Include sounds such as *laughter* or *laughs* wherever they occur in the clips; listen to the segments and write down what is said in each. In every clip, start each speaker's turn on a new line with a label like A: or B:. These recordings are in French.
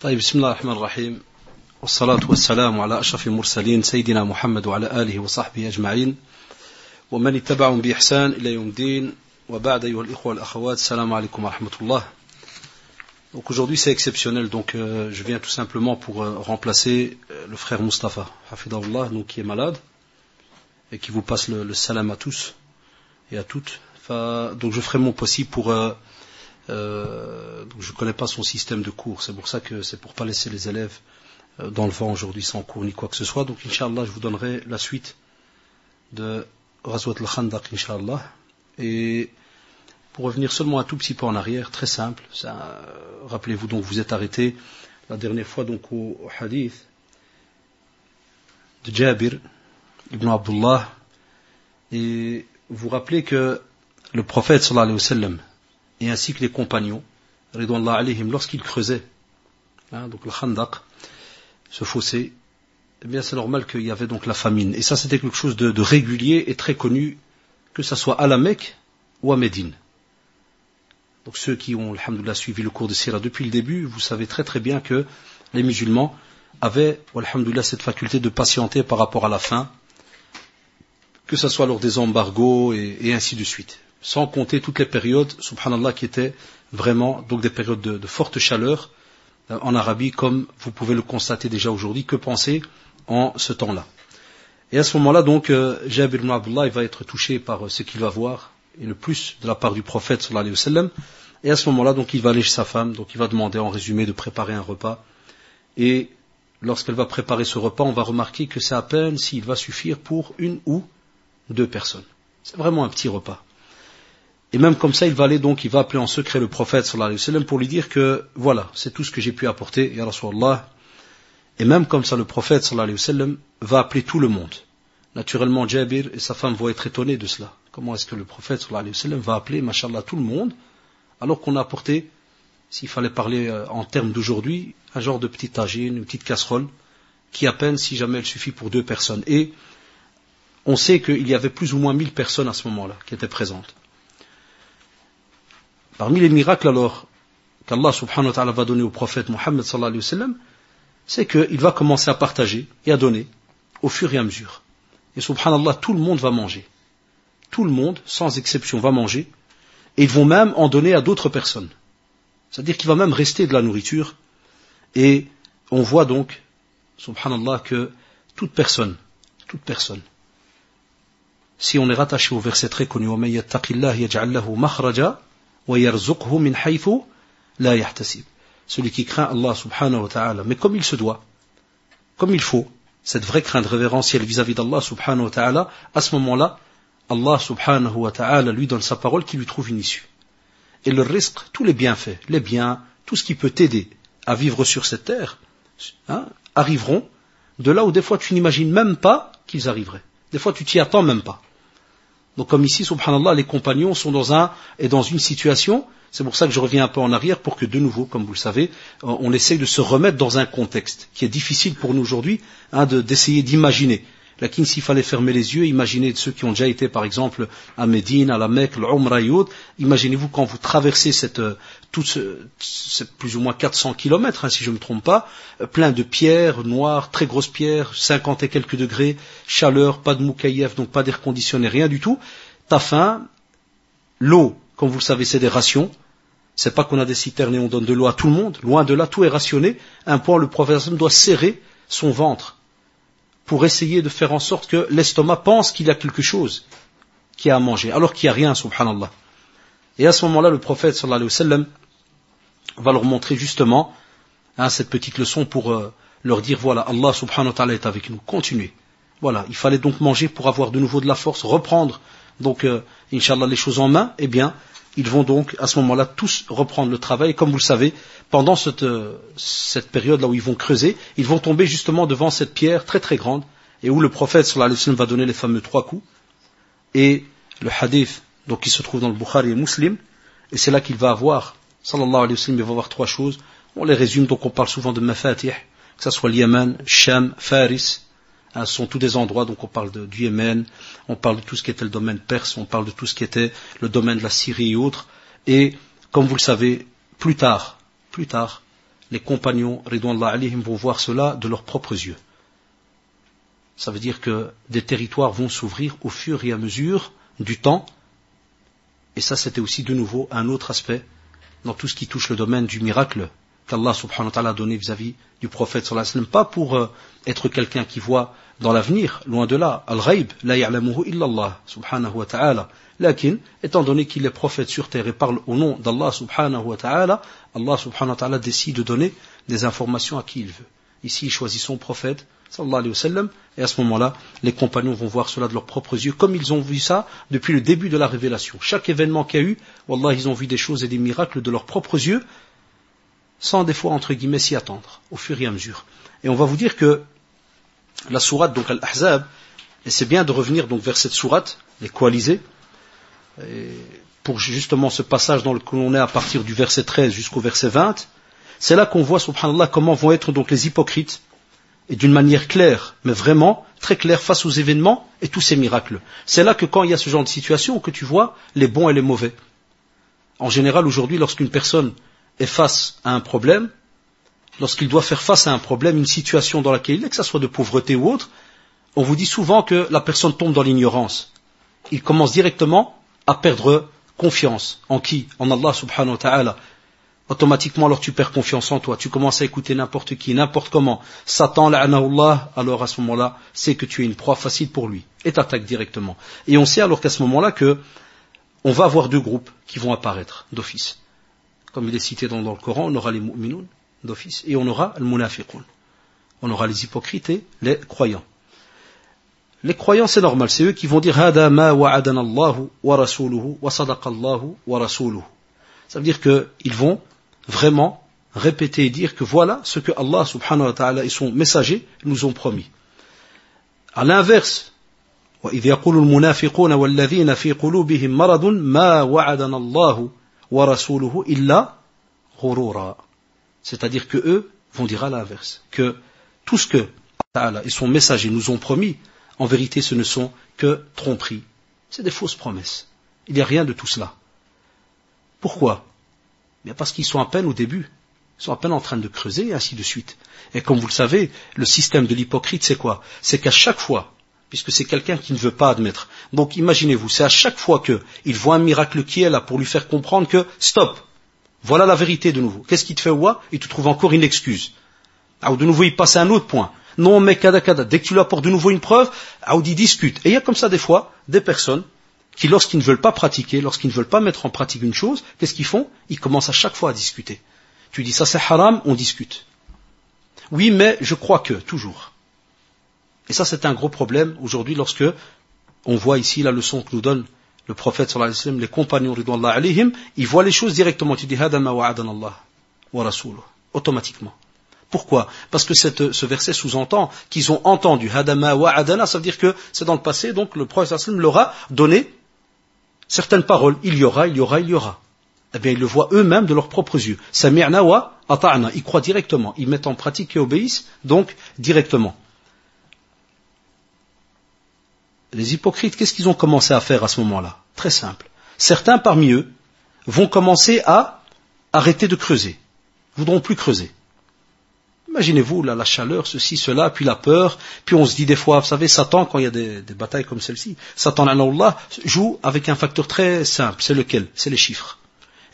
A: طيب بسم الله الرحمن الرحيم والصلاة والسلام على أشرف المرسلين سيدنا محمد وعلى آله وصحبه أجمعين ومن اتبعهم بإحسان إلى يوم الدين وبعد أيها الإخوة والأخوات السلام عليكم ورحمة الله Donc aujourd'hui c'est exceptionnel, donc euh, je viens tout simplement pour euh, remplacer euh, le frère Mustafa, Hafidahullah, donc qui est malade, et qui vous passe le, le salam à tous et à toutes. Enfin, donc je ferai mon possible pour... Euh, euh, donc je ne connais pas son système de cours, c'est pour ça que c'est pour pas laisser les élèves euh, dans le vent aujourd'hui sans cours ni quoi que ce soit. Donc Inch'Allah, je vous donnerai la suite de Razwat al-Khandaq, Inch'Allah. Et pour revenir seulement un tout petit peu en arrière, très simple, rappelez-vous donc, vous êtes arrêté la dernière fois donc au, au hadith de Jabir ibn Abdullah, et vous rappelez que le prophète sallallahu alayhi wa sallam, et ainsi que les compagnons, lorsqu'ils creusaient, hein, donc le khandaq, ce fossé, eh bien c'est normal qu'il y avait donc la famine. Et ça c'était quelque chose de, régulier et très connu, que ce soit à la Mecque ou à Médine. Donc ceux qui ont, alhamdoulilah, suivi le cours de Sira depuis le début, vous savez très très bien que les musulmans avaient, alhamdoulilah, cette faculté de patienter par rapport à la faim, que ce soit lors des embargos et, ainsi de suite. Sans compter toutes les périodes, subhanallah, qui étaient vraiment donc des périodes de, forte chaleur euh, en Arabie, comme vous pouvez le constater déjà aujourd'hui. Que penser en ce temps-là? Et à ce moment-là, donc, euh, Jabir ibn Abdullah va être touché par euh, ce qu'il va voir et le plus de la part du prophète sallallahu alayhi wa sallam. Et à ce moment-là, donc, il va aller chez sa femme, donc il va demander en résumé de préparer un repas. Et lorsqu'elle va préparer ce repas, on va remarquer que c'est à peine s'il va suffire pour une ou deux personnes. C'est vraiment un petit repas. Et même comme ça, il va aller donc, il va appeler en secret le prophète sallallahu alayhi wa sallam pour lui dire que voilà, c'est tout ce que j'ai pu apporter, ya Rasulallah. Et même comme ça, le prophète sallallahu alayhi wa sallam va appeler tout le monde. Naturellement, Jabir et sa femme vont être étonnés de cela. Comment est-ce que le prophète sallallahu alayhi wa sallam va appeler, mashallah, tout le monde, alors qu'on a apporté, s'il fallait parler euh, en termes d'aujourd'hui, un genre de petite tagine, une petite casserole, qui à peine, si jamais elle suffit pour deux personnes. Et on sait qu'il y avait plus ou moins mille personnes à ce moment-là qui étaient présentes. Parmi les miracles alors qu'Allah subhanahu wa ta'ala va donner au prophète Mohammed sallallahu alayhi wa sallam, c'est qu'il va commencer à partager et à donner au fur et à mesure. Et subhanallah, tout le monde va manger. Tout le monde, sans exception, va manger. Et ils vont même en donner à d'autres personnes. C'est-à-dire qu'il va même rester de la nourriture. Et on voit donc, subhanallah, que toute personne, toute personne, si on est rattaché au verset très connu, celui qui craint Allah subhanahu wa ta'ala, mais comme il se doit, comme il faut, cette vraie crainte révérentielle vis-à-vis d'Allah subhanahu wa ta'ala, à ce moment-là, Allah subhanahu wa ta'ala lui donne sa parole qui lui trouve une issue. Et le risque, tous les bienfaits, les biens, tout ce qui peut t'aider à vivre sur cette terre, hein, arriveront de là où des fois tu n'imagines même pas qu'ils arriveraient. Des fois tu t'y attends même pas. Comme ici, subhanallah, les compagnons sont dans un et dans une situation, c'est pour ça que je reviens un peu en arrière pour que de nouveau, comme vous le savez, on essaye de se remettre dans un contexte qui est difficile pour nous aujourd'hui, hein, d'essayer d'imaginer. Lakin s'il fallait fermer les yeux, imaginez ceux qui ont déjà été par exemple à Médine, à la Mecque, autres, imaginez-vous quand vous traversez cette, toute ce, cette plus ou moins 400 kilomètres, hein, si je ne me trompe pas, plein de pierres noires, très grosses pierres, 50 et quelques degrés, chaleur, pas de moukaïef, donc pas d'air conditionné, rien du tout. T'as faim, l'eau, comme vous le savez, c'est des rations. C'est pas qu'on a des citernes et on donne de l'eau à tout le monde. Loin de là, tout est rationné. Un point, le prophète doit serrer son ventre pour essayer de faire en sorte que l'estomac pense qu'il y a quelque chose qui a à manger, alors qu'il n'y a rien, subhanallah. Et à ce moment-là, le prophète sallallahu alayhi wa sallam va leur montrer justement hein, cette petite leçon pour euh, leur dire voilà, Allah subhanahu wa ta'ala est avec nous, continuez. Voilà, il fallait donc manger pour avoir de nouveau de la force, reprendre donc, euh, inshallah, les choses en main, eh bien, ils vont donc à ce moment-là tous reprendre le travail. Et comme vous le savez, pendant cette, euh, cette période là où ils vont creuser, ils vont tomber justement devant cette pierre très très grande et où le prophète sallallahu alayhi wa va donner les fameux trois coups. Et le hadith donc qui se trouve dans le Bukhari et Muslim, et c'est là qu'il va avoir, sallallahu alayhi wa sallam, il va avoir trois choses. On les résume, donc on parle souvent de mafatih, que ce soit Yémen, Sham, Faris, Hein, ce sont tous des endroits, donc on parle du Yémen, on parle de tout ce qui était le domaine perse, on parle de tout ce qui était le domaine de la Syrie et autres. Et comme vous le savez, plus tard, plus tard, les compagnons, alayhim, vont voir cela de leurs propres yeux. Ça veut dire que des territoires vont s'ouvrir au fur et à mesure du temps. Et ça, c'était aussi de nouveau un autre aspect dans tout ce qui touche le domaine du miracle qu'Allah subhanahu wa ta'ala a donné vis-à-vis du prophète sallallahu alayhi wa sallam. Pas pour euh, être quelqu'un qui voit dans l'avenir, loin de là. Al-ghaib, la ya'lamuhu illallah subhanahu wa ta'ala. Lakin, étant donné qu'il est prophète sur terre et parle au nom d'Allah subhanahu wa ta'ala, Allah subhanahu wa ta'ala décide de donner des informations à qui il veut. Ici, il choisit son prophète, sallallahu alayhi wa sallam, et à ce moment-là, les compagnons vont voir cela de leurs propres yeux, comme ils ont vu ça depuis le début de la révélation. Chaque événement qu'il y a eu, Wallah, ils ont vu des choses et des miracles de leurs propres yeux, sans des fois, entre guillemets, s'y attendre, au fur et à mesure. Et on va vous dire que la sourate, donc Al-Ahzab, et c'est bien de revenir donc vers cette sourate, les coalisés, pour justement ce passage dans lequel on est à partir du verset 13 jusqu'au verset 20, c'est là qu'on voit, subhanallah, comment vont être donc les hypocrites, et d'une manière claire, mais vraiment très claire face aux événements et tous ces miracles. C'est là que quand il y a ce genre de situation, que tu vois les bons et les mauvais. En général, aujourd'hui, lorsqu'une personne est face à un problème, lorsqu'il doit faire face à un problème, une situation dans laquelle il est, que ce soit de pauvreté ou autre, on vous dit souvent que la personne tombe dans l'ignorance. Il commence directement à perdre confiance. En qui? En Allah subhanahu wa ta'ala. Automatiquement, alors tu perds confiance en toi. Tu commences à écouter n'importe qui, n'importe comment. Satan, la'anahullah, alors à ce moment-là, c'est que tu es une proie facile pour lui. Et t'attaque directement. Et on sait alors qu'à ce moment-là que on va avoir deux groupes qui vont apparaître d'office Comme il est cité dans, le Coran, on aura les mu'minoun d'office et on aura le munafiqun. On aura les hypocrites et les croyants. Les croyants, c'est normal, c'est eux qui vont dire Hada ma wa'adana Allahu wa rasuluhu wa sadaqallahu wa rasuluhu. Ça veut dire qu'ils vont vraiment répéter et dire que voilà ce que Allah subhanahu wa ta'ala et son messager nous ont promis. À l'inverse, وإذ يقول المنافقون والذين في قلوبهم مرض ما وعدنا الله ورسوله إلا غرورا. C'est-à-dire que eux vont dire à l'inverse, que tout ce que Allah et son messager nous ont promis, en vérité, ce ne sont que tromperies. C'est des fausses promesses. Il n'y a rien de tout cela. Pourquoi Bien parce qu'ils sont à peine au début. Ils sont à peine en train de creuser et ainsi de suite. Et comme vous le savez, le système de l'hypocrite, c'est quoi C'est qu'à chaque fois, puisque c'est quelqu'un qui ne veut pas admettre. Donc imaginez-vous, c'est à chaque fois qu'il voit un miracle qui est là pour lui faire comprendre que stop, voilà la vérité de nouveau. Qu'est-ce qu'il te fait ouah? Il te trouve encore une excuse. Alors de nouveau, il passe à un autre point. Non, mais kada kada. Dès que tu lui apportes de nouveau une preuve, Audi discute. Et il y a comme ça des fois des personnes qui, lorsqu'ils ne veulent pas pratiquer, lorsqu'ils ne veulent pas mettre en pratique une chose, qu'est-ce qu'ils font? Ils commencent à chaque fois à discuter. Tu dis ça c'est haram, on discute. Oui, mais je crois que, toujours. Et ça c'est un gros problème aujourd'hui lorsque on voit ici la leçon que nous donne le prophète sallallahu alayhi wa sallam, les compagnons ridwanullah alayhim, ils voient les choses directement. Tu dis hadama wa Allah wa rasuluh. Automatiquement. Pourquoi? Parce que ce verset sous-entend qu'ils ont entendu Hadama wa Adana, ça veut dire que c'est dans le passé, donc le prophète leur a donné certaines paroles. Il y aura, il y aura, il y aura. Eh bien, ils le voient eux-mêmes de leurs propres yeux. Sami'na wa ata'na. Ils croient directement. Ils mettent en pratique et obéissent, donc, directement. Les hypocrites, qu'est-ce qu'ils ont commencé à faire à ce moment-là? Très simple. Certains parmi eux vont commencer à arrêter de creuser. Voudront plus creuser. Imaginez-vous la chaleur, ceci, cela, puis la peur, puis on se dit des fois, vous savez, Satan, quand il y a des, batailles comme celle-ci, Satan, Allah, joue avec un facteur très simple, c'est lequel? C'est les chiffres.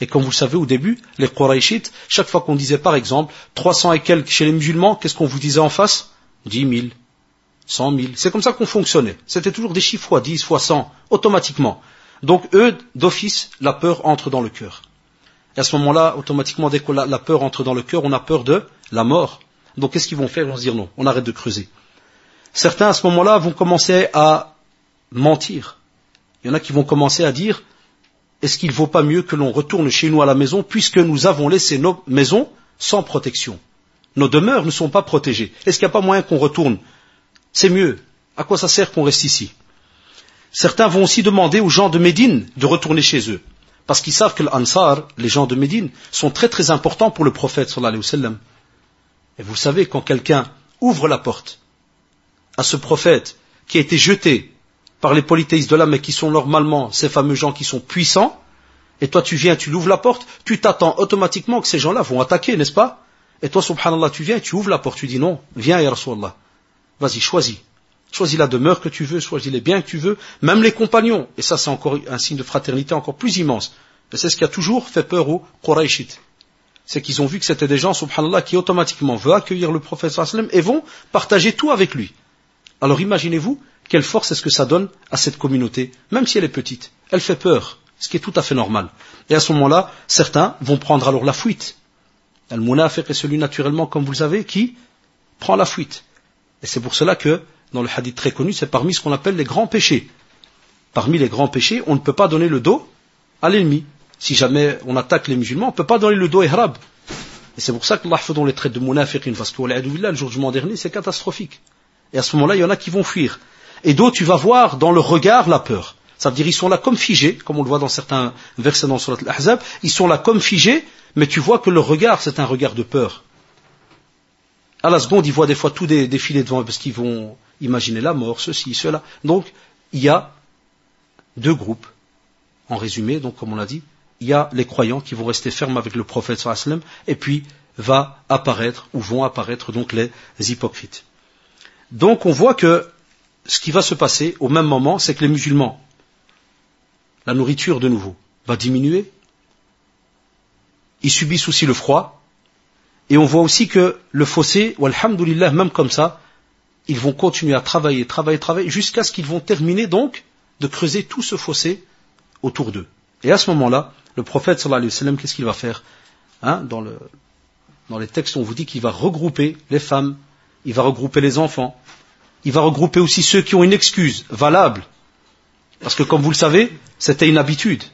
A: Et comme vous le savez au début, les Quraishites, chaque fois qu'on disait par exemple 300 et quelques chez les musulmans, qu'est-ce qu'on vous disait en face? 10 000, 100 000. C'est comme ça qu'on fonctionnait. C'était toujours des chiffres fois 10, fois 100, automatiquement. Donc eux, d'office, la peur entre dans le cœur. Et à ce moment-là, automatiquement, dès que la peur entre dans le cœur, on a peur de la mort. Donc qu'est-ce qu'ils vont faire? Ils vont se dire non, on arrête de creuser. Certains à ce moment-là vont commencer à mentir. Il y en a qui vont commencer à dire est-ce qu'il ne vaut pas mieux que l'on retourne chez nous à la maison puisque nous avons laissé nos maisons sans protection? Nos demeures ne sont pas protégées. Est-ce qu'il n'y a pas moyen qu'on retourne C'est mieux. À quoi ça sert qu'on reste ici? Certains vont aussi demander aux gens de Médine de retourner chez eux. Parce qu'ils savent que l'Ansar, les gens de Médine, sont très très importants pour le prophète sallallahu alayhi wa. Et vous savez, quand quelqu'un ouvre la porte à ce prophète qui a été jeté par les polythéistes de l'âme mais qui sont normalement ces fameux gens qui sont puissants, et toi tu viens, tu l'ouvres la porte, tu t'attends automatiquement que ces gens-là vont attaquer, n'est-ce pas? Et toi, subhanallah, tu viens tu ouvres la porte, tu dis non, viens, ya Rasulallah. Vas-y, choisis. Choisis la demeure que tu veux, choisis les biens que tu veux, même les compagnons. Et ça, c'est encore un signe de fraternité encore plus immense. Et c'est ce qui a toujours fait peur aux Quraishites. C'est qu'ils ont vu que c'était des gens, subhanallah, qui automatiquement veulent accueillir le prophète et vont partager tout avec lui. Alors imaginez-vous quelle force est-ce que ça donne à cette communauté, même si elle est petite. Elle fait peur, ce qui est tout à fait normal. Et à ce moment-là, certains vont prendre alors la fuite. Al-Munafiq est celui naturellement, comme vous le savez, qui prend la fuite. Et c'est pour cela que, dans le hadith très connu, c'est parmi ce qu'on appelle les grands péchés. Parmi les grands péchés, on ne peut pas donner le dos à l'ennemi. Si jamais on attaque les musulmans, on ne peut pas donner le dos à Ihrab. Et c'est pour ça que Allah les traite de munafiqin, parce que le jour du dernier, c'est catastrophique. Et à ce moment-là, il y en a qui vont fuir. Et d'autres, tu vas voir dans le regard la peur. Ça veut dire ils sont là comme figés, comme on le voit dans certains versets dans Surat al-Ahzab, ils sont là comme figés, mais tu vois que le regard, c'est un regard de peur. À la seconde, ils voient des fois tout défiler devant parce qu'ils vont imaginer la mort, ceci, cela. Donc, il y a deux groupes. En résumé, donc comme on l'a dit, il y a les croyants qui vont rester fermes avec le prophète sallam, et puis va apparaître ou vont apparaître donc les hypocrites. Donc on voit que ce qui va se passer au même moment, c'est que les musulmans, la nourriture de nouveau, va diminuer. Ils subissent aussi le froid. Et on voit aussi que le fossé, ou alhamdoulilah, même comme ça, ils vont continuer à travailler, travailler, travailler, jusqu'à ce qu'ils vont terminer donc de creuser tout ce fossé autour d'eux. Et à ce moment-là, le prophète sallallahu alayhi wa sallam, qu'est-ce qu'il va faire hein, dans les textes, on vous dit qu'il va regrouper les femmes, il va regrouper les enfants, il va regrouper aussi ceux qui ont une excuse valable. Parce que comme vous le savez, c'était une habitude,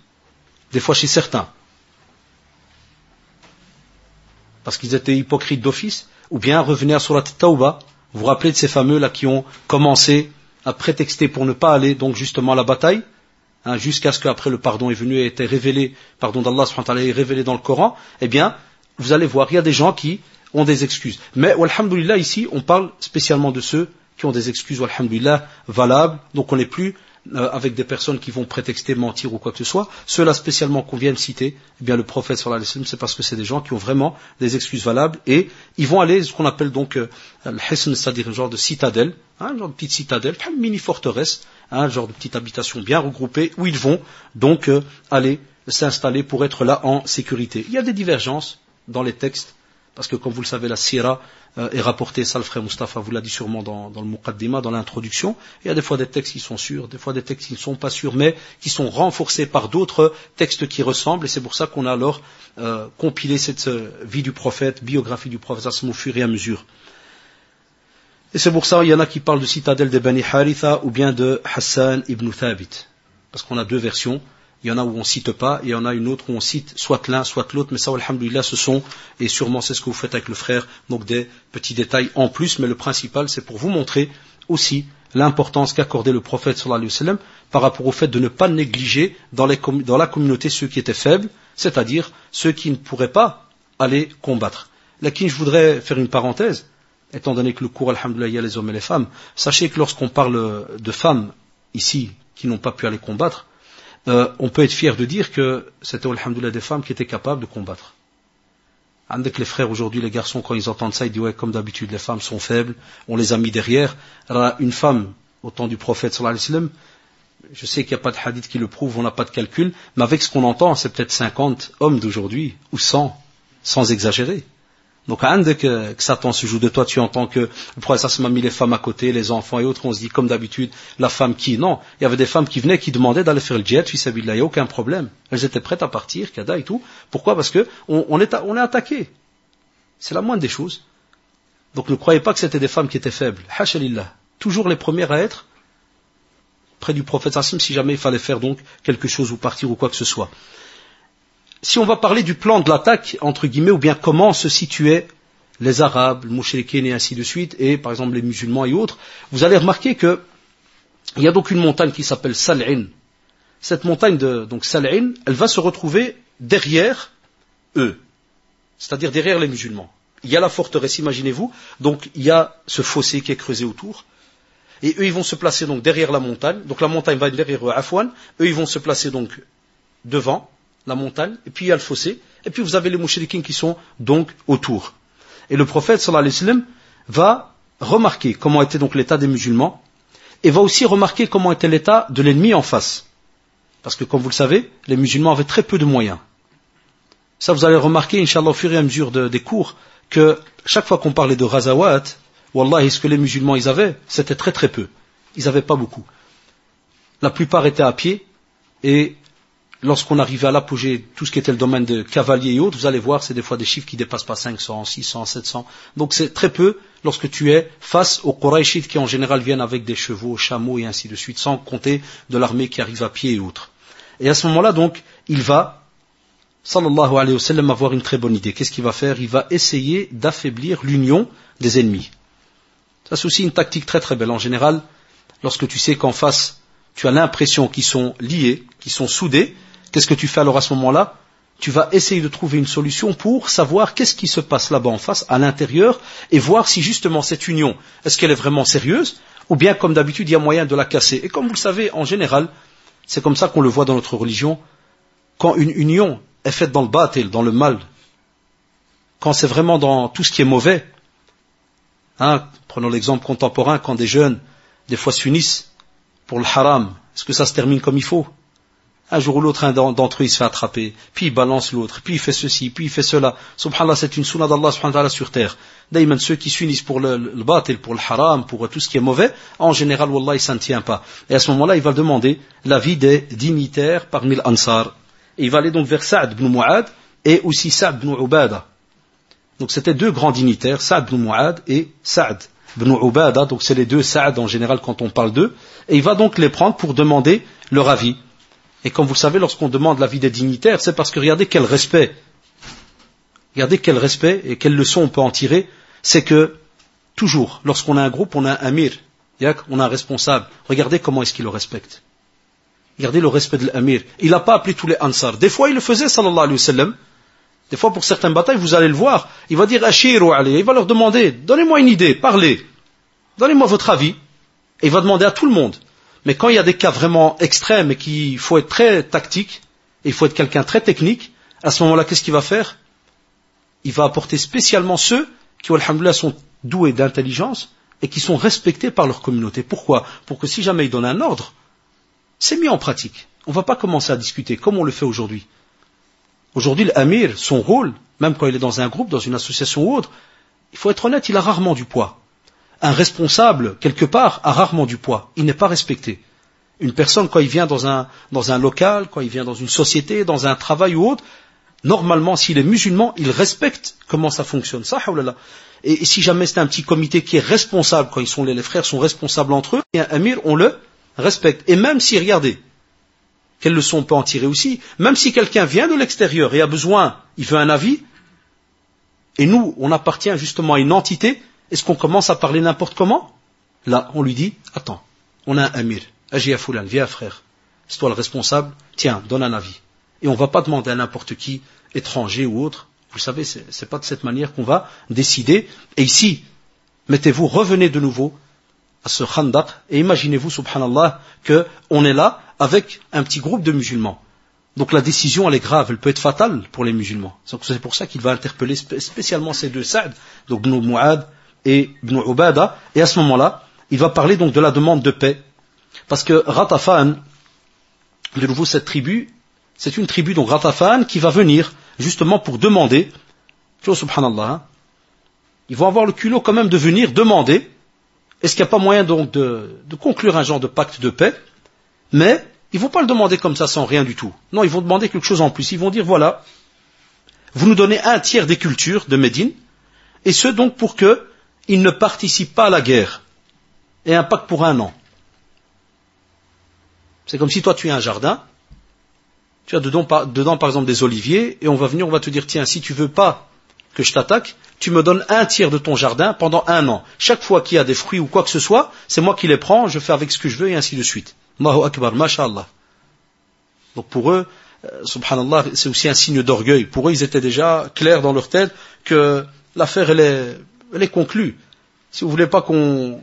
A: des fois chez certains. Parce qu'ils étaient hypocrites d'office, ou bien revenir sur la Tawbah, vous vous rappelez de ces fameux là qui ont commencé à prétexter pour ne pas aller donc justement à la bataille, hein, jusqu'à ce qu'après le pardon est venu et été révélé, pardon d'Allah est révélé dans le Coran, eh bien, vous allez voir, il y a des gens qui ont des excuses. Mais, alhamdoulilah, ici, on parle spécialement de ceux qui ont des excuses, alhamdoulilah, valables, donc on n'est plus euh, avec des personnes qui vont prétexter, mentir ou quoi que ce soit. Ceux-là spécialement qu'on vient de citer, eh bien le prophète sallallahu alayhi c'est parce que c'est des gens qui ont vraiment des excuses valables et ils vont aller ce qu'on appelle donc euh, le c'est-à-dire un genre de citadelle, hein, un genre de petite citadelle, une mini forteresse, hein, un genre de petite habitation bien regroupée où ils vont donc euh, aller s'installer pour être là en sécurité. Il y a des divergences dans les textes parce que comme vous le savez, la sira euh, est rapportée, ça le frère Mustafa vous l'a dit sûrement dans, le Muqaddima, dans l'introduction. Il y a des fois des textes qui sont sûrs, des fois des textes qui ne sont pas sûrs, mais qui sont renforcés par d'autres textes qui ressemblent, et c'est pour ça qu'on a alors euh, compilé cette euh, vie du prophète, biographie du prophète au fur et à mesure. Et c'est pour ça qu'il y en a qui parlent de citadelle de Bani Haritha ou bien de Hassan ibn Thabit. Parce qu'on a deux versions. Il y en a où on cite pas, et il y en a une autre où on cite soit l'un, soit l'autre, mais ça, alhamdoulilah, ce sont, et sûrement c'est ce que vous faites avec le frère, donc des petits détails en plus, mais le principal, c'est pour vous montrer aussi l'importance qu'accordait le prophète sallallahu alayhi wa par rapport au fait de ne pas négliger dans, dans la communauté ceux qui étaient faibles, c'est-à-dire ceux qui ne pourraient pas aller combattre. Là, qui je voudrais faire une parenthèse, étant donné que le cours, alhamdoulilah, il y a les hommes et les femmes, sachez que lorsqu'on parle de femmes ici qui n'ont pas pu aller combattre, euh, on peut être fier de dire que c'était, alhamdoulilah, des femmes qui étaient capables de combattre. Avec les frères aujourd'hui, les garçons, quand ils entendent ça, ils disent, ouais, comme d'habitude, les femmes sont faibles, on les a mis derrière. Alors, une femme, au temps du prophète, sallallahu alayhi wa sallam, je sais qu'il n'y a pas de hadith qui le prouve, on n'a pas de calcul, mais avec ce qu'on entend, c'est peut-être 50 hommes d'aujourd'hui, ou 100, sans exagérer. Donc, dès que, que Satan se joue de toi, tu entends que le prophète m'a mis les femmes à côté, les enfants et autres, on se dit comme d'habitude, la femme qui Non, il y avait des femmes qui venaient, qui demandaient d'aller faire le jet, il n'y a aucun problème. Elles étaient prêtes à partir, kada et tout. Pourquoi? Parce que on, est, on est attaqué. C'est la moindre des choses. Donc ne croyez pas que c'était des femmes qui étaient faibles. Hachalillah. Toujours les premières à être près du prophète si jamais il fallait faire donc quelque chose ou partir ou quoi que ce soit si on va parler du plan de l'attaque, entre guillemets, ou bien comment se situaient les Arabes, les Mouchriquins et ainsi de suite, et par exemple les musulmans et autres, vous allez remarquer qu'il y a donc une montagne qui s'appelle Sal'in. Cette montagne de donc Sal'in, elle va se retrouver derrière eux, c'est-à-dire derrière les musulmans. Il y a la forteresse, imaginez-vous, donc il y a ce fossé qui est creusé autour, et eux ils vont se placer donc derrière la montagne, donc la montagne va derrière eux, Afwan, eux ils vont se placer donc devant, la montagne, et puis il y a le fossé, et puis vous avez les mouchriquins qui sont donc autour. Et le prophète sallallahu alayhi wa sallam va remarquer comment était donc l'état des musulmans et va aussi remarquer comment était l'état de l'ennemi en face. Parce que comme vous le savez, les musulmans avaient très peu de moyens. Ça, vous allez remarquer, Inch'Allah, au fur et à mesure des cours, que chaque fois qu'on parlait de Razawat, Wallah, ce que les musulmans ils avaient, c'était très très peu. Ils n'avaient pas beaucoup. La plupart étaient à pied, et lorsqu'on arrivait à l'apogée, tout ce qui était le domaine de cavaliers et autres, vous allez voir, c'est des fois des chiffres qui dépassent pas 500, 600, 700. Donc c'est très peu lorsque tu es face aux Quraishites qui en général viennent avec des chevaux, chameaux et ainsi de suite, sans compter de l'armée qui arrive à pied et autres. Et à ce moment-là, donc, il va, sallallahu alayhi wa sallam, avoir une très bonne idée. Qu'est-ce qu'il va faire? Il va essayer d'affaiblir l'union des ennemis. Ça, c'est aussi une tactique très très belle. En général, lorsque tu sais qu'en face, tu as l'impression qu'ils sont liés, qu'ils sont soudés, qu'est-ce que tu fais alors à ce moment-là? Tu vas essayer de trouver une solution pour savoir qu'est-ce qui se passe là-bas en face, à l'intérieur, et voir si justement cette union, est-ce qu'elle est vraiment sérieuse, ou bien comme d'habitude, il y a moyen de la casser. Et comme vous le savez, en général, c'est comme ça qu'on le voit dans notre religion, quand une union est faite dans le batil, dans le mal, quand c'est vraiment dans tout ce qui est mauvais, hein, prenons l'exemple contemporain, quand des jeunes, des fois s'unissent pour le haram, est-ce que ça se termine comme il faut? Un jour ou l'autre, un d'entre eux, se fait attraper, puis il balance l'autre, puis il fait ceci, puis il fait cela. Subhanallah, c'est une sunna d'Allah subhanallah sur terre. D'ailleurs, ceux qui s'unissent pour le, le batil, pour le haram, pour tout ce qui est mauvais, en général, Wallah, il s'en tient pas. Et à ce moment-là, il va demander l'avis des dignitaires parmi l'Ansar. Et il va aller donc vers Sa'd ibn Mu'ad et aussi Sa'd ibn Ubada. Donc c'était deux grands dignitaires, Sa'd ibn Mu'ad et Sa'd ibn Ubada, donc c'est les deux Sa'd en général quand on parle d'eux, et il va donc les prendre pour demander leur avis. Et comme vous le savez, lorsqu'on demande l'avis des dignitaires, c'est parce que regardez quel respect, regardez quel respect et quelle leçon on peut en tirer c'est que toujours, lorsqu'on a un groupe, on a un amir, on a un responsable. Regardez comment est-ce qu'il le respecte. Regardez le respect de l'amir. Il n'a pas appelé tous les ansar. Des fois, il le faisait, sallallahu alayhi wa sallam. Des fois, pour certaines batailles, vous allez le voir. Il va dire Ashiru alayhi. Il va leur demander Donnez-moi une idée, parlez. Donnez-moi votre avis. Et il va demander à tout le monde. Mais quand il y a des cas vraiment extrêmes et qu'il faut être très tactique, et il faut être quelqu'un très technique, à ce moment-là, qu'est-ce qu'il va faire? Il va apporter spécialement ceux qui, alhamdoulilah, sont doués d'intelligence et qui sont respectés par leur communauté. Pourquoi? Pour que si jamais ils donnent un ordre, c'est mis en pratique. On ne va pas commencer à discuter comme on le fait aujourd'hui. Aujourd'hui, l'amir, son rôle, même quand il est dans un groupe, dans une association ou autre, il faut être honnête, il a rarement du poids. Un responsable, quelque part, a rarement du poids. Il n'est pas respecté. Une personne, quand il vient dans un, dans un local, quand il vient dans une société, dans un travail ou autre, normalement, s'il est musulman, il respecte comment ça fonctionne. Ça, et, si jamais c'est un petit comité qui est responsable, quand ils sont les, frères sont responsables entre eux, et un amir, on le respecte. Et même si, regardez, quelle leçon on peut en tirer aussi, même si quelqu'un vient de l'extérieur et a besoin, il veut un avis, et nous, on appartient justement à une entité, est-ce qu'on commence à parler n'importe comment? Là, on lui dit, attends, on a un amir, Ajia Foulan, viens frère, c'est toi le responsable, tiens, donne un avis. Et on ne va pas demander à n'importe qui, étranger ou autre. Vous savez, ce n'est pas de cette manière qu'on va décider. Et ici, mettez-vous, revenez de nouveau à ce khandaq et imaginez-vous, subhanallah, qu'on est là avec un petit groupe de musulmans. Donc la décision, elle est grave, elle peut être fatale pour les musulmans. C'est pour ça qu'il va interpeller spécialement ces deux Sa'd, donc Ibn et Ibn Ubada, et à ce moment-là, il va parler donc de la demande de paix. Parce que Ratafan, de nouveau cette tribu, c'est une tribu, donc Ratafan, qui va venir justement pour demander, subhanallah, hein, ils vont avoir le culot quand même de venir demander, est-ce qu'il n'y a pas moyen donc de, conclure un genre de pacte de paix, mais ils ne vont pas le demander comme ça sans rien du tout. Non, ils vont demander quelque chose en plus. Ils vont dire, voilà, vous nous donnez un tiers des cultures de Médine, et ce donc pour qu'ils ne participent pas à la guerre, et un pacte pour un an. C'est comme si toi tu as un jardin, tu as dedans, dedans, par exemple des oliviers, et on va venir, on va te dire, tiens, si tu veux pas que je t'attaque, tu me donnes un tiers de ton jardin pendant un an. Chaque fois qu'il y a des fruits ou quoi que ce soit, c'est moi qui les prends, je fais avec ce que je veux, et ainsi de suite. Allahu Akbar, mashallah. Donc pour eux, euh, subhanallah, c'est aussi un signe d'orgueil. Pour eux, ils étaient déjà clairs dans leur tête que l'affaire, elle est, elle est conclue. Si vous voulez pas qu'on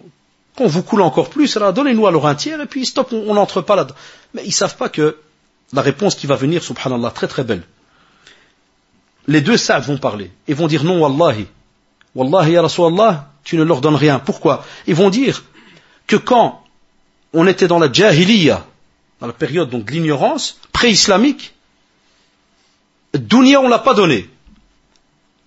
A: vous coule encore plus, donnez-nous alors un tiers, et puis stop, on n'entre pas là-dedans. Mais ils savent pas que la réponse qui va venir, subhanallah, très très belle. Les deux Sa'd vont parler et vont dire non, wallahi, Wallah ya Rasulallah, tu ne leur donnes rien. Pourquoi? Ils vont dire que quand on était dans la jahiliya, dans la période donc de l'ignorance pré-islamique, dunya on l'a pas donné.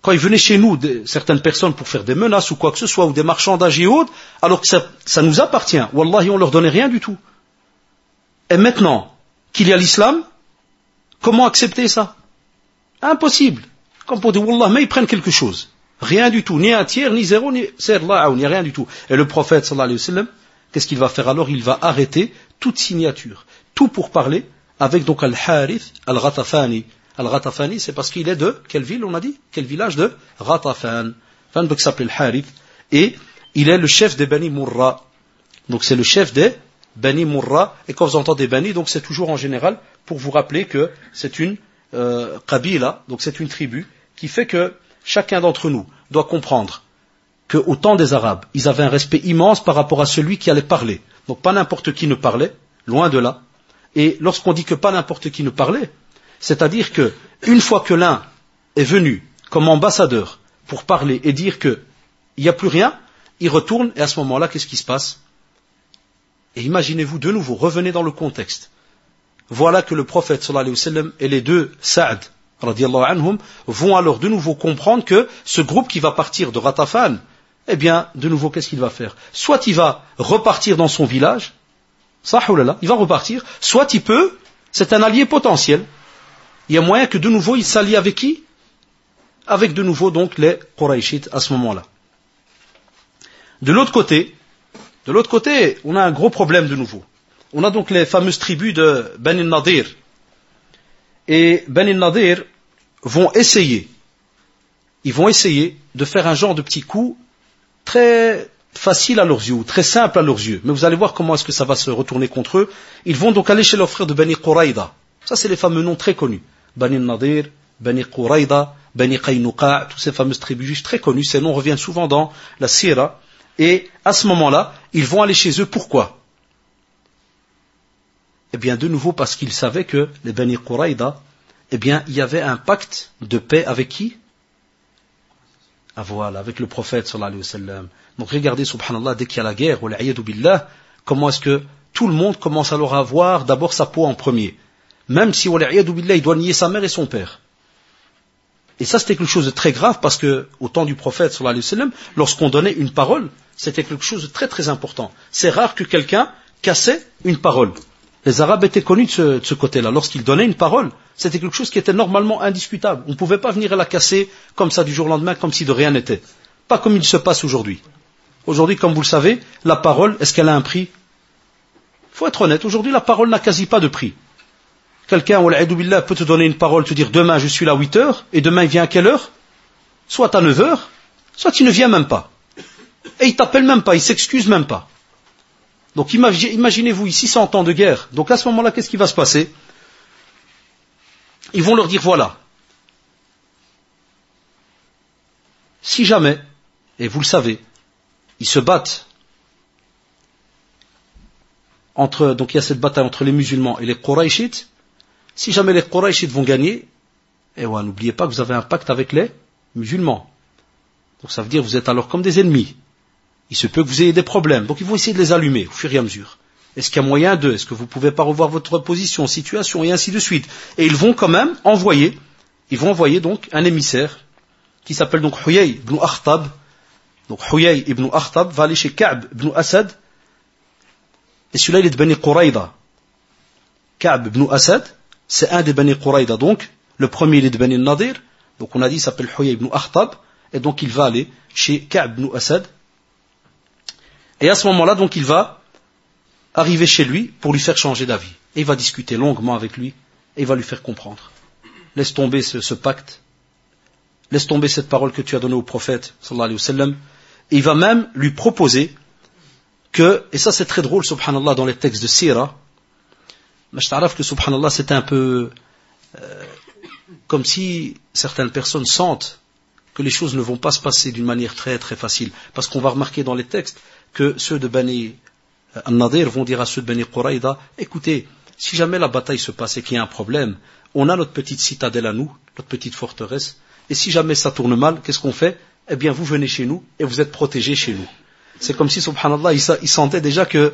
A: Quand ils venaient chez nous, certaines personnes pour faire des menaces ou quoi que ce soit, ou des marchandages et autres, alors que ça, nous appartient, wallahi on leur donnait rien du tout. Et maintenant qu'il y a l'islam, comment accepter ça? Impossible. Comme pour dire, Wallah, mais ils prennent quelque chose. Rien du tout, ni un tiers, ni zéro, ni ni rien du tout. Et le prophète, sallallahu alayhi wa sallam, qu'est-ce qu'il va faire alors? Il va arrêter toute signature, tout pour parler avec donc Al-Harith Al-Ghatafani. Al-Ghatafani, c'est parce qu'il est de quelle ville on a dit? Quel village de Ghatafan. Enfin, donc s'appelle Harith. Et il est le chef des Bani Murra. Donc c'est le chef des Bani Murra. Et quand vous entendez Bani, donc c'est toujours en général pour vous rappeler que c'est une euh, donc c'est une tribu, qui fait que chacun d'entre nous doit comprendre qu'au temps des Arabes, ils avaient un respect immense par rapport à celui qui allait parler. Donc pas n'importe qui ne parlait, loin de là. Et lorsqu'on dit que pas n'importe qui ne parlait, c'est-à-dire que une fois que l'un est venu comme ambassadeur pour parler et dire qu'il n'y a plus rien, il retourne et à ce moment-là, qu'est-ce qui se passe? Et imaginez-vous de nouveau, revenez dans le contexte. Voilà que le prophète et les deux Saad anhum, vont alors de nouveau comprendre que ce groupe qui va partir de Ratafan, eh bien, de nouveau, qu'est-ce qu'il va faire? Soit il va repartir dans son village, il va repartir, soit il peut, c'est un allié potentiel. Il y a moyen que de nouveau il s'allie avec qui? Avec de nouveau donc les Quraishites à ce moment-là. De l'autre côté, de l'autre côté, on a un gros problème de nouveau. On a donc les fameuses tribus de Ben Nadir. Et Ben Nadir vont essayer, ils vont essayer de faire un genre de petit coup très facile à leurs yeux, très simple à leurs yeux. Mais vous allez voir comment est-ce que ça va se retourner contre eux. Ils vont donc aller chez leurs frères de Bani Quraïda. Ça, c'est les fameux noms très connus. Bani Nadir, Bani Quraïda, Bani Qaynuqa, toutes ces fameuses tribus très connues. Ces noms reviennent souvent dans la Sira. Et à ce moment-là, ils vont aller chez eux. Pourquoi? Eh bien, de nouveau, parce qu'ils savaient que les Bani Quraïda, eh bien, il y avait un pacte de paix avec qui? Ah voilà, avec le prophète sallallahu alayhi wa sallam. Donc regardez, subhanallah, dès qu'il y a la guerre, billah, comment est-ce que tout le monde commence alors à avoir d'abord sa peau en premier? Même si, billah, il doit nier sa mère et son père. Et ça, c'était quelque chose de très grave parce que, au temps du prophète, lorsqu'on donnait une parole, c'était quelque chose de très très important. C'est rare que quelqu'un cassait une parole. Les Arabes étaient connus de ce, côté-là. Lorsqu'ils donnaient une parole, c'était quelque chose qui était normalement indiscutable. On ne pouvait pas venir la casser comme ça du jour au lendemain, comme si de rien n'était. Pas comme il se passe aujourd'hui. Aujourd'hui, comme vous le savez, la parole, est-ce qu'elle a un prix? Il faut être honnête. Aujourd'hui, la parole n'a quasi pas de prix. Quelqu'un, billah, peut te donner une parole, te dire demain je suis là à 8 heures, et demain il vient à quelle heure? Soit à 9 heures, soit il ne vient même pas. Et il t'appelle même pas, il s'excuse même pas. Donc imaginez-vous ici 100 ans de guerre. Donc à ce moment-là, qu'est-ce qui va se passer? Ils vont leur dire voilà. Si jamais, et vous le savez, ils se battent entre, donc il y a cette bataille entre les musulmans et les Quraishites, si jamais les Quraishites vont gagner, eh ouais, n'oubliez pas que vous avez un pacte avec les musulmans. Donc ça veut dire que vous êtes alors comme des ennemis il se peut que vous ayez des problèmes. Donc ils vont essayer de les allumer au fur et à mesure. Est-ce qu'il y a moyen de Est-ce que vous ne pouvez pas revoir votre position, situation, et ainsi de suite? Et ils vont quand même envoyer, ils vont envoyer donc un émissaire qui s'appelle donc Huyay ibn Akhtab. Donc Huyay ibn Akhtab va aller chez Ka'b ibn Asad. Et celui-là, il est de Bani Quraïda. Ka'b ibn Asad, c'est un des Bani Quraïda. Donc, le premier, il est de Bani Nadir. Donc on a dit, il s'appelle Huyay ibn Akhtab. Et donc il va aller chez Ka'b ibn Asad et à ce moment-là, donc, il va arriver chez lui pour lui faire changer d'avis. Et il va discuter longuement avec lui et il va lui faire comprendre. Laisse tomber ce, pacte. Laisse tomber cette parole que tu as donnée au prophète, sallallahu alayhi wa sallam. Et il va même lui proposer que, et ça c'est très drôle, subhanallah, dans les textes de Sira, mais je que subhanallah c'est un peu euh, comme si certaines personnes sentent que les choses ne vont pas se passer d'une manière très très facile. Parce qu'on va remarquer dans les textes que ceux de Bani Nadir vont dire à ceux de Bani Quraïda, écoutez, si jamais la bataille se passe et qu'il y a un problème, on a notre petite citadelle à nous, notre petite forteresse, et si jamais ça tourne mal, qu'est-ce qu'on fait? Eh bien vous venez chez nous et vous êtes protégés chez nous. C'est comme si, subhanallah, il sentait déjà que,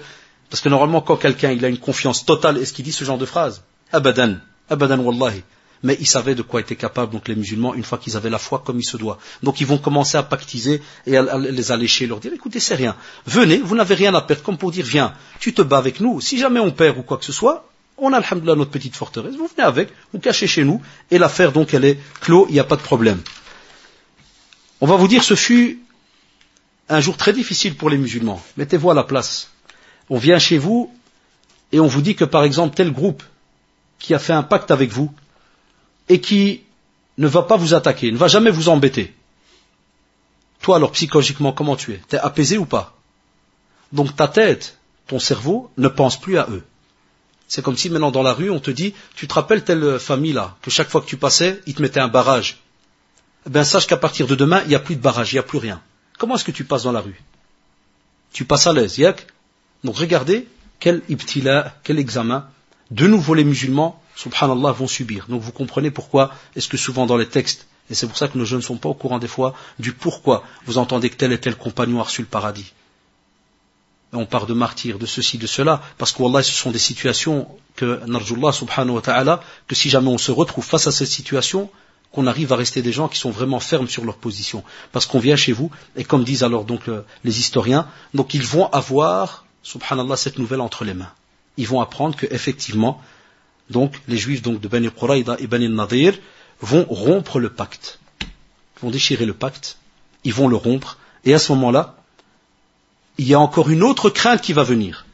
A: parce que normalement quand quelqu'un il a une confiance totale, est-ce qu'il dit ce genre de phrase Abadan, abadan wallahi. Mais ils savaient de quoi étaient capables, donc les musulmans, une fois qu'ils avaient la foi comme il se doit. Donc ils vont commencer à pactiser et à, les allécher, leur dire, écoutez, c'est rien. Venez, vous n'avez rien à perdre, comme pour dire, viens, tu te bats avec nous. Si jamais on perd ou quoi que ce soit, on a, alhamdoulilah, notre petite forteresse. Vous venez avec, vous cachez chez nous, et l'affaire, donc, elle est clos, il n'y a pas de problème. On va vous dire, ce fut un jour très difficile pour les musulmans. Mettez-vous à la place. On vient chez vous et on vous dit que par exemple tel groupe qui a fait un pacte avec vous et qui ne va pas vous attaquer, ne va jamais vous embêter. Toi alors psychologiquement comment tu es? T'es apaisé ou pas? Donc ta tête, ton cerveau ne pense plus à eux. C'est comme si maintenant dans la rue on te dit, tu te rappelles telle famille là, que chaque fois que tu passais, ils te mettaient un barrage. Eh bien sache qu'à partir de demain, il n'y a plus de barrage, il n'y a plus rien. Comment est-ce que tu passes dans la rue? Tu passes à l'aise, yak Donc regardez quel ibtila, quel examen, de nouveau les musulmans, subhanallah, vont subir. Donc vous comprenez pourquoi est-ce que souvent dans les textes, et c'est pour ça que nos jeunes ne sont pas au courant des fois du pourquoi vous entendez que tel et tel compagnon a reçu le paradis. on part de martyrs, de ceci, de cela, parce que ce sont des situations que, narjullah subhanahu wa ta'ala, que si jamais on se retrouve face à cette situation, qu'on arrive à rester des gens qui sont vraiment fermes sur leur position. Parce qu'on vient chez vous, et comme disent alors donc euh, les historiens, donc ils vont avoir, subhanallah, cette nouvelle entre les mains. Ils vont apprendre qu'effectivement, donc les juifs de Bani Quraïda et Bani Nadir vont rompre le pacte. Vont déchirer le pacte, ils vont le rompre, et à ce moment-là, il y a encore une autre crainte qui va venir.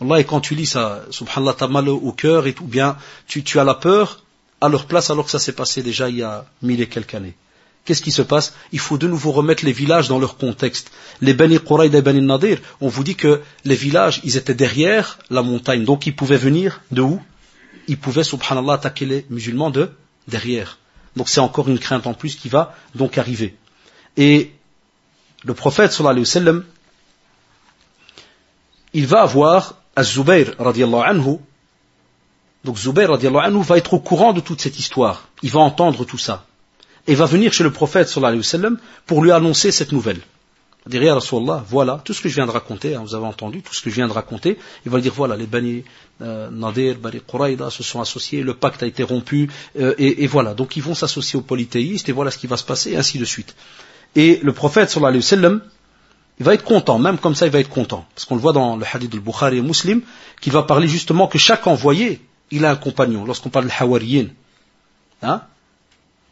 A: Allah, et quand tu lis ça, subhanallah, t'as mal au cœur, et tout bien, tu, tu as la peur, à leur place alors que ça s'est passé déjà il y a mille et quelques années. Qu'est-ce qui se passe? Il faut de nouveau remettre les villages dans leur contexte. Les Bani Quraïd et Bani Nadir, on vous dit que les villages, ils étaient derrière la montagne, donc ils pouvaient venir de où? Ils pouvaient, subhanallah, attaquer les musulmans de derrière. Donc c'est encore une crainte en plus qui va donc arriver. Et le prophète, sallallahu alayhi wa sallam, il va avoir Az-Zubayr, radiallahu anhu, donc Zubair anhu va être au courant de toute cette histoire. Il va entendre tout ça. Et va venir chez le prophète sallallahu alayhi wa sallam pour lui annoncer cette nouvelle. Il va voilà, tout ce que je viens de raconter, hein, vous avez entendu, tout ce que je viens de raconter, il va dire, voilà, les Bani euh, Nadir, Bani Quraïda se sont associés, le pacte a été rompu, euh, et, et, voilà, donc ils vont s'associer aux polythéistes, et voilà ce qui va se passer, et ainsi de suite. Et le prophète sallallahu alayhi wa sallam, il va être content, même comme ça il va être content, parce qu'on le voit dans le hadith du Bukhari et Muslim, qu'il va parler justement que chaque envoyé, il a un compagnon. Lorsqu'on parle de Hawariyin, hein,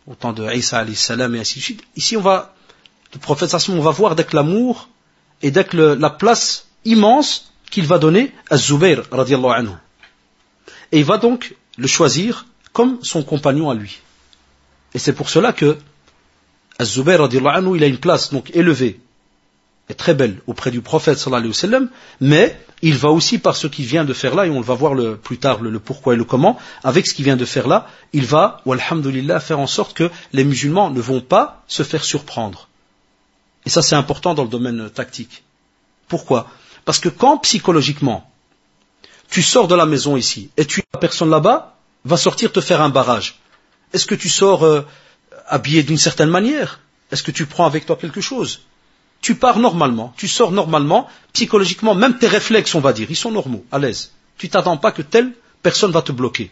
A: au temps de Isa salam et ainsi de suite, ici on va, le prophète on va voir avec l'amour et avec la place immense qu'il va donner à Zubair radiallahu anhu. Et il va donc le choisir comme son compagnon à lui. Et c'est pour cela que Az-Zubayr il a une place donc élevée est très belle auprès du prophète sallallahu alayhi wa mais il va aussi par ce qu'il vient de faire là, et on va voir plus tard le, pourquoi et le comment, avec ce qu'il vient de faire là, il va, ou alhamdulillah, faire en sorte que les musulmans ne vont pas se faire surprendre. Et ça c'est important dans le domaine tactique. Pourquoi? Parce que quand psychologiquement, tu sors de la maison ici, et tu la personne là-bas va sortir te faire un barrage, est-ce que tu sors euh, habillé d'une certaine manière? Est-ce que tu prends avec toi quelque chose? Tu pars normalement, tu sors normalement, psychologiquement, même tes réflexes, on va dire, ils sont normaux, à l'aise. Tu t'attends pas que telle personne va te bloquer.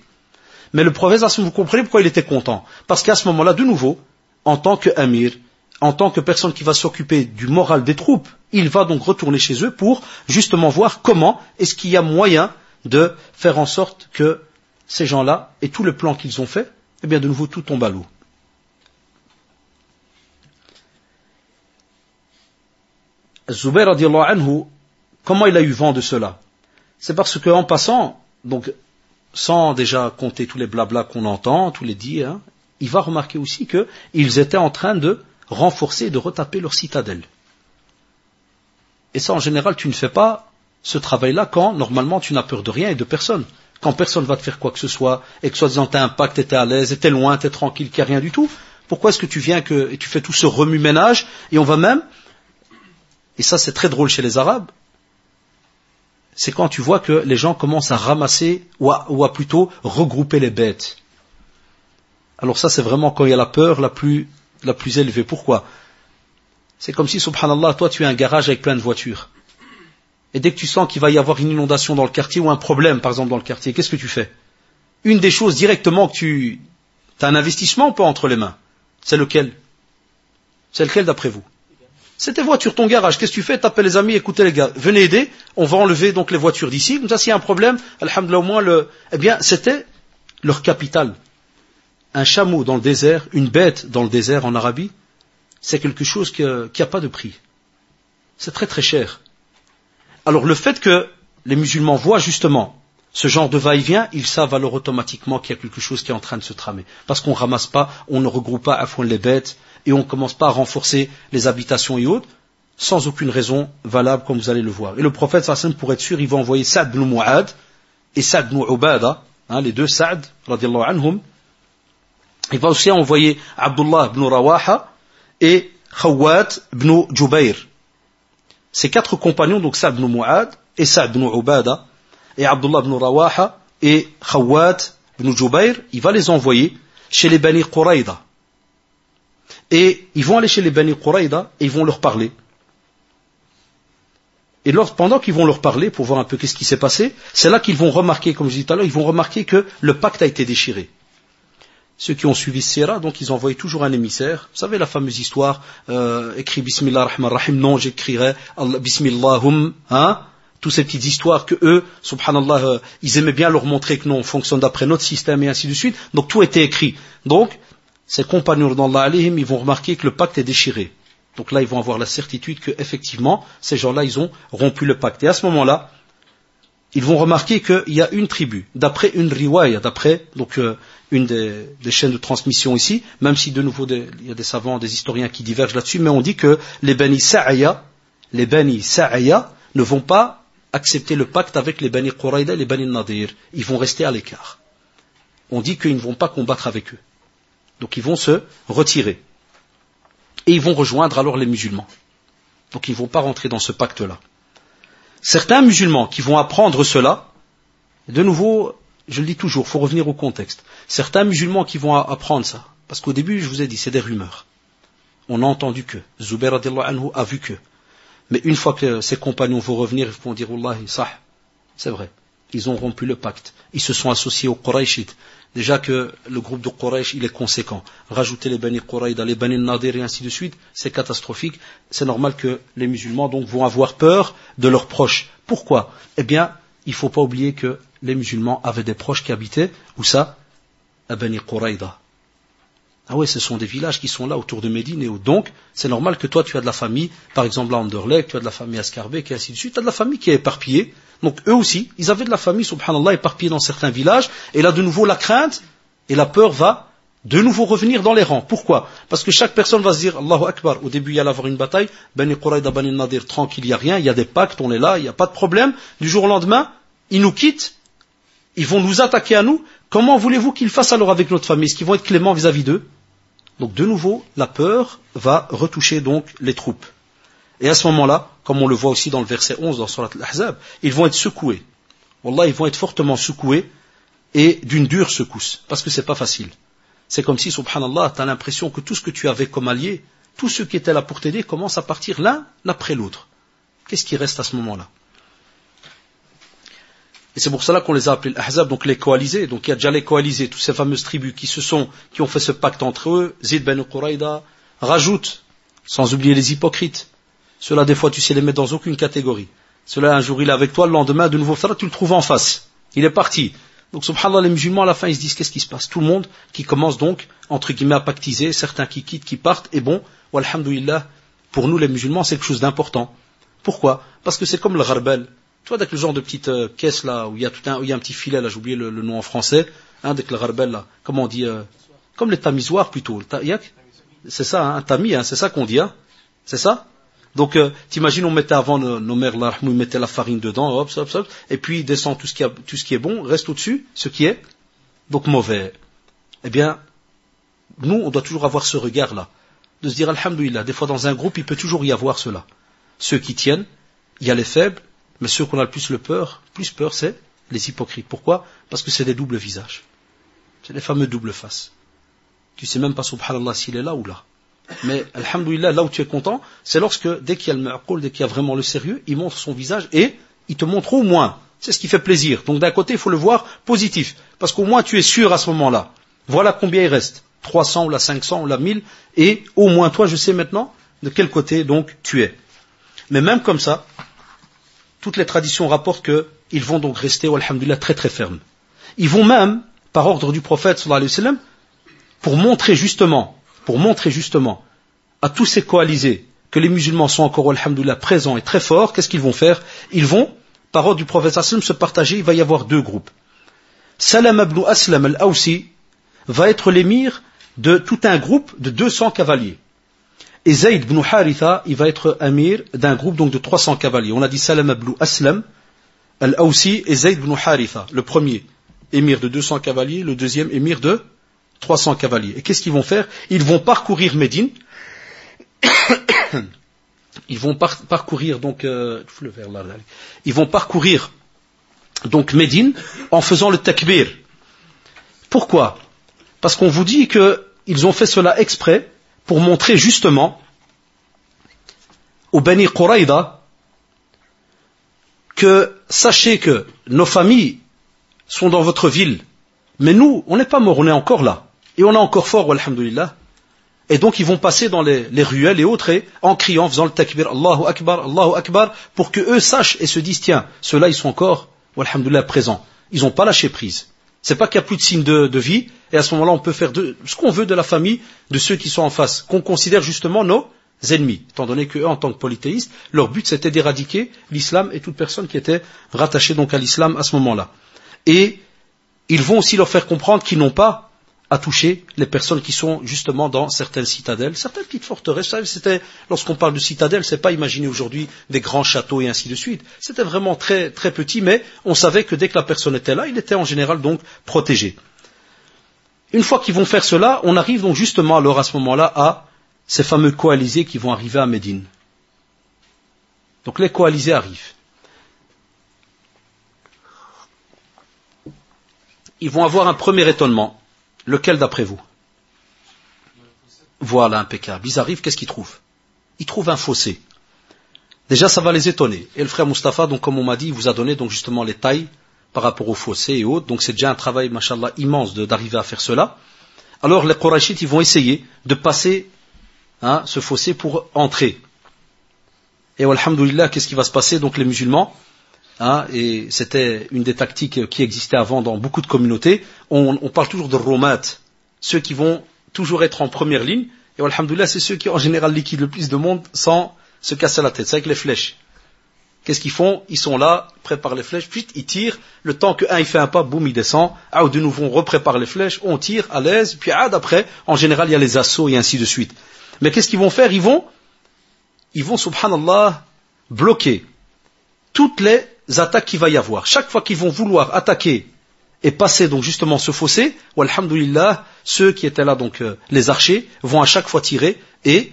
A: Mais le prophète, vous comprenez pourquoi il était content Parce qu'à ce moment-là, de nouveau, en tant qu'amir, en tant que personne qui va s'occuper du moral des troupes, il va donc retourner chez eux pour justement voir comment est-ce qu'il y a moyen de faire en sorte que ces gens-là, et tout le plan qu'ils ont fait, eh bien de nouveau tout tombe à l'eau. Zubair anhu, comment il a eu vent de cela? C'est parce qu'en passant, donc sans déjà compter tous les blablas qu'on entend, tous les dits, hein, il va remarquer aussi qu'ils étaient en train de renforcer et de retaper leur citadelle. Et ça, en général, tu ne fais pas ce travail-là quand, normalement, tu n'as peur de rien et de personne. Quand personne va te faire quoi que ce soit, et que soi-disant t'as un pacte, t'es à l'aise, t'es loin, t'es tranquille, qu'il n'y a rien du tout. Pourquoi est-ce que tu viens que, et tu fais tout ce remue-ménage, et on va même et ça c'est très drôle chez les Arabes, c'est quand tu vois que les gens commencent à ramasser ou à, plutôt regrouper les bêtes. Alors ça c'est vraiment quand il y a la peur la plus la plus élevée. Pourquoi? C'est comme si, subhanallah, toi tu as un garage avec plein de voitures. Et dès que tu sens qu'il va y avoir une inondation dans le quartier ou un problème, par exemple, dans le quartier, qu'est-ce que tu fais? Une des choses directement que tu as un investissement ou pas entre les mains, c'est lequel? C'est lequel d'après vous? C'est tes voitures, ton garage. Qu'est-ce que tu fais? T'appelles les amis, écoutez les gars, venez aider. On va enlever donc les voitures d'ici. Comme ça, s'il a un problème, alhamdoulilah, au moins le. Eh bien, c'était leur capital. Un chameau dans le désert, une bête dans le désert en Arabie, c'est quelque chose qui n'a pas de prix. C'est très très cher. Alors le fait que les musulmans voient justement ce genre de va-et-vient, ils savent alors automatiquement qu'il y a quelque chose qui est en train de se tramer. Parce qu'on ne ramasse pas, on ne regroupe pas à fond les bêtes, et on ne commence pas à renforcer les habitations et autres, sans aucune raison valable, comme vous allez le voir. Et le prophète, sallam, pour être sûr, il va envoyer Sa'd ibn Mu'ad et Sa'd ibn Ubada, hein, les deux Sa'd, radiallahu anhum. Il va aussi envoyer Abdullah ibn Rawaha et Khawat ibn Jubair. Ces quatre compagnons, donc Sa'd ibn Mu'ad et Sa'd ibn Ubada et Abdullah ibn Rawaha et Khawat ibn Jubair, il va les envoyer chez les Bani Quraïda. Et ils vont aller chez les Bani Quraïda et ils vont leur parler. Et pendant qu'ils vont leur parler pour voir un peu qu'est-ce qui s'est passé, c'est là qu'ils vont remarquer, comme je disais tout à l'heure, ils vont remarquer que le pacte a été déchiré. Ceux qui ont suivi Sira, donc ils envoyaient toujours un émissaire. Vous savez la fameuse histoire, euh, écrit Bismillah Rahman Rahim, non j'écrirai Bismillahum, hein toutes ces petites histoires que eux, subhanallah, euh, ils aimaient bien leur montrer que non, on fonctionne d'après notre système et ainsi de suite. Donc tout était écrit. Donc ses compagnons d'Allah ils vont remarquer que le pacte est déchiré. Donc là, ils vont avoir la certitude que effectivement, ces gens-là, ils ont rompu le pacte. Et à ce moment-là, ils vont remarquer qu'il y a une tribu, d'après une riwaya, d'après donc euh, une des, chaînes de transmission ici, même si de nouveau il y a des savants, des historiens qui divergent là-dessus, mais on dit que les Bani Sa'aya, les Bani Sa'aya ne vont pas accepter le pacte avec les Bani Quraida et les Bani Nadir. Ils vont rester à l'écart. On dit qu'ils ne vont pas combattre avec eux. Donc ils vont se retirer. Et ils vont rejoindre alors les musulmans. Donc ils ne vont pas rentrer dans ce pacte-là. Certains musulmans qui vont apprendre cela, de nouveau, je le dis toujours, il faut revenir au contexte. Certains musulmans qui vont apprendre ça, parce qu'au début, je vous ai dit, c'est des rumeurs. On a entendu que, Zubair anhu a vu que. Mais une fois que ses compagnons vont revenir, ils vont dire, Wallahi, ça, c'est vrai. Ils ont rompu le pacte. Ils se sont associés aux Quraishites. Déjà que le groupe de Quraysh, il est conséquent. Rajouter les Bani Quraïda, les Bani Nadir et ainsi de suite, c'est catastrophique. C'est normal que les musulmans donc vont avoir peur de leurs proches. Pourquoi? Eh bien, il ne faut pas oublier que les musulmans avaient des proches qui habitaient, où ça? À Bani Quraïda. Ah oui, ce sont des villages qui sont là autour de Médine et où donc c'est normal que toi tu as de la famille, par exemple à Anderlecht, tu as de la famille à et ainsi de suite, tu as de la famille qui est éparpillée. Donc eux aussi, ils avaient de la famille, subhanallah, éparpillée dans certains villages, et là de nouveau la crainte et la peur va de nouveau revenir dans les rangs. Pourquoi? Parce que chaque personne va se dire, Allahu Akbar, au début il y allait avoir une bataille, Bani Nadir, tranquille, il n'y a rien, il y a des pactes, on est là, il n'y a pas de problème. Du jour au lendemain, ils nous quittent, ils vont nous attaquer à nous. Comment voulez-vous qu'ils fassent alors avec notre famille? Est-ce qu'ils vont être cléments vis-à-vis d'eux? Donc de nouveau, la peur va retoucher donc les troupes. Et à ce moment-là, comme on le voit aussi dans le verset 11 dans Surat al-Ahzab, ils vont être secoués. Wallah, ils vont être fortement secoués et d'une dure secousse, parce que c'est pas facile. C'est comme si, subhanallah, tu as l'impression que tout ce que tu avais comme allié, tous ceux qui étaient là pour t'aider, commencent à partir l'un après l'autre. Qu'est-ce qui reste à ce moment-là? Et c'est pour cela qu'on les a appelés l'Ahzab, donc les coalisés. Donc il y a déjà les coalisés, toutes ces fameuses tribus qui se sont, qui ont fait ce pacte entre eux. Zid ben Quraïda rajoute, sans oublier les hypocrites. Cela des fois tu sais les mettre dans aucune catégorie. Cela un jour il est avec toi, le lendemain de nouveau tu le trouves en face. Il est parti. Donc subhanallah les musulmans à la fin ils se disent qu'est-ce qui se passe? Tout le monde qui commence donc entre guillemets à pactiser, certains qui quittent, qui partent, et bon, alhamdoulilah, pour nous les musulmans c'est quelque chose d'important. Pourquoi? Parce que c'est comme le gharbel. Tu vois, avec le genre de petite euh, caisse là, où il y a tout un, où il y a un petit filet là, j'ai oublié le, nom en français, hein, avec le là, comment on dit, euh, comme les tamisoirs plutôt, c'est ça, hein, un tamis, hein, c'est ça qu'on dit, hein, c'est ça? Donc, euh, t'imagines, on mettait avant nos, mères là, on mettait la farine dedans, hop, hop, hop, et puis descend tout ce qui, a, tout ce qui est bon, reste au-dessus, ce qui est donc mauvais. Eh bien, nous, on doit toujours avoir ce regard-là, de se dire, alhamdoulilah, des fois dans un groupe, il peut toujours y avoir cela. Ceux qui tiennent, il y a les faibles, mais ceux qu'on a le plus le peur, plus peur, c'est les hypocrites. Pourquoi? Parce que c'est des doubles visages. C'est les fameux doubles faces. Tu sais même pas, subhanallah, s'il est là ou là. Mais, alhamdoulilah, là où tu es content, c'est lorsque, dès qu'il y a le ma'qul, dès qu'il y a vraiment le sérieux, il montre son visage et il te montre au moins. C'est ce qui fait plaisir. Donc d'un côté, il faut le voir positif. Parce qu'au moins, tu es sûr à ce moment-là. Voilà combien il reste. 300 ou la 500 ou la 1000. Et au moins, toi, je sais maintenant de quel côté, donc, tu es. Mais même comme ça, toutes les traditions rapportent qu'ils vont donc rester, alhamdulillah, très très fermes. Ils vont même, par ordre du prophète, sallallahu alayhi wa sallam, pour montrer justement, pour montrer justement à tous ces coalisés que les musulmans sont encore, alhamdulillah, présents et très forts, qu'est-ce qu'ils vont faire? Ils vont, par ordre du prophète sallam, se partager, il va y avoir deux groupes. Salam ibn Aslam al-Awsi va être l'émir de tout un groupe de 200 cavaliers. Et Zayd ibn Haritha, il va être amir d'un groupe donc de 300 cavaliers. On a dit Salam ibn Aslam, Al-Awsi et Zayd ibn Haritha. Le premier, émir de 200 cavaliers, le deuxième, émir de 300 cavaliers. Et qu'est-ce qu'ils vont faire? Ils vont parcourir Médine. *coughs* Ils vont parcourir donc euh, ils vont parcourir donc Médine en faisant le takbir. Pourquoi? Parce qu'on vous dit qu'ils ont fait cela exprès pour montrer justement au Bani Quraïda que sachez que nos familles sont dans votre ville, mais nous, on n'est pas morts, on est encore là. Et on est encore fort, alhamdulillah. Et donc ils vont passer dans les, ruelles et autres en criant, faisant le takbir, Allahu Akbar, Allahu Akbar, pour que eux sachent et se disent, tiens, ceux-là ils sont encore, alhamdulillah, présents. Ils n'ont pas lâché prise. C'est pas qu'il n'y a plus de signe de, vie, et à ce moment-là, on peut faire ce qu'on veut de la famille, de ceux qui sont en face, qu'on considère justement nos ennemis, étant donné qu'eux, en tant que polythéistes, leur but c'était d'éradiquer l'islam et toute personne qui était rattachée donc à l'islam à ce moment-là. Et ils vont aussi leur faire comprendre qu'ils n'ont pas à toucher les personnes qui sont justement dans certaines citadelles, certaines petites forteresses. C'était, lorsqu'on parle de citadelles, c'est pas imaginer aujourd'hui des grands châteaux et ainsi de suite. C'était vraiment très, très petit, mais on savait que dès que la personne était là, il était en général donc protégé. Une fois qu'ils vont faire cela, on arrive donc justement alors à ce moment-là à ces fameux coalisés qui vont arriver à Médine. Donc les coalisés arrivent. Ils vont avoir un premier étonnement. Lequel d'après vous? Voilà, impeccable. Ils arrivent, qu'est-ce qu'ils trouvent? Ils trouvent un fossé. Déjà, ça va les étonner. Et le frère Mustapha, donc, comme on m'a dit, il vous a donné justement les tailles par rapport au fossé et autres. Donc, c'est déjà un travail, machallah, immense d'arriver à faire cela. Alors, les Quraishites, ils vont essayer de passer hein, ce fossé pour entrer. Et alhamdoulilah, qu'est-ce qui va se passer? Donc, les musulmans, Hein, et c'était une des tactiques qui existait avant dans beaucoup de communautés. On, parle toujours de romat, ceux qui vont toujours être en première ligne. Et alhamdoulilah, c'est ceux qui en général liquident le plus de monde sans se casser la tête. C'est avec les flèches. Qu'est-ce qu'ils font? Ils sont là, préparent les flèches, puis ils tirent. Le temps que un il fait un pas, boum, il descend. Ah, de nouveau, on reprépare les flèches, on tire à l'aise. Puis ah, d'après, en général, il y a les assauts et ainsi de suite. Mais qu'est-ce qu'ils vont faire? Ils vont, ils vont, subhanallah, bloquer toutes les attaques qu'il va y avoir. Chaque fois qu'ils vont vouloir attaquer et passer donc justement ce fossé, ou alhamdulillah, ceux qui étaient là, donc euh, les archers, vont à chaque fois tirer et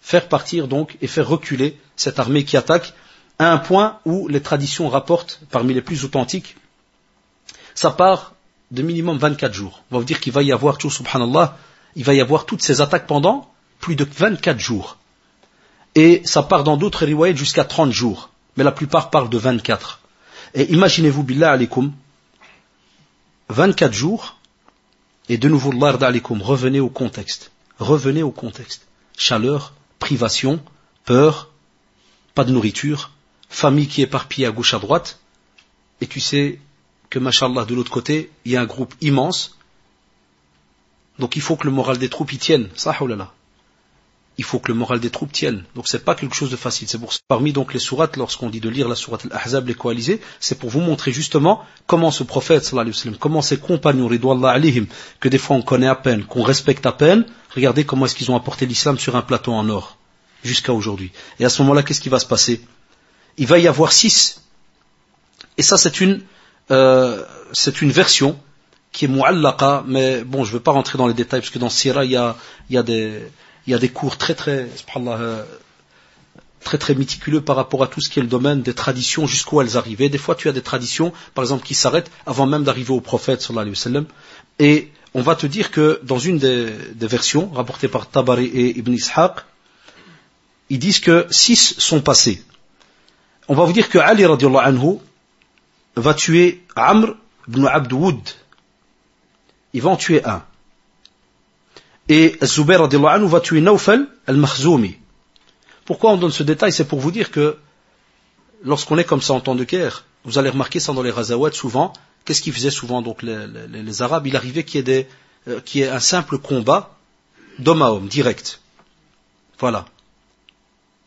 A: faire partir donc et faire reculer cette armée qui attaque à un point où les traditions rapportent, parmi les plus authentiques, ça part de minimum 24 jours. On va vous dire qu'il va y avoir, subhanallah, il va y avoir toutes ces attaques pendant plus de 24 jours. Et ça part dans d'autres riwayats jusqu'à 30 jours mais la plupart parlent de 24. Et imaginez-vous, billah alaikum, 24 jours, et de nouveau, Allah alaikum, revenez au contexte. Revenez au contexte. Chaleur, privation, peur, pas de nourriture, famille qui est éparpillée à gauche à droite, et tu sais que, mashallah, de l'autre côté, il y a un groupe immense, donc il faut que le moral des troupes y tienne. Il faut que le moral des troupes tienne. Donc c'est pas quelque chose de facile. C'est pour parmi donc les sourates, lorsqu'on dit de lire la sourate al-Ahzab, les coalisés, c'est pour vous montrer justement comment ce prophète, sallallahu alayhi wa sallam, comment ses compagnons, alayhim, que des fois on connaît à peine, qu'on respecte à peine, regardez comment est-ce qu'ils ont apporté l'islam sur un plateau en or, jusqu'à aujourd'hui. Et à ce moment-là, qu'est-ce qui va se passer? Il va y avoir six. Et ça, c'est une, euh, c'est une version qui est mu'allaqa, mais bon, je ne veux pas rentrer dans les détails, parce que dans Sira, il y a, il y a des, il y a des cours très très, euh, très très méticuleux par rapport à tout ce qui est le domaine des traditions, jusqu'où elles arrivaient. Des fois, tu as des traditions, par exemple, qui s'arrêtent avant même d'arriver au prophète, sallallahu alayhi wa. Et on va te dire que dans une des, versions, rapportées par Tabari et Ibn Ishaq, ils disent que six sont passés. On va vous dire que Ali radiallahu anhu va tuer Amr ibn Abd Il va en tuer un. Et Zubair anhu va tuer Nawfal al-Makhzoumi. Pourquoi on donne ce détail? C'est pour vous dire que lorsqu'on est comme ça en temps de guerre, vous allez remarquer ça dans les Razawad souvent, qu'est-ce qu'ils faisaient souvent donc les, Arabes? Il arrivait qu'il y, ait euh, ait un simple combat d'homme à homme, direct. Voilà.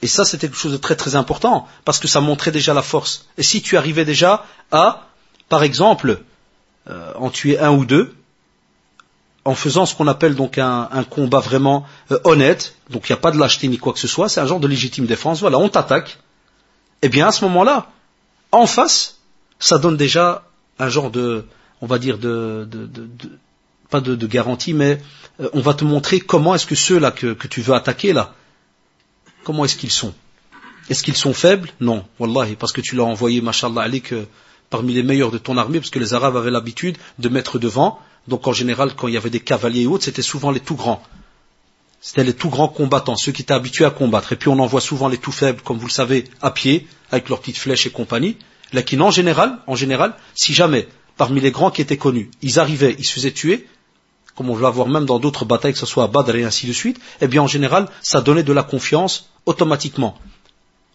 A: Et ça, c'était quelque chose de très très important, parce que ça montrait déjà la force. Et si tu arrivais déjà à, par exemple, euh, en tuer un ou deux, en faisant ce qu'on appelle donc un, combat vraiment euh, honnête, donc il n'y a pas de lâcheté ni quoi que ce soit, c'est un genre de légitime défense, voilà, on t'attaque, eh bien à ce moment-là, en face, ça donne déjà un genre de, on va dire, de, pas de, garantie, mais euh, on va te montrer comment est-ce que ceux-là que, tu veux attaquer, là, comment est-ce qu'ils sont. Est-ce qu'ils sont faibles? Non, wallahi, parce que tu l'as envoyé, que parmi les meilleurs de ton armée, parce que les Arabes avaient l'habitude de mettre devant, donc en général, quand il y avait des cavaliers et autres, c'était souvent les tout grands. C'était les tout grands combattants, ceux qui étaient habitués à combattre. Et puis on envoie souvent les tout faibles, comme vous le savez, à pied, avec leurs petites flèches et compagnie. Là, qui, en général, en général, si jamais, parmi les grands qui étaient connus, ils arrivaient, ils se faisaient tuer, comme on va voir même dans d'autres batailles, que ce soit à Badr et ainsi de suite, eh bien en général, ça donnait de la confiance automatiquement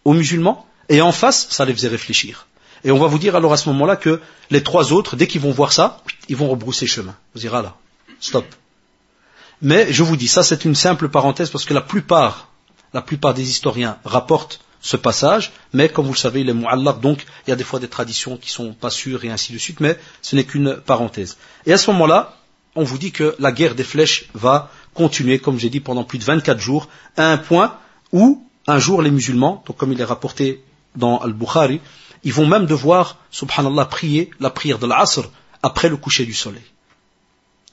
A: aux musulmans, et en face, ça les faisait réfléchir. Et on va vous dire alors à ce moment-là que les trois autres, dès qu'ils vont voir ça, ils vont rebrousser chemin. Vous direz là, stop. Mais je vous dis, ça c'est une simple parenthèse parce que la plupart, la plupart des historiens rapportent ce passage, mais comme vous le savez, il est mu'allaq, donc il y a des fois des traditions qui sont pas sûres et ainsi de suite, mais ce n'est qu'une parenthèse. Et à ce moment-là, on vous dit que la guerre des flèches va continuer, comme j'ai dit, pendant plus de 24 jours, à un point où, un jour, les musulmans, donc comme il est rapporté dans Al-Bukhari, ils vont même devoir, subhanallah, prier la prière de l'Asr après le coucher du soleil.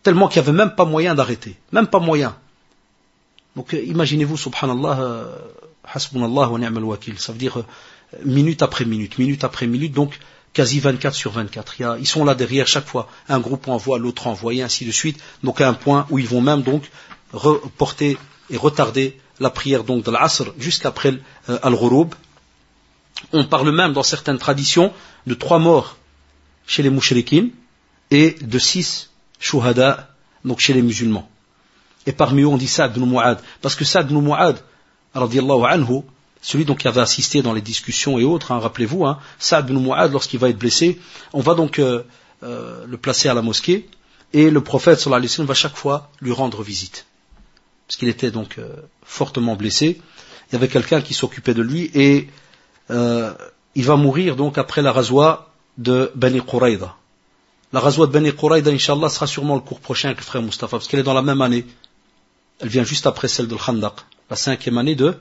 A: Tellement qu'il n'y avait même pas moyen d'arrêter. Même pas moyen. Donc euh, imaginez-vous, subhanallah, euh, hasbunallah wa ni'mal wakil. Ça veut dire euh, minute après minute, minute après minute, donc quasi 24 sur 24. ils sont là derrière chaque fois. Un groupe envoie, l'autre envoie, ainsi de suite. Donc à un point où ils vont même donc reporter et retarder la prière donc de l'Asr jusqu'après al-Ghurub, on parle même dans certaines traditions de trois morts chez les mouchriquines et de six shuhada donc chez les musulmans. Et parmi eux on dit Sa'd ibn Mu'ad parce que Sa'd ibn Mu'ad anhu celui donc qui avait assisté dans les discussions et autres, hein, rappelez-vous, hein, Sa'd ibn lorsqu'il va être blessé, on va donc euh, euh, le placer à la mosquée, et le prophète sallallahu alayhi wa sallam va chaque fois lui rendre visite. Parce qu'il était donc euh, fortement blessé. Il y avait quelqu'un qui s'occupait de lui, et euh, il va mourir donc après la razwa de Bani Quraïda. La razwa de Bani Quraïda, Inch'Allah, sera sûrement le cours prochain avec le frère Mustafa, parce qu'elle est dans la même année. Elle vient juste après celle de Khandaq, la cinquième année de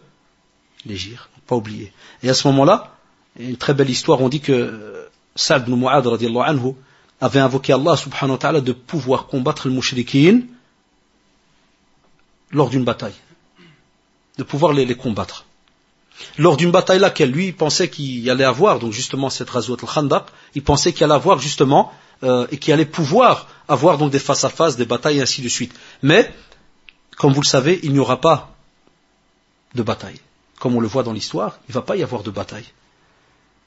A: l'Égir, pas oublier. Et à ce moment-là, une très belle histoire, on dit que Sa'd ibn Mu'ad anhu avait invoqué Allah subhanahu wa ta'ala de pouvoir combattre le mushrikin lors d'une bataille. De pouvoir les combattre lors d'une bataille laquelle lui pensait qu'il allait avoir, donc justement cette Razouat al-Khandaq, il pensait qu'il allait avoir justement, euh, et qu'il allait pouvoir avoir donc des face-à-face, des batailles et ainsi de suite. Mais, comme vous le savez, il n'y aura pas de bataille. Comme on le voit dans l'histoire, il ne va pas y avoir de bataille.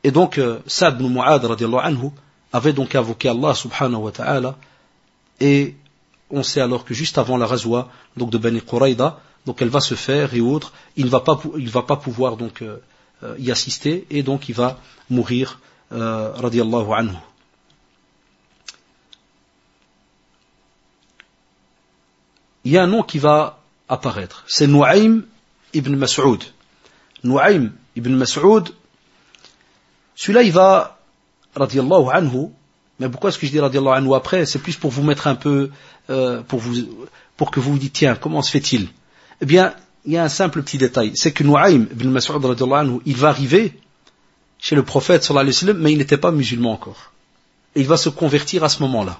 A: Et donc, euh, Sa'd ibn Mu'ad anhu, avait donc invoqué Allah subhanahu wa ta'ala, et on sait alors que juste avant la Razwa, donc de Bani Quraïda, donc elle va se faire et autres, il ne va pas, va pas pouvoir donc euh, euh, y assister et donc il va mourir euh, radiallahu anhu. Il y a un nom qui va apparaître, c'est Nu'aym ibn Mas'ud. Nu'aym ibn Mas'ud, celui-là il va radiallahu anhu, mais pourquoi est-ce que je dis radiallahu anhu après? C'est plus pour vous mettre un peu, pour, vous, pour que vous vous dites, tiens, comment se fait-il? Eh bien, il y a un simple petit détail. C'est que Nu'aym ibn Mas'ud, il va arriver chez le prophète, sallallahu alayhi wa sallam, mais il n'était pas musulman encore. Et il va se convertir à ce moment-là.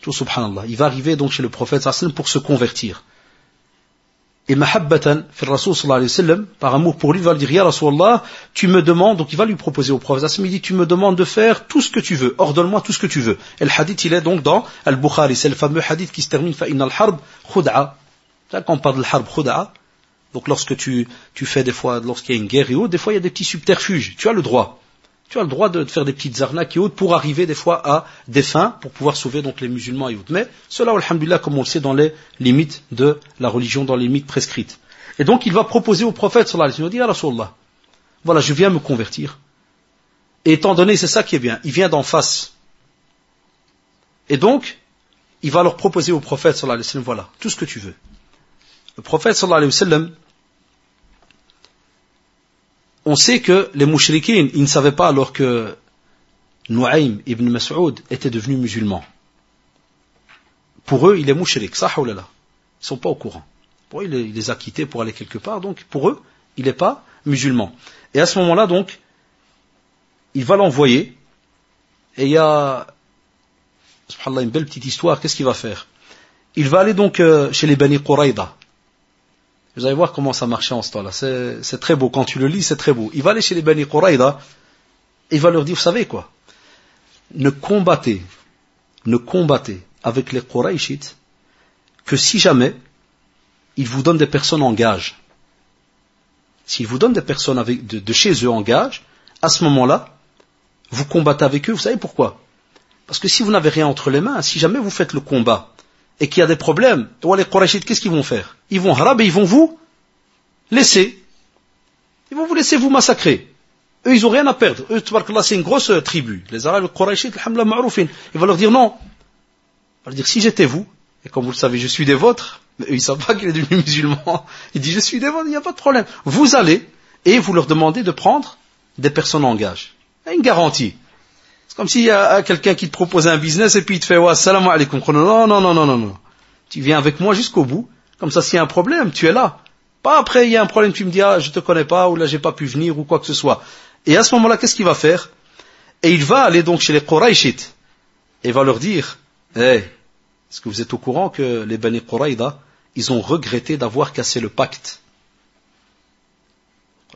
A: Tout subhanallah. Il va arriver donc chez le prophète, sallallahu alayhi wa sallam, pour se convertir. et mahabbatan fi Rasul sallallahu alayhi wa sallam, par amour pour lui, il va lui dire, tu me demandes, donc il va lui proposer au prophète, il dit, tu me demandes de faire tout ce que tu veux, ordonne-moi tout ce que tu veux. Et le hadith, il est donc dans Al-Bukhari, c'est le fameux hadith qui se termine, fa inna al-harb khud'a. Quand on parle de l'harb donc lorsque tu, tu fais des fois, lorsqu'il y a une guerre et autres, des fois il y a des petits subterfuges, tu as le droit. Tu as le droit de faire des petites arnaques et autres pour arriver des fois à des fins, pour pouvoir sauver donc les musulmans et autres. Mais cela, alhamdulillah, comme on le sait, dans les limites de la religion, dans les limites prescrites. Et donc il va proposer au prophète, sallallahu alayhi wa sallam, voilà, je viens me convertir. Et étant donné, c'est ça qui est bien, il vient d'en face. Et donc, il va leur proposer au prophète, sallallahu alayhi wa sallam, voilà, tout ce que tu veux. Le prophète, sallallahu alayhi wa sallam, on sait que les mouchriquins, ils ne savaient pas alors que Nu'aym ibn Mas'ud était devenu musulman. Pour eux, il est mouchrik, ça Ils ne sont pas au courant. Pour eux, il les a quittés pour aller quelque part, donc pour eux, il n'est pas musulman. Et à ce moment-là, donc, il va l'envoyer, et il y a, subhanallah, une belle petite histoire, qu'est-ce qu'il va faire? Il va aller donc euh, chez les Bani Quraïda, vous allez voir comment ça marchait en ce temps-là. C'est très beau. Quand tu le lis, c'est très beau. Il va aller chez les Bani Quraïda et il va leur dire, vous savez quoi? Ne combattez, ne combattez avec les Quraïchites que si jamais ils vous donnent des personnes en gage. S'ils vous donnent des personnes de chez eux en gage, à ce moment-là, vous combattez avec eux. Vous savez pourquoi? Parce que si vous n'avez rien entre les mains, si jamais vous faites le combat et qu'il y a des problèmes, les Qurayshites, qu'est-ce qu'ils vont faire? Ils vont harab et ils vont vous laisser. Ils vont vous laisser vous massacrer. Eux, ils n'ont rien à perdre. Eux, c'est une grosse tribu. Les Arabes, les Qurayshites, il va leur dire non. Il va leur dire, si j'étais vous, et comme vous le savez, je suis des vôtres, mais eux, ils savent pas qu'il est devenu *laughs* musulman. Il dit, je suis des vôtres, il n'y a pas de problème. Vous allez, et vous leur demandez de prendre des personnes en gage. Une garantie. C'est comme s'il y a quelqu'un qui te propose un business et puis il te fait ouais, salam alaikum. Non, non, non, non, non, non. Tu viens avec moi jusqu'au bout. Comme ça, s'il y a un problème, tu es là. Pas après, il y a un problème, tu me dis, ah, je te connais pas, ou là, j'ai pas pu venir, ou quoi que ce soit. Et à ce moment-là, qu'est-ce qu'il va faire? Et il va aller donc chez les Quraishites et va leur dire, eh, est-ce que vous êtes au courant que les Bani Quraïda, ils ont regretté d'avoir cassé le pacte?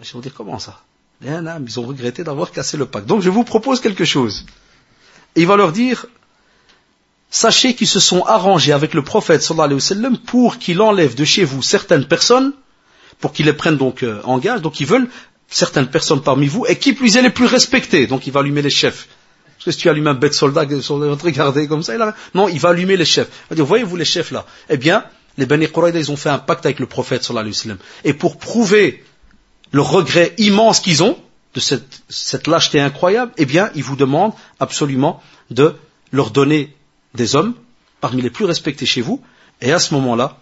A: Ils vont dire, comment ça? Ils ont regretté d'avoir cassé le pacte. Donc je vous propose quelque chose. Il va leur dire, sachez qu'ils se sont arrangés avec le prophète sallallahu alayhi wa sallam pour qu'il enlève de chez vous certaines personnes, pour qu'ils les prennent donc euh, en gage, donc ils veulent certaines personnes parmi vous, et qui plus est les plus respectés, donc il va allumer les chefs. Parce que si tu allumes un bête soldat, ils vont te regarder comme ça, non, il va allumer les chefs. Il va dire, voyez-vous les chefs là Eh bien, les Bani Quraïda, ils ont fait un pacte avec le prophète sallallahu alayhi wa sallam. Et pour prouver le regret immense qu'ils ont de cette, lâcheté incroyable, eh bien, ils vous demandent absolument de leur donner des hommes parmi les plus respectés chez vous, et à ce moment-là,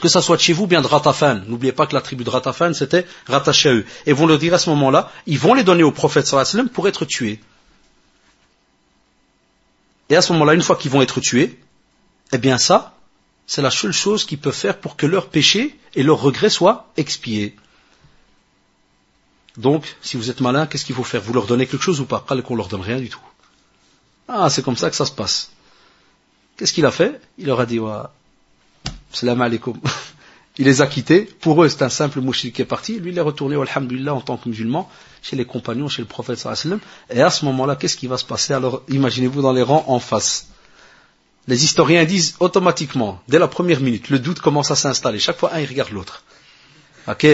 A: que ça soit de chez vous, bien de Ratafan. N'oubliez pas que la tribu de Ratafan, c'était rattaché à eux. Et vont leur dire à ce moment-là, ils vont les donner au prophète sallallahu pour être tués. Et à ce moment-là, une fois qu'ils vont être tués, eh bien ça, c'est la seule chose qu'ils peuvent faire pour que leur péché et leur regret soient expiés. Donc, si vous êtes malin, qu'est-ce qu'il faut faire? Vous leur donnez quelque chose ou pas? Qu'on leur donne rien du tout. Ah, c'est comme ça que ça se passe. Qu'est-ce qu'il a fait? Il leur a dit, wa, salam alaikum. *laughs* il les a quittés. Pour eux, c'est un simple mouchik qui est parti. Lui, il est retourné, alhamdulillah, en tant que musulman, chez les compagnons, chez le prophète sallam. Et à ce moment-là, qu'est-ce qui va se passer? Alors, imaginez-vous dans les rangs en face. Les historiens disent automatiquement, dès la première minute, le doute commence à s'installer. Chaque fois, un, il regarde l'autre. Ok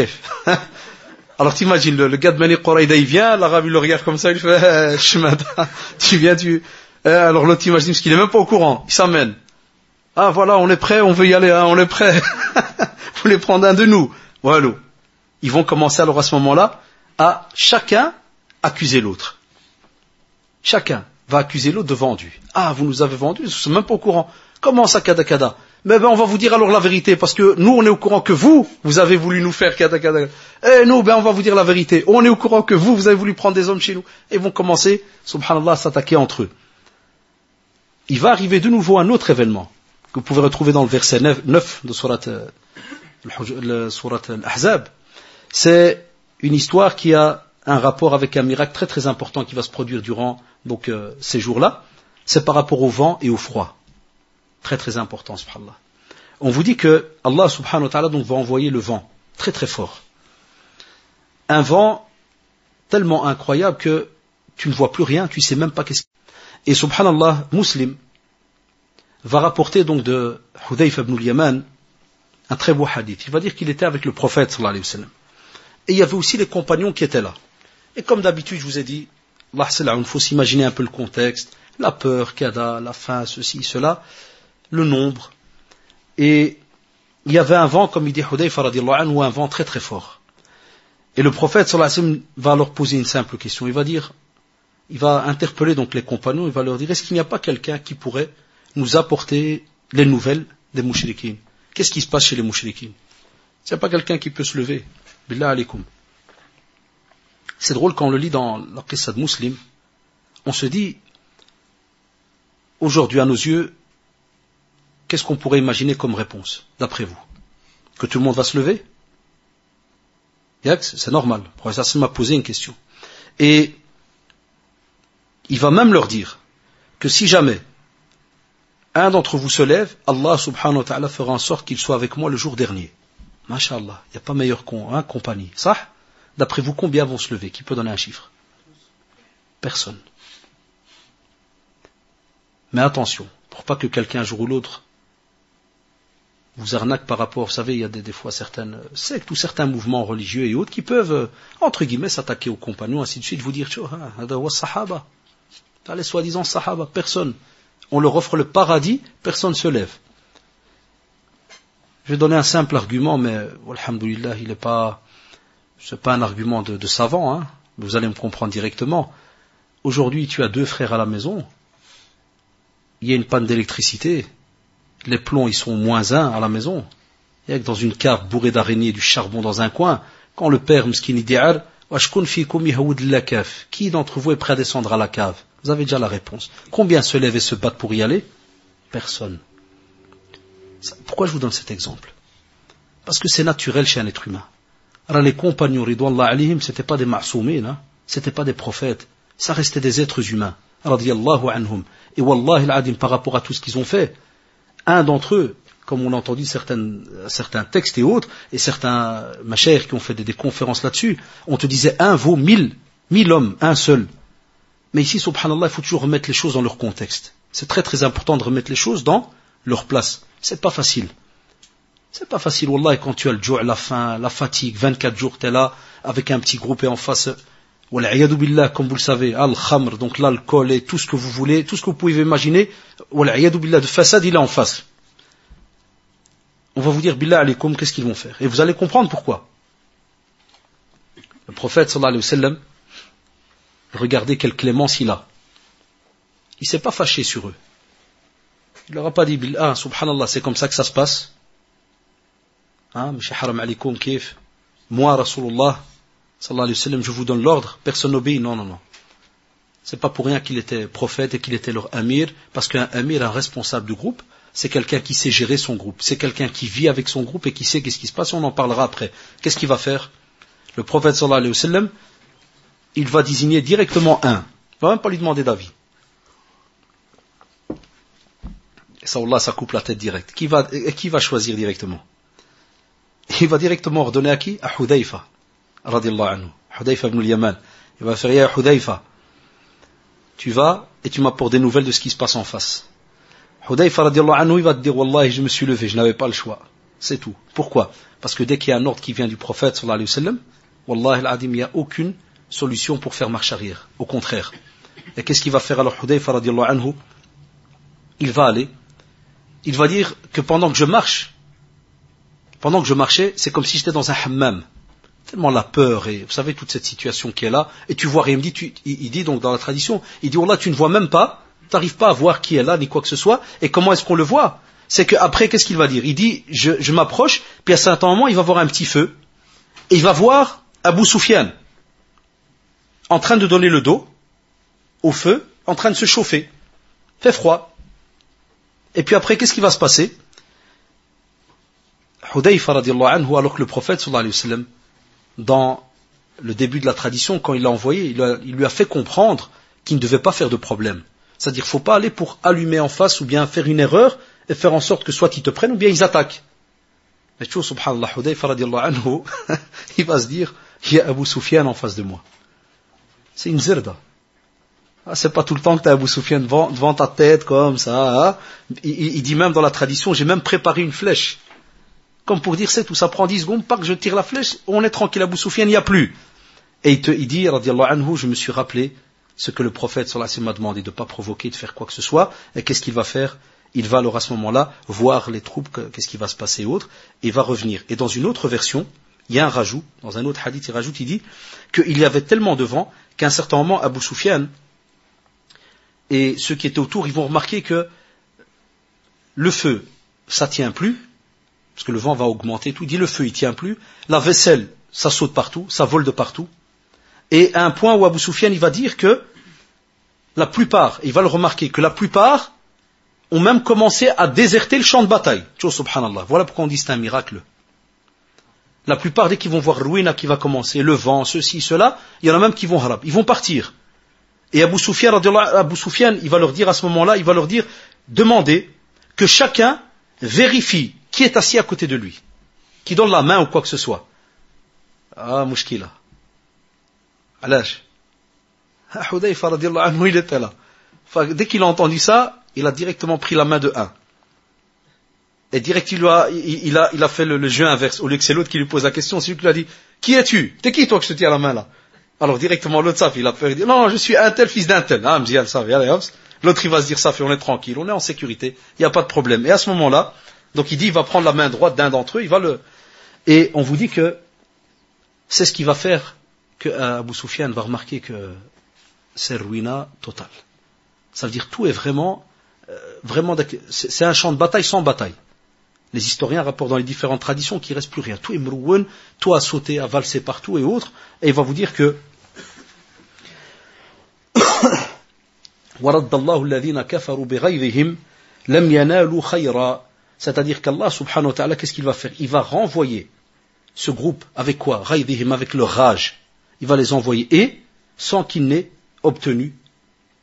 A: *laughs* Alors t'imagines, le, gars de Mani Qoraïda, il vient, l'arabe il le regarde comme ça, il fait, *laughs* tu viens, tu... Eh, alors l'autre t'imagines, parce qu'il est même pas au courant, il s'amène. Ah voilà, on est prêt, on veut y aller, hein, on est prêt. *laughs* Vous voulez prendre un de nous. Voilà. Ils vont commencer alors à ce moment-là à chacun accuser l'autre. Chacun va accuser l'autre de vendu. Ah, vous nous avez vendu, je suis même pas au courant. Comment ça, kada kada mais ben, on va vous dire alors la vérité, parce que nous, on est au courant que vous, vous avez voulu nous faire kada. Et eh, nous, ben, on va vous dire la vérité. On est au courant que vous, vous avez voulu prendre des hommes chez nous. Et vont commencer, subhanallah, à s'attaquer entre eux. Il va arriver de nouveau un autre événement, que vous pouvez retrouver dans le verset 9 de surat, euh, surat al-Ahzab. C'est une histoire qui a un rapport avec un miracle très très important qui va se produire durant donc, euh, ces jours-là. C'est par rapport au vent et au froid. Très très important, subhanallah. On vous dit que Allah subhanahu wa ta'ala donc va envoyer le vent très très fort. Un vent tellement incroyable que tu ne vois plus rien, tu ne sais même pas qu'est-ce Et subhanallah, Muslim va rapporter donc de Hudayf ibn al-Yaman un très beau hadith. Il va dire qu'il était avec le prophète sallallahu alayhi wa sallam. Et il y avait aussi les compagnons qui étaient là. Et comme d'habitude, je vous ai dit, il faut s'imaginer un peu le contexte, la peur, kada, la faim, ceci, cela, le nombre. Et il y avait un vent, comme il dit Hudayfa ou un vent très très fort. Et le prophète sallallahu va leur poser une simple question. Il va dire, il va interpeller donc les compagnons, il va leur dire, est-ce qu'il n'y a pas quelqu'un qui pourrait nous apporter les nouvelles des mouchriquines? Qu'est-ce qui se passe chez les mouchriquines? Il n'y a pas quelqu'un qui peut se lever. Billah alaikum. C'est drôle quand on le lit dans la qissa de Muslim, on se dit, aujourd'hui à nos yeux, qu'est-ce qu'on pourrait imaginer comme réponse, d'après vous? Que tout le monde va se lever? C'est normal. Le professeur m'a posé une question. Et il va même leur dire que si jamais un d'entre vous se lève, Allah subhanahu wa ta'ala fera en sorte qu'il soit avec moi le jour dernier. Masha'Allah, il n'y a pas meilleur con, hein, compagnie. Ça D'après vous, combien vont se lever? Qui peut donner un chiffre? Personne. Mais attention, pour pas que quelqu'un un jour ou l'autre vous arnaque par rapport, vous savez, il y a des, fois certaines sectes ou certains mouvements religieux et autres qui peuvent, euh, entre guillemets, s'attaquer aux compagnons, ainsi de suite, vous dire, ah, sahaba, les soi-disant sahaba, personne. On leur offre le paradis, personne ne se lève. Je vais donner un simple argument, mais, alhamdoulilah, il n'est pas, c'est pas un argument de, savant, hein. vous allez me comprendre directement. Aujourd'hui, tu as deux frères à la maison, il y a une panne d'électricité, les plombs ils sont moins un à la maison. Il y a que dans une cave bourrée d'araignées du charbon dans un coin, quand le père Mskini Di'ar, qui d'entre vous est prêt à descendre à la cave? Vous avez déjà la réponse. Combien se lèvent et se battent pour y aller? Personne. Pourquoi je vous donne cet exemple? Parce que c'est naturel chez un être humain. Alors les compagnons, ridouallah alayhim, c'était pas des ma'soumines, hein c'était pas des prophètes, ça restait des êtres humains, radiyallahu anhum. Et wallahi al par rapport à tout ce qu'ils ont fait, un d'entre eux, comme on a entendu certains textes et autres, et certains machères qui ont fait des, conférences là-dessus, on te disait un vaut mille, mille hommes, un seul. Mais ici, subhanallah, il faut toujours remettre les choses dans leur contexte. C'est très très important de remettre les choses dans leur place. C'est pas facile. C'est pas facile, wallah, quand tu as le jour, la faim, la fatigue, 24 jours, tu es là, avec un petit groupe et en face, billah, comme vous le savez, al-khamr, donc l'alcool et tout ce que vous voulez, tout ce que vous pouvez imaginer, billah, de façade, il est en face. On va vous dire, billah alaykum, qu'est-ce qu'ils vont faire? Et vous allez comprendre pourquoi. Le prophète, sallallahu alayhi wa sallam, regardez quelle clémence il a. Il s'est pas fâché sur eux. Il leur a pas dit, ah, subhanallah, c'est comme ça que ça se passe. Hein, haram alaykum, kif. Moi, Rasulullah, je vous donne l'ordre, personne n'obéit. Non, non, non. C'est pas pour rien qu'il était prophète et qu'il était leur amir, parce qu'un amir, un responsable du groupe, c'est quelqu'un qui sait gérer son groupe. C'est quelqu'un qui vit avec son groupe et qui sait qu'est-ce qui se passe. On en parlera après. Qu'est-ce qu'il va faire? Le prophète sallallahu alayhi wa sallam, il va désigner directement un. Il va même pas lui demander d'avis. Et ça, ça coupe la tête directe. Qui va, qui va choisir directement? Il va directement ordonner à qui? À Hudayfa radiallahu anhu, Hudayfa ibn al-Yaman. Il va faire, ya Hudayfa, tu vas et tu m'apportes des nouvelles de ce qui se passe en face. Hudayfa radiallahu anhu, il va te dire, Wallahi, je me suis levé, je n'avais pas le choix. C'est tout. Pourquoi? Parce que dès qu'il y a un ordre qui vient du prophète, sallallahu alayhi wa sallam, Wallahi il n'y a aucune solution pour faire marche arrière. Au contraire. Et qu'est-ce qu'il va faire alors Hudayfa radiallahu anhu? Il va aller, il va dire que pendant que je marche, pendant que je marchais, c'est comme si j'étais dans un hammam tellement la peur et vous savez toute cette situation qui est là et tu vois rien il me dit tu, il, dit donc dans la tradition il dit oh là tu ne vois même pas tu n'arrives pas à voir qui est là ni quoi que ce soit et comment est-ce qu'on le voit? C'est qu'après qu'est-ce qu'il va dire? Il dit je, je m'approche puis à un certain moment il va voir un petit feu et il va voir Abu Soufiane en train de donner le dos au feu en train de se chauffer. Fait froid. Et puis après qu'est-ce qui va se passer? Hudayfa alors que le prophète sallallahu alayhi wa sallam dans le début de la tradition, quand il l'a envoyé, il, lui a fait comprendre qu'il ne devait pas faire de problème. C'est-à-dire, faut pas aller pour allumer en face ou bien faire une erreur et faire en sorte que soit ils te prennent ou bien ils attaquent. Mais tu vois, subhanallah, *laughs* il va se dire, il y a Abu Sufyan en face de moi. C'est une zirda. Ah, c'est pas tout le temps que tu as Abu Sufyan devant, ta tête comme ça. Hein. Il, dit même dans la tradition, j'ai même préparé une flèche. Comme pour dire, c'est tout, ça prend 10 secondes, pas que je tire la flèche, on est tranquille, Abu Sufyan, il n'y a plus. Et il, te, il dit, anhu, je me suis rappelé ce que le prophète la m'a demandé de ne pas provoquer, de faire quoi que ce soit. Et qu'est-ce qu'il va faire? Il va alors à ce moment-là voir les troupes, qu'est-ce qui va se passer et autres, et va revenir. Et dans une autre version, il y a un rajout, dans un autre hadith, il rajoute, il dit qu'il y avait tellement de vent qu'à un certain moment, Abu Sufyan et ceux qui étaient autour, ils vont remarquer que le feu, ça tient plus, parce que le vent va augmenter tout. Dit le feu, il tient plus. La vaisselle, ça saute partout, ça vole de partout. Et à un point où Abu Sufyan, il va dire que la plupart, il va le remarquer, que la plupart ont même commencé à déserter le champ de bataille. subhanallah. Voilà pourquoi on dit c'est un miracle. La plupart, dès qu'ils vont voir ruina qui va commencer, le vent, ceci, cela, il y en a même qui vont harab. Ils vont partir. Et Abu Sufyan, Abu il va leur dire à ce moment-là, il va leur dire, demandez que chacun vérifie qui est assis à côté de lui, qui donne la main ou quoi que ce soit? Ah, mouchkila. Alash. Ah, Hudayfa anhu, il était là. dès qu'il a entendu ça, il a directement pris la main de un. Et direct, il, a, il, a, il a fait le, jeu inverse. Au lieu que c'est l'autre qui lui pose la question, c'est lui qui lui a dit Qui es-tu? T'es qui toi que je te tiens la main là? Alors directement l'autre ça, il a peur, il Non, je suis un tel fils d'un tel. Ah, L'autre il va se dire ça, on est tranquille, on est en sécurité, il n'y a pas de problème. Et à ce moment-là, donc il dit il va prendre la main droite d'un d'entre eux, il va le. Et on vous dit que c'est ce qui va faire que euh, Abu Sufyan va remarquer que c'est ruina totale. Ça veut dire tout est vraiment, euh, vraiment, c'est un champ de bataille sans bataille. Les historiens rapportent dans les différentes traditions qu'il ne reste plus rien. Tout est mrouwen, tout a sauté, a valsé partout et autres. Et il va vous dire que *coughs* C'est-à-dire qu'Allah subhanahu wa ta'ala, qu'est-ce qu'il va faire? Il va renvoyer ce groupe avec quoi? Avec leur rage. Il va les envoyer et sans qu'ils n'aient obtenu,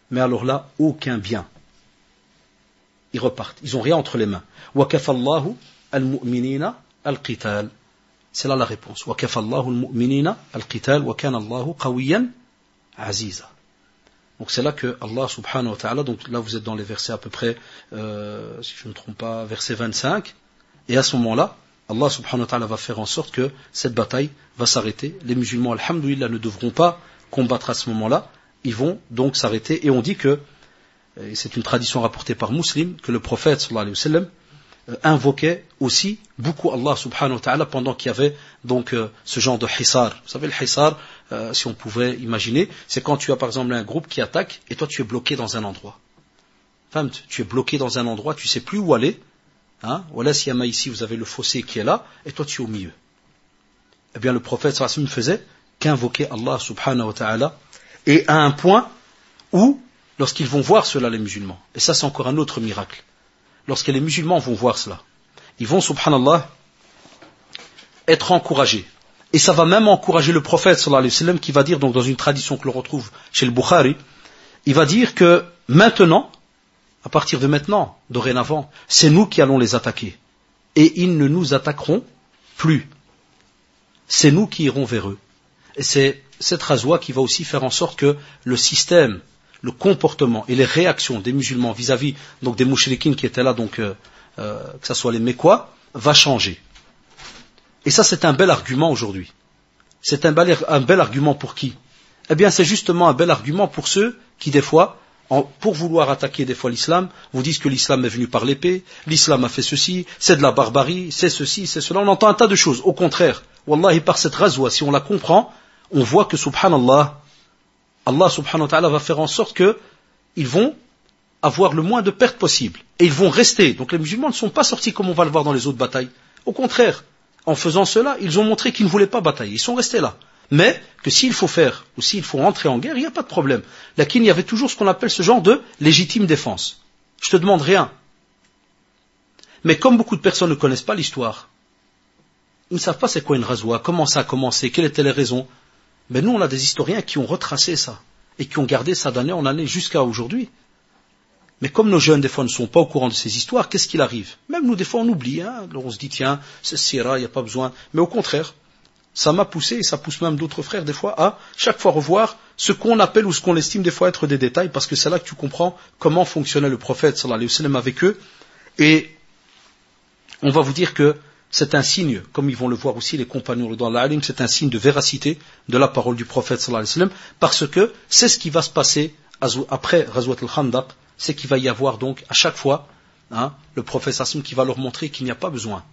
A: mais alors là, aucun bien. Ils repartent, ils n'ont rien entre les mains. Al-mu'minina al-qital. C'est là la réponse. Al-mu'minina al-qital aziza. Donc c'est là que Allah subhanahu wa ta'ala, donc là vous êtes dans les versets à peu près, euh, si je ne me trompe pas, verset 25, et à ce moment-là, Allah subhanahu wa ta'ala va faire en sorte que cette bataille va s'arrêter. Les musulmans, alhamdoulilah, ne devront pas combattre à ce moment-là, ils vont donc s'arrêter, et on dit que et c'est une tradition rapportée par Muslim, que le prophète sallallahu alayhi wa sallam, euh, invoquait aussi beaucoup Allah subhanahu wa ta'ala pendant qu'il y avait donc euh, ce genre de hissar. Vous savez le hissar, euh, si on pouvait imaginer, c'est quand tu as par exemple un groupe qui attaque et toi tu es bloqué dans un endroit. Tu es bloqué dans un endroit, tu sais plus où aller. Hein? Voilà, si y ici, vous avez le fossé qui est là, et toi tu es au milieu. Eh bien, le prophète sallam faisait qu'invoquer Allah subhanahu wa ta'ala, et à un point où lorsqu'ils vont voir cela, les musulmans. Et ça, c'est encore un autre miracle. Lorsque les musulmans vont voir cela, ils vont, subhanallah, être encouragés. Et ça va même encourager le prophète, sallallahu alayhi wa sallam, qui va dire, donc dans une tradition que l'on retrouve chez le Bukhari, il va dire que maintenant, à partir de maintenant, dorénavant, c'est nous qui allons les attaquer. Et ils ne nous attaqueront plus. C'est nous qui irons vers eux. Et c'est cette rasoie qui va aussi faire en sorte que le système le comportement et les réactions des musulmans vis-à-vis des mouchriquines qui étaient là, donc euh, euh, que ce soit les Mécois, va changer. Et ça, c'est un bel argument aujourd'hui. C'est un bel, argument pour qui? Eh bien, c'est justement un bel argument pour ceux qui, des fois, pour vouloir attaquer des fois l'islam, vous disent que l'islam est venu par l'épée, l'islam a fait ceci, c'est de la barbarie, c'est ceci, c'est cela. On entend un tas de choses. Au contraire, Wallahi, par cette razwa, si on la comprend, on voit que, subhanallah, Allah subhanahu wa ta'ala va faire en sorte qu'ils vont avoir le moins de pertes possible. Et ils vont rester. Donc les musulmans ne sont pas sortis comme on va le voir dans les autres batailles. Au contraire, en faisant cela, ils ont montré qu'ils ne voulaient pas batailler. Ils sont restés là. Mais que s'il faut faire ou s'il faut entrer en guerre, il n'y a pas de problème. Là, il y avait toujours ce qu'on appelle ce genre de légitime défense. Je te demande rien. Mais comme beaucoup de personnes ne connaissent pas l'histoire, ils ne savent pas c'est quoi une rasoir, comment ça a commencé, quelles étaient les raisons, mais nous, on a des historiens qui ont retracé ça et qui ont gardé ça d'année en année jusqu'à aujourd'hui. Mais comme nos jeunes, des fois, ne sont pas au courant de ces histoires, qu'est-ce qu'il arrive? Même nous, des fois, on oublie. Hein Alors on se dit, tiens, c'est Sierra, il n'y a pas besoin. Mais au contraire, ça m'a poussé, et ça pousse même d'autres frères, des fois, à chaque fois revoir ce qu'on appelle ou ce qu'on estime des fois être des détails, parce que c'est là que tu comprends comment fonctionnait le prophète, sallallahu alayhi wa sallam, avec eux. Et on va vous dire que c'est un signe, comme ils vont le voir aussi les compagnons dans l'Alim, c'est un signe de véracité de la parole du prophète sallallahu alayhi wa sallam, parce que c'est ce qui va se passer après Razwat al-Khandaq, c'est qu'il va y avoir donc à chaque fois hein, le prophète qui va leur montrer qu'il n'y a pas besoin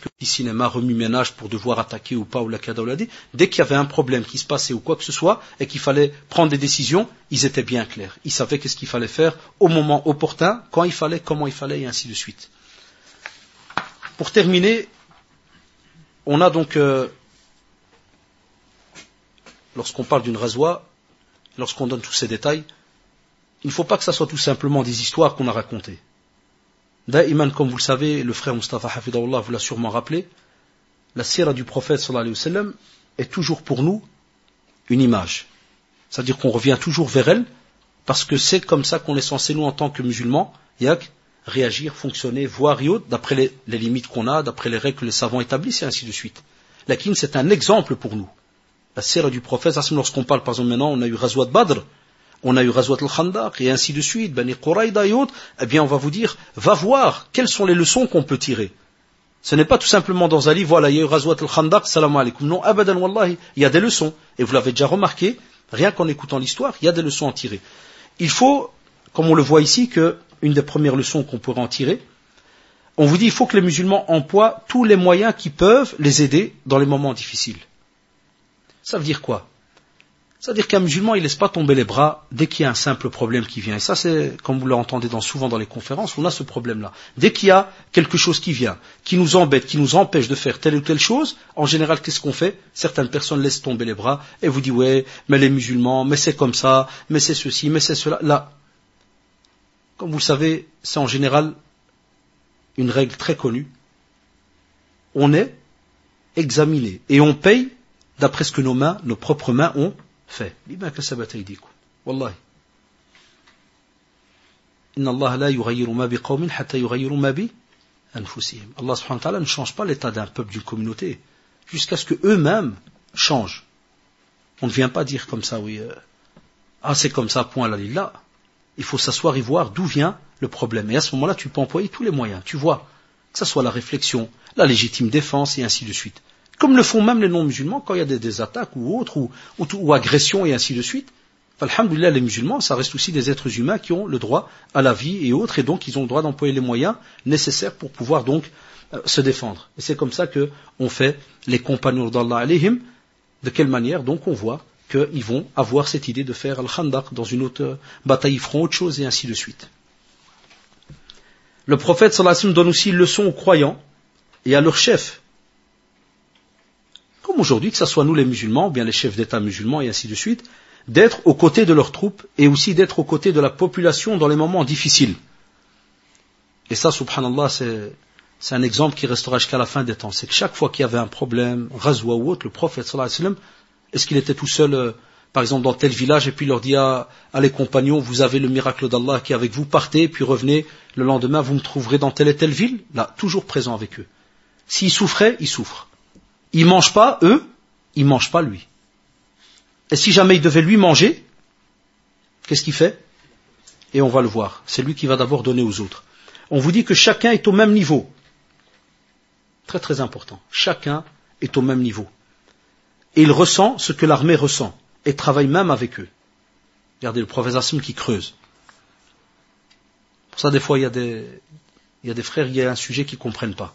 A: que le cinéma remue ménage pour devoir attaquer ou pas ou la dit, dès qu'il y avait un problème qui se passait ou quoi que ce soit et qu'il fallait prendre des décisions, ils étaient bien clairs. Ils savaient qu'est-ce qu'il fallait faire au moment opportun, quand il fallait, comment il fallait et ainsi de suite. Pour terminer, on a donc, euh, lorsqu'on parle d'une rasoir, lorsqu'on donne tous ces détails, il ne faut pas que ce soit tout simplement des histoires qu'on a racontées. Da'iman, comme vous le savez, le frère Mustafa Hafidahullah vous l'a sûrement rappelé, la sira du prophète sallallahu alayhi wa sallam est toujours pour nous une image. C'est-à-dire qu'on revient toujours vers elle, parce que c'est comme ça qu'on est censé, nous, en tant que musulmans, yak, réagir, fonctionner, voir et autres, d'après les, limites qu'on a, d'après les règles que les savants établissent, et ainsi de suite. La kin, c'est un exemple pour nous. La sira du prophète, lorsqu'on parle, par exemple, maintenant, on a eu Razouat Badr, on a eu Razouat al-Khandaq, et ainsi de suite, Bani Quraïda et autres, eh bien, on va vous dire, va voir quelles sont les leçons qu'on peut tirer. Ce n'est pas tout simplement dans un livre, voilà, il y a eu Razouat al-Khandaq, salam alaikum. Non, abadan wallahi, il y a des leçons. Et vous l'avez déjà remarqué, rien qu'en écoutant l'histoire, il y a des leçons à tirer. Il faut, comme on le voit ici, que une des premières leçons qu'on pourrait en tirer, on vous dit il faut que les musulmans emploient tous les moyens qui peuvent les aider dans les moments difficiles. Ça veut dire quoi? C'est-à-dire qu'un musulman, il laisse pas tomber les bras dès qu'il y a un simple problème qui vient. Et ça, c'est, comme vous l'entendez souvent dans les conférences, on a ce problème-là. Dès qu'il y a quelque chose qui vient, qui nous embête, qui nous empêche de faire telle ou telle chose, en général, qu'est-ce qu'on fait? Certaines personnes laissent tomber les bras et vous disent, ouais, mais les musulmans, mais c'est comme ça, mais c'est ceci, mais c'est cela. Là, comme vous le savez, c'est en général une règle très connue. On est examiné et on paye d'après ce que nos mains, nos propres mains ont fait. Wallahi. Allah ne change pas l'état d'un peuple, d'une communauté, jusqu'à ce qu'eux-mêmes changent. On ne vient pas dire comme ça, oui, euh, ah c'est comme ça, point la lillah il faut s'asseoir et voir d'où vient le problème. Et à ce moment-là, tu peux employer tous les moyens. Tu vois, que ce soit la réflexion, la légitime défense et ainsi de suite. Comme le font même les non-musulmans quand il y a des, attaques ou autres, ou, agressions et ainsi de suite. Alhamdulillah, les musulmans, ça reste aussi des êtres humains qui ont le droit à la vie et autres, et donc ils ont le droit d'employer les moyens nécessaires pour pouvoir donc euh, se défendre. Et c'est comme ça que on fait les compagnons d'Allah alayhim. De quelle manière donc on voit qu'ils vont avoir cette idée de faire Al-Khandaq dans une autre bataille, ils feront autre chose et ainsi de suite. Le prophète sallallahu donne aussi leçon aux croyants et à leurs chefs. Aujourd'hui, que ce soit nous les musulmans, ou bien les chefs d'État musulmans et ainsi de suite, d'être aux côtés de leurs troupes et aussi d'être aux côtés de la population dans les moments difficiles. Et ça, subhanallah, c'est, un exemple qui restera jusqu'à la fin des temps. C'est que chaque fois qu'il y avait un problème, razwa ou autre, le prophète sallallahu alayhi wa sallam est-ce qu'il était tout seul, euh, par exemple, dans tel village, et puis leur dit à, les compagnons, vous avez le miracle d'Allah qui est avec vous, partez, puis revenez, le lendemain, vous me trouverez dans telle et telle ville? Là, toujours présent avec eux. S'ils souffraient, ils souffrent. Ils mangent pas, eux, ils mangent pas lui. Et si jamais il devait lui manger, qu'est-ce qu'il fait? Et on va le voir. C'est lui qui va d'abord donner aux autres. On vous dit que chacun est au même niveau. Très très important. Chacun est au même niveau. Et il ressent ce que l'armée ressent et travaille même avec eux. Regardez le professeur Assim qui creuse. Pour ça, des fois, il y a des, il y a des frères, il y a un sujet qu'ils ne comprennent pas.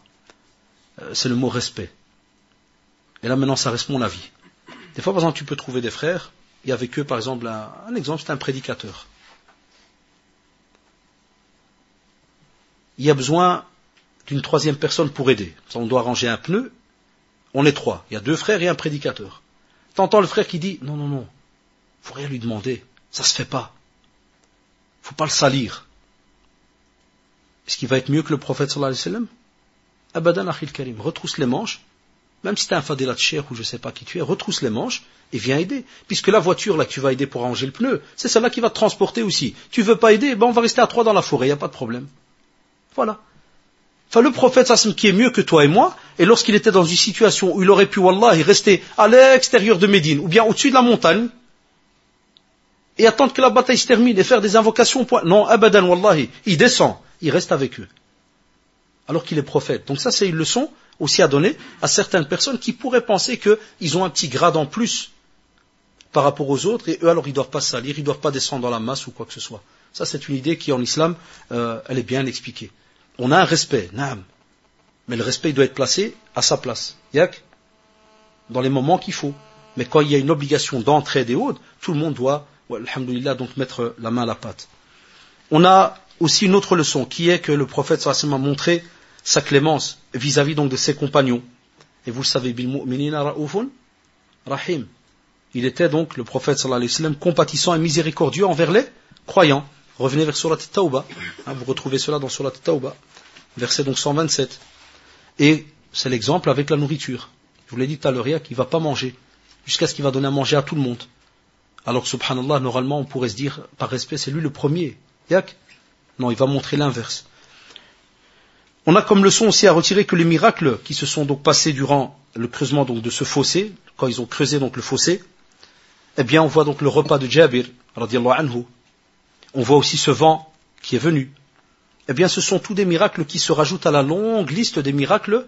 A: Euh, c'est le mot respect. Et là, maintenant, ça reste mon avis. Des fois, par exemple, tu peux trouver des frères, et avec eux, par exemple, un, exemple, c'est un prédicateur. Il y a besoin d'une troisième personne pour aider. On doit ranger un pneu, on est trois. Il y a deux frères et un prédicateur. T'entends le frère qui dit Non, non, non, faut rien lui demander. Ça se fait pas. Faut pas le salir. Est-ce qu'il va être mieux que le prophète sallallahu alayhi wa sallam? Abadan akhil karim. Retrousse les manches même si tu es un fadilat cher ou je ne sais pas qui tu es, retrousse les manches et viens aider. Puisque la voiture là que tu vas aider pour ranger le pneu, c'est celle-là qui va te transporter aussi. Tu veux pas aider, ben on va rester à trois dans la forêt, il n'y a pas de problème. Voilà. Enfin, le prophète Sassim qui est mieux que toi et moi, et lorsqu'il était dans une situation où il aurait pu, wallah, rester à l'extérieur de Médine, ou bien au-dessus de la montagne, et attendre que la bataille se termine et faire des invocations. Non, abadan, wallahi, il descend, il reste avec eux. Alors qu'il est prophète. Donc ça, c'est une leçon aussi à donner à certaines personnes qui pourraient penser qu'ils ont un petit grade en plus par rapport aux autres, et eux, alors, ils ne doivent pas salir, ils ne doivent pas descendre dans la masse ou quoi que ce soit. Ça, c'est une idée qui, en islam, euh, elle est bien expliquée. On a un respect, naam. Mais le respect doit être placé à sa place. Yak? Dans les moments qu'il faut. Mais quand il y a une obligation d'entraide et autres, tout le monde doit, alhamdoulilah, donc mettre la main à la pâte. On a aussi une autre leçon, qui est que le prophète sallallahu a montré sa clémence vis-à-vis donc de ses compagnons. Et vous le savez, rahim. Il était donc, le prophète sallallahu alayhi wa sallam, compatissant et miséricordieux envers les croyants. Revenez vers Surat Tauba. Hein, vous retrouvez cela dans Surat Tauba. Verset donc 127. Et c'est l'exemple avec la nourriture. Je vous l'ai dit tout à l'heure, qu'il ne va pas manger. Jusqu'à ce qu'il va donner à manger à tout le monde. Alors que subhanallah, normalement, on pourrait se dire, par respect, c'est lui le premier. Yak? Non, il va montrer l'inverse. On a comme leçon aussi à retirer que les miracles qui se sont donc passés durant le creusement donc de ce fossé, quand ils ont creusé donc le fossé, eh bien on voit donc le repas de Jabir, anhu, on voit aussi ce vent qui est venu. Eh bien, ce sont tous des miracles qui se rajoutent à la longue liste des miracles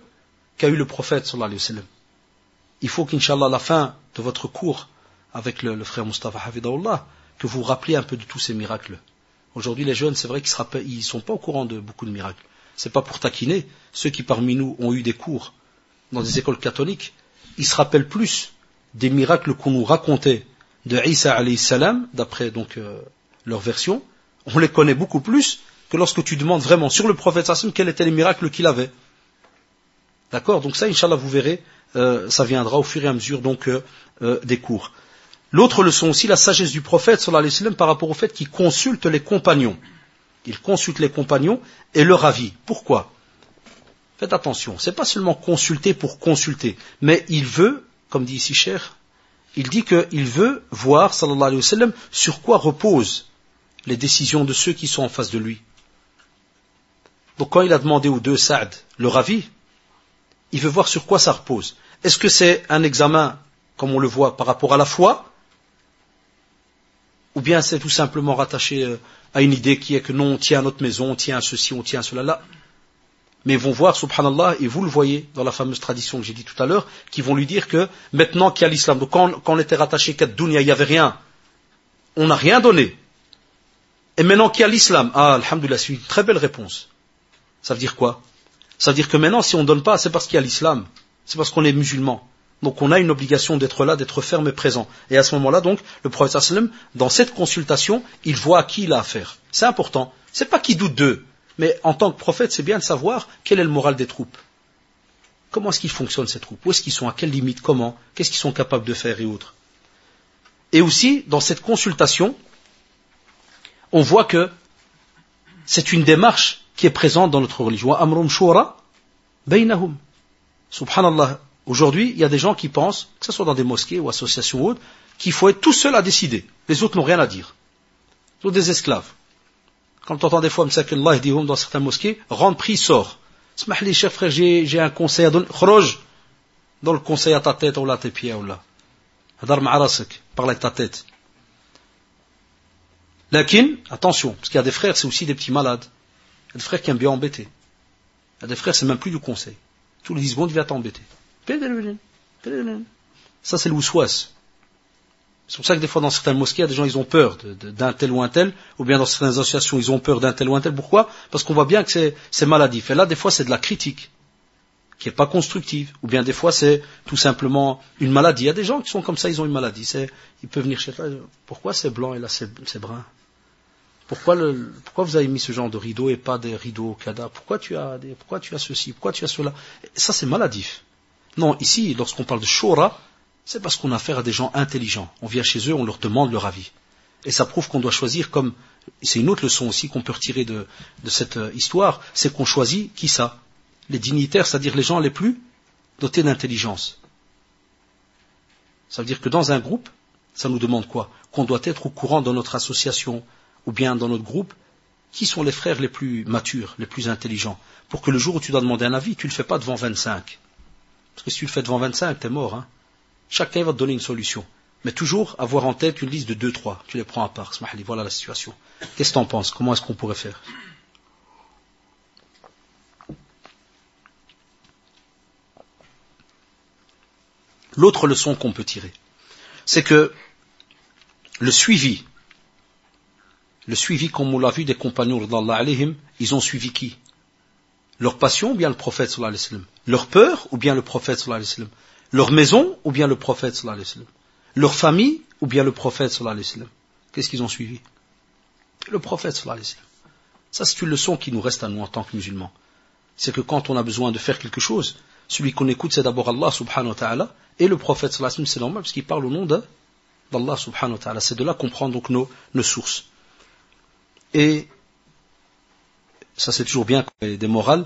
A: qu'a eu le prophète sallallahu alayhi wa sallam. Il faut qu'Inch'Allah, à la fin de votre cours avec le, frère Mustafa Hafidahullah, que vous vous rappeliez un peu de tous ces miracles. Aujourd'hui, les jeunes, c'est vrai qu'ils ne sont pas au courant de beaucoup de miracles. C'est pas pour taquiner. Ceux qui parmi nous ont eu des cours dans des écoles catholiques, ils se rappellent plus des miracles qu'on nous racontait de Isa alayhi salam, d'après donc euh, leur version, on les connaît beaucoup plus que lorsque tu demandes vraiment sur le prophète Sassim quels étaient les miracles qu'il avait. D'accord? Donc ça, Inch'Allah, vous verrez, euh, ça viendra au fur et à mesure donc euh, des cours. L'autre leçon aussi, la sagesse du prophète sallallahu alayhi wa sallam, par rapport au fait qu'il consulte les compagnons. Il consulte les compagnons et leur avis. Pourquoi? Faites attention, c'est pas seulement consulter pour consulter, mais il veut, comme dit ici cher, il dit qu'il veut voir, sallallahu alayhi wa sallam, sur quoi repose les décisions de ceux qui sont en face de lui. Donc quand il a demandé aux deux Saad le ravi, il veut voir sur quoi ça repose. Est-ce que c'est un examen, comme on le voit, par rapport à la foi? Ou bien c'est tout simplement rattaché euh, à une idée qui est que non, on tient à notre maison, on tient à ceci, on tient à cela là mais ils vont voir, subhanallah, et vous le voyez dans la fameuse tradition que j'ai dit tout à l'heure, qui vont lui dire que maintenant qu'il y a l'islam, donc quand, on était rattaché qu'à Dunya, il n'y avait rien, on n'a rien donné. Et maintenant qu'il y a l'islam, ah, alhamdoulilah, c'est une très belle réponse. Ça veut dire quoi? Ça veut dire que maintenant, si on ne donne pas, c'est parce qu'il y a l'islam. C'est parce qu'on est musulman. Donc on a une obligation d'être là, d'être ferme et présent. Et à ce moment-là, donc, le prophète sallam, dans cette consultation, il voit à qui il a affaire. C'est important. C'est pas qu'il doute d'eux. Mais en tant que prophète, c'est bien de savoir quel est le moral des troupes. Comment est-ce qu'ils fonctionnent ces troupes? Où est-ce qu'ils sont? À quelle limite? Comment? Qu'est-ce qu'ils sont capables de faire et autres? Et aussi, dans cette consultation, on voit que c'est une démarche qui est présente dans notre religion. Aujourd'hui, il y a des gens qui pensent, que ce soit dans des mosquées ou associations ou autres, qu'il faut être tout seul à décider. Les autres n'ont rien à dire. Ils sont des esclaves. Quand on entend des fois, Allah dit dans certaines mosquées, rentre, prie, sort. Smahli, cher frère, j'ai un conseil à donner. Khroj. Dans le conseil à ta tête, ou là, tes pieds, ou là. Hadar ma'arasik. Parle avec ta tête. Lakin, attention, parce qu'il y a des frères, c'est aussi des petits malades. Il y a des frères qui aiment bien embêter. Il y a des frères, c'est même plus du conseil. Tous les 10 secondes, il vient t'embêter. Ça, c'est le ousouas. C'est pour ça que des fois, dans certaines mosquées, il y a des gens, ils ont peur d'un tel ou un tel, ou bien dans certaines associations, ils ont peur d'un tel ou un tel. Pourquoi? Parce qu'on voit bien que c'est maladif. Et là, des fois, c'est de la critique, qui n'est pas constructive. Ou bien des fois, c'est tout simplement une maladie. Il y a des gens qui sont comme ça, ils ont une maladie. Ils peuvent venir chez toi, pourquoi c'est blanc et là c'est brun? Pourquoi, pourquoi vous avez mis ce genre de rideau et pas des rideaux au cada pourquoi tu, as pourquoi tu as ceci? Pourquoi tu as cela? Ça, c'est maladif. Non, ici, lorsqu'on parle de shora, c'est parce qu'on a affaire à des gens intelligents. On vient chez eux, on leur demande leur avis. Et ça prouve qu'on doit choisir comme... C'est une autre leçon aussi qu'on peut retirer de, cette euh, histoire, c'est qu'on choisit qui ça Les dignitaires, c'est-à-dire les gens les plus doté d'intelligence. Ça veut dire que dans un groupe, ça nous demande quoi? Qu'on doit être au courant de notre association ou bien dans notre groupe, qui sont les frères les plus matures, les plus intelligents, pour que le jour où tu dois demander un avis, tu ne le fais pas devant 25. Parce que si tu le fais devant 25, tu es mort. Hein. Chacun va te donner une solution. Mais toujours avoir en tête une liste de 2-3. Tu les prends à part. Voilà la situation. Qu'est-ce que tu en penses? Comment est-ce qu'on pourrait faire? L'autre leçon qu'on peut tirer, c'est que le suivi, le suivi, comme on l'a vu des compagnons ils ont suivi qui? Leur passion ou bien le prophète sallallahu alayhi wa sallam Leur peur ou bien le prophète sallallahu alayhi wa sallam Leur maison ou bien le prophète sallallahu alayhi wa sallam Leur famille ou bien le prophète sallallahu alayhi wa sallam Qu'est-ce qu'ils ont suivi? Le prophète sallallahu alayhi wa sallam. Ça c'est une leçon qui nous reste à nous en tant que musulmans. C'est que quand on a besoin de faire quelque chose, celui qu'on écoute, c'est d'abord Allah subhanahu wa ta'ala, et le prophète sallallahu alayhi wa sallam, c'est normal, parce qu'il parle au nom d'Allah subhanahu wa ta'ala. C'est de là qu'on prend donc nos, sources. Et ça c'est toujours bien des morales,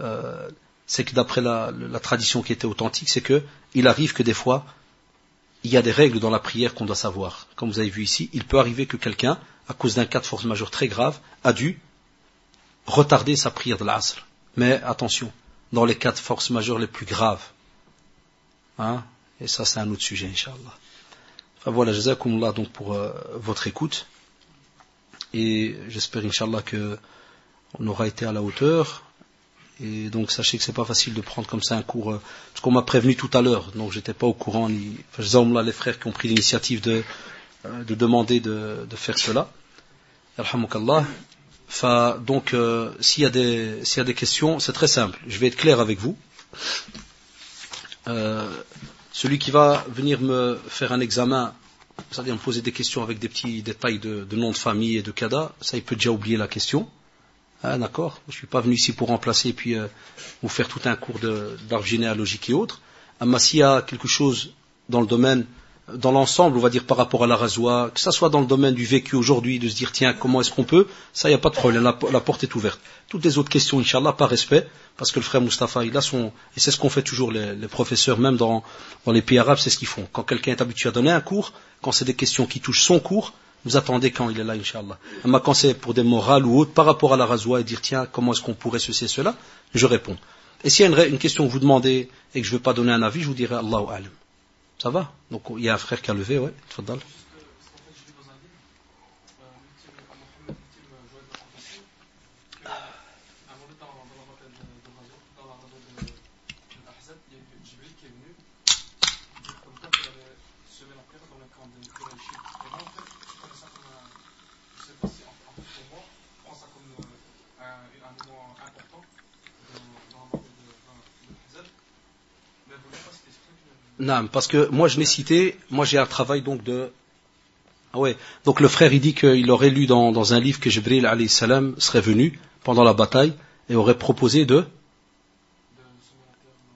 A: euh, c'est que d'après la, tradition qui était authentique, c'est que il arrive que des fois, il y a des règles dans la prière qu'on doit savoir. Comme vous avez vu ici, il peut arriver que quelqu'un, à cause d'un cas de force majeure très grave, a dû retarder sa prière de l'asr. Mais attention, dans les cas de force majeure les plus graves. Hein Et ça, c'est un autre sujet, Inch'Allah. Enfin, voilà, jazakumullah donc pour euh, votre écoute. Et j'espère, Inch'Allah, que on aura été à la hauteur. Et donc, sachez que c'est pas facile de prendre comme ça un cours, euh, parce qu'on m'a prévenu tout à l'heure, donc j'étais pas au courant, ni, enfin, les frères qui ont pris l'initiative de, euh, de demander de, de faire cela. Alhamdulillah donc, euh, s'il y, a des, y a des questions, c'est très simple. Je vais être clair avec vous. Euh, celui qui va venir me faire un examen, c'est-à-dire me poser des questions avec des petits détails de, de nom de famille et de CADA, ça il peut déjà oublier la question. Ah, d'accord Je ne suis pas venu ici pour remplacer et puis euh, vous faire tout un cours d'arbre généalogique et autres. Mais s'il y a quelque chose dans le domaine dans l'ensemble, on va dire par rapport à la rasoir, que ce soit dans le domaine du vécu aujourd'hui, de se dire tiens, comment est-ce qu'on peut, ça, il n'y a pas de problème, la, porte est ouverte. Toutes les autres questions, Inch'Allah, par respect, parce que le frère Mustapha, il a son, et c'est ce qu'on fait toujours les, professeurs, même dans les pays arabes, c'est ce qu'ils font. Quand quelqu'un est habitué à donner un cours, quand c'est des questions qui touchent son cours, vous attendez quand il est là, Inch'Allah. Quand c'est pour des morales ou autres, par rapport à la rasoir, et dire tiens, comment est-ce qu'on pourrait ceci et cela, je réponds. Et s'il y a une, question que vous demandez et que je ne veux pas donner un avis, je vous dirai Allahu Alam. Ça va? Donc il y a un frère qui a levé, ouais. Non, parce que moi je l'ai cité, moi j'ai un travail donc de... Ah ouais, donc le frère il dit qu'il aurait lu dans, dans, un livre que Jibril alayhi salam serait venu pendant la bataille et aurait proposé de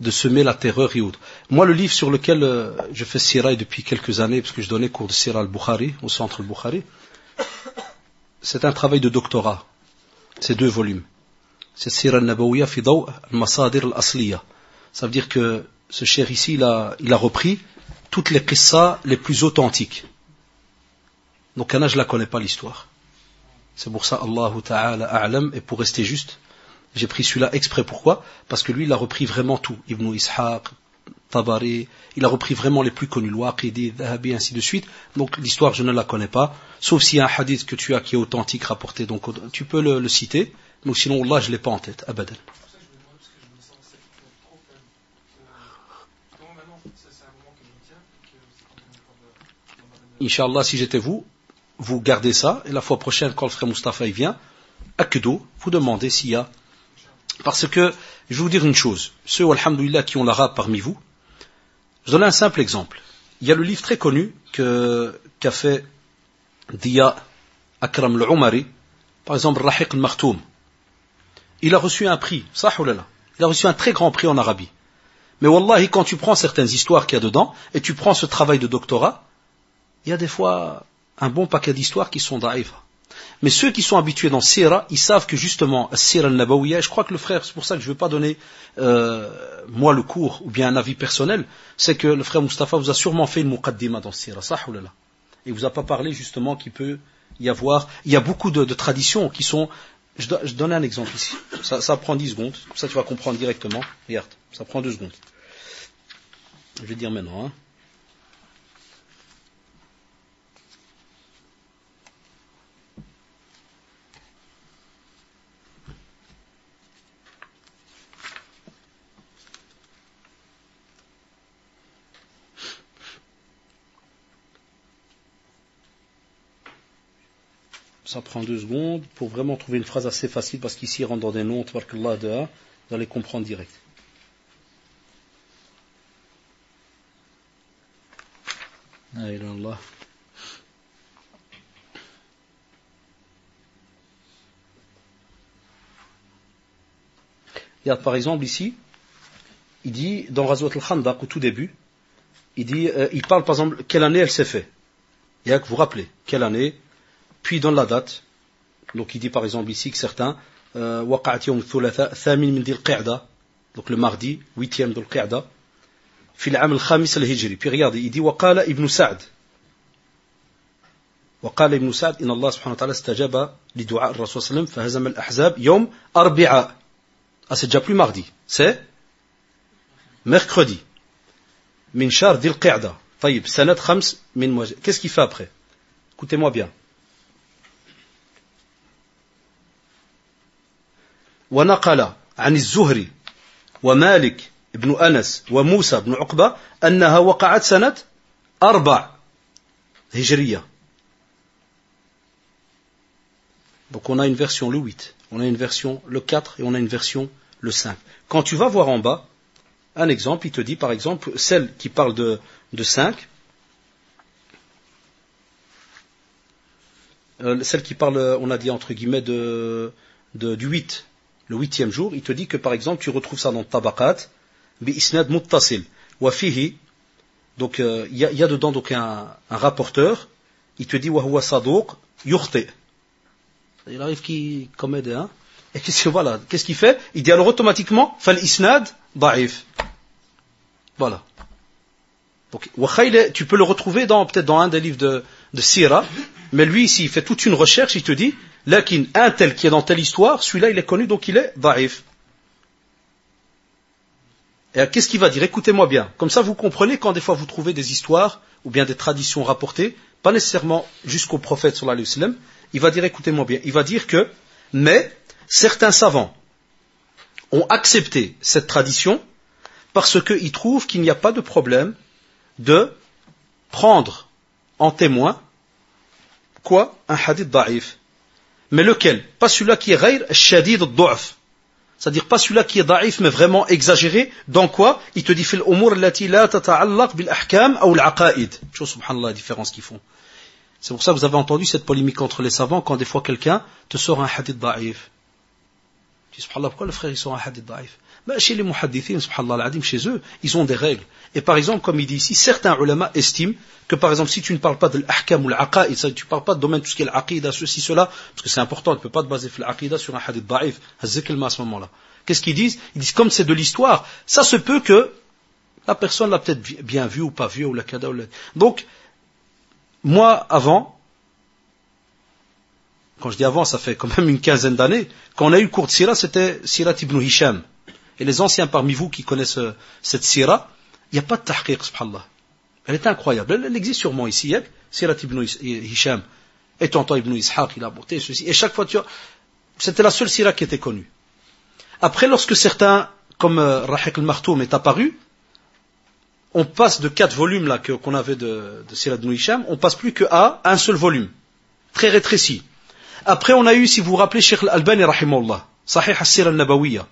A: de semer la terreur et autres. Moi, le livre sur lequel euh, je fais Siraï depuis quelques années, parce que je donnais cours de Sira al-Bukhari, au centre al-Bukhari, c'est un travail de doctorat. C'est deux volumes. C'est Sira al-Nabawiya fi al-Masadir al-Asliya. Ça veut dire que ce cher ici, il a, repris toutes les qissa les plus authentiques. Donc Anna, je ne la connais pas l'histoire. C'est pour ça, Allahu Ta'ala A'lam, et pour rester juste, j'ai pris celui-là exprès. Pourquoi? Parce que lui, il a repris vraiment tout. Ibn Ishaq, Tabari, il a repris vraiment les plus connus, Waqidi, Dhahabi, ainsi de suite. Donc l'histoire, je ne la connais pas. Sauf s'il y a un hadith que tu as qui est authentique, rapporté, donc tu peux le, citer. Mais sinon, Allah, je ne l'ai pas en tête. Abadan. Inch'Allah, si j'étais vous, vous gardez ça, et la fois prochaine, quand le frère Mustafa vient, à Kedo, vous demandez s'il y a. Parce que, je vais vous dire une chose, ceux, alhamdoulilah, qui ont l'arabe parmi vous, je donne un simple exemple. Il y a le livre très connu qu'a fait Dia Akram al-Umari, par exemple, Rahiq al-Makhtoum. Il a reçu un prix, ça Il a reçu un très grand prix en Arabie. Mais wallahi, quand tu prends certaines histoires qu'il y a dedans, et tu prends ce travail de doctorat, il y a des fois un bon paquet d'histoires qui sont daïfa. Mais ceux qui sont habitués dans Sira, ils savent que justement, Sira al-Nabawiya, je crois que le frère, c'est pour ça que je ne veux pas donner, euh, moi, le cours, ou bien un avis personnel, c'est que le frère Mustafa vous a sûrement fait une muqaddima dans Sira, ça, ou là, Et vous a pas parlé justement qu'il peut y avoir, il y a beaucoup de, traditions qui sont, je, donne un exemple ici. Ça, prend 10 secondes, ça tu vas comprendre directement. Regarde, ça prend 2 secondes. Je vais dire maintenant, hein. Ça prend deux secondes pour vraiment trouver une phrase assez facile parce qu'ici rentre dans des noms, vous allez comprendre direct. Allah. Regarde par exemple ici, il dit dans Razwat al-Khandaq au tout début, il dit, euh, il parle par exemple quelle année elle s'est fait. Il y a que vous rappelez quelle année, puis dans la date. Donc il dit par exemple ici que certains وقعت يوم الثلاثاء الثامن من ذي القعدة donc le mardi 8e ذو القعدة في العام الخامس الهجري puis regardez il dit وقال ابن سعد وقال ابن سعد إن الله سبحانه وتعالى استجاب لدعاء الرسول صلى الله عليه وسلم فهزم الأحزاب يوم أربعاء ah c'est déjà plus mardi c'est mercredi من شهر ذي القعدة طيب سنة خمس من qu'est-ce qu'il fait après écoutez-moi bien ونقل عن الزهري ومالك بن أنس وموسى بن عقبة أنها وقعت سنة أربع هجرية Donc on a une version le 8, on a une version le 4 et on a une version le 5. Quand tu vas voir en bas, un exemple, il te dit par exemple, celle qui parle de, de 5, euh, celle qui parle, on a dit entre guillemets, de, de, du 8, le huitième jour, il te dit que par exemple, tu retrouves ça dans Tabaqat, bi isnad muttasil, wa fihi, donc euh, il y, y, a dedans donc un, rapporteur, il te dit wa huwa. Il arrive qu'il commet hein, et qu'est-ce voilà, qu'il fait? Il dit alors automatiquement fal isnad da'if. Voilà. Donc tu peux le retrouver dans peut-être dans un des livres de, de Sira, mais lui ici il fait toute une recherche, il te dit Lakin, un tel qui est dans telle histoire, celui-là il est connu donc il est da'if. Et qu'est-ce qu'il va dire? Écoutez-moi bien. Comme ça vous comprenez quand des fois vous trouvez des histoires ou bien des traditions rapportées, pas nécessairement jusqu'au prophète sallallahu alayhi wa il va dire écoutez-moi bien, il va dire que mais certains savants ont accepté cette tradition parce qu'ils trouvent qu'il n'y a pas de problème de prendre en témoin quoi? Un hadith da'if. Mais lequel? Pas celui-là qui est ghayr shadid al-du'af. C'est-à-dire pas celui-là qui est da'if, mais vraiment exagéré. Dans quoi? Il te dit fil umur lati la tata'allaq bil ahkam ou l'aqaid. Chose subhanallah la différence qu'ils font. C'est pour ça que vous avez entendu cette polémique entre les savants quand des fois quelqu'un te sort un hadith da'if. Tu dis subhanallah pourquoi le frère il sort un hadith da'if? Ben, Chez les muhaddithin, subhanallah al chez eux, ils ont des règles. Et par exemple, comme il dit ici, certains ulama estiment que par exemple, si tu ne parles pas de l'ahkam ou l'aqaïd, tu ne parles pas de domaine tout ce qui est l'aqida, ceci, cela, parce que c'est important, tu ne peux pas te baser l'aqida sur un hadith da'if, à ce moment-là. Qu'est-ce qu'ils disent? Ils disent, comme c'est de l'histoire, ça se peut que la personne l'a peut-être bien vu ou pas vu, ou la kada, ou la... Donc, moi, avant, quand je dis avant, ça fait quand même une quinzaine d'années, quand on a eu le cours de Sira, c'était Sirat ibn Hisham. Et les anciens parmi vous qui connaissent euh, cette Sira, n'y a pas de tahqiq, subhanallah. Elle est incroyable. Elle, existe sûrement ici. Sirat ibn Hisham. Et tonton ibn Ishaq, il a apporté ceci. Et chaque fois, tu vois, c'était la seule sira qui était connue. Après, lorsque certains, comme euh, Rahik al-Martoum est apparu, on passe de quatre volumes là qu'on avait de, de Sirat ibn Hisham, on passe plus qu'à un seul volume. Très rétréci. Après, on a eu, si vous vous rappelez, Sheikh al-Albani, rahimahullah, Sahih al-Sir al-Nabawiyya.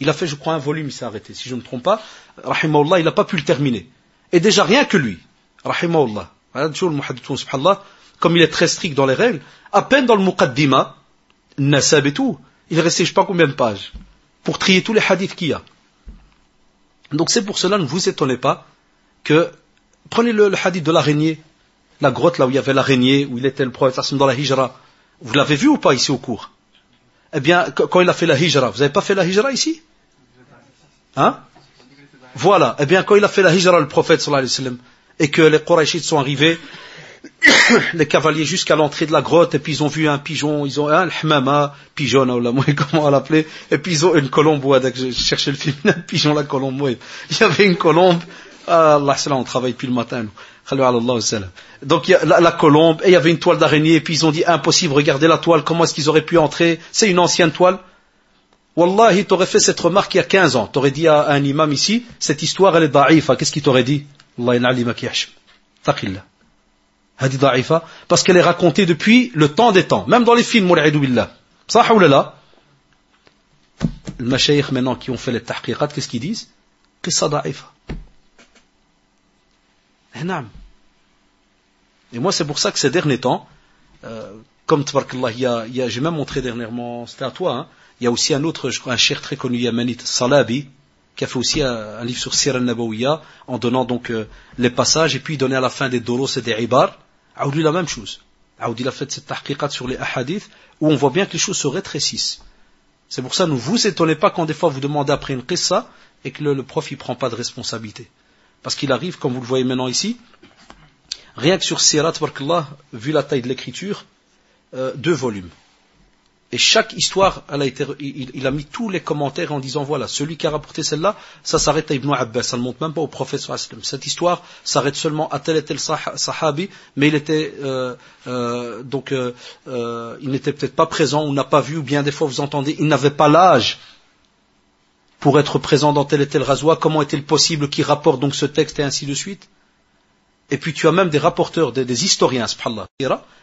A: Il a fait, je crois, un volume, il s'est arrêté. Si je ne me trompe pas, rahimahullah, il n'a pas pu le terminer. Et déjà rien que lui, rahimahullah, comme il est très strict dans les règles, à peine dans le muqaddima, nasab et tout, il restait je sais pas combien de pages pour trier tous les hadiths qu'il y a. Donc c'est pour cela, ne vous étonnez pas que, prenez le, hadith de l'araignée, la grotte là où il y avait l'araignée, où il était le prophète dans la hijra, Vous l'avez vu ou pas ici au cours? Eh bien, quand il a fait la hijra, vous n'avez pas fait la hijra ici? Hein? Voilà. Eh bien, quand il a fait la hijra, le prophète sallallahu alayhi wa sallam, et que les Qurayshites sont arrivés, *coughs* les cavaliers jusqu'à l'entrée de la grotte, et puis ils ont vu un pigeon, ils ont un hamama, pigeon, *laughs* comment on l'appelait, et puis ils ont une colombe, je cherchais le film, *laughs* un pigeon, la colombe, *laughs* il y avait une colombe, ah, Allah, on travaille depuis le matin, donc il y a la, colombe, et il y avait une toile d'araignée, et puis ils ont dit impossible, regardez la toile, comment est-ce qu'ils auraient pu entrer? C'est une ancienne toile. Wallahi, t'aurais fait cette remarque il y a 15 ans. T'aurais dit à un imam ici, cette histoire elle est da'ifa. Qu'est-ce qu'il t'aurait dit? Parce qu'elle est racontée depuis le temps des temps, même dans les films, billah. Ça ou là Les mashayikh maintenant qui ont fait les tahqiqat, qu'est-ce qu'ils disent? Qissa da'ifa. Eh, Et moi, c'est pour ça que ces derniers temps, euh, comme tabarakallah, j'ai même montré dernièrement, c'était à toi, hein, il y a aussi un autre, je crois, un cher très connu yamanite, Salabi, qui a fait aussi un, livre sur Sir al-Nabawiya, en donnant donc euh, les passages, et puis il à la fin des doros et des ibar. Aoudi la même chose. Aoudi a fait cette tahqiqat sur les ahadith, où on voit bien que les choses se rétrécissent. C'est pour ça, ne vous étonnez pas quand des fois vous demandez après une qissa, et que le, prof il prend pas de responsabilité. Parce qu'il arrive, comme vous le voyez maintenant ici, rien que sur Sirat, vu la taille de l'écriture, euh, deux volumes. Et chaque histoire, il, a mis tous les commentaires en disant voilà, celui qui a rapporté celle-là, ça s'arrête à Ibn Abbas, ça ne monte même pas au prophète Cette histoire s'arrête seulement à tel et tel sahabi, mais il était euh, euh, donc euh, il n'était peut-être pas présent, ou n'a pas vu, ou bien des fois vous entendez, il n'avait pas l'âge pour être présent dans tel et tel rasoir. Comment est-il possible qu'il rapporte donc ce texte et ainsi de suite? Et puis tu as même des rapporteurs, des, historiens,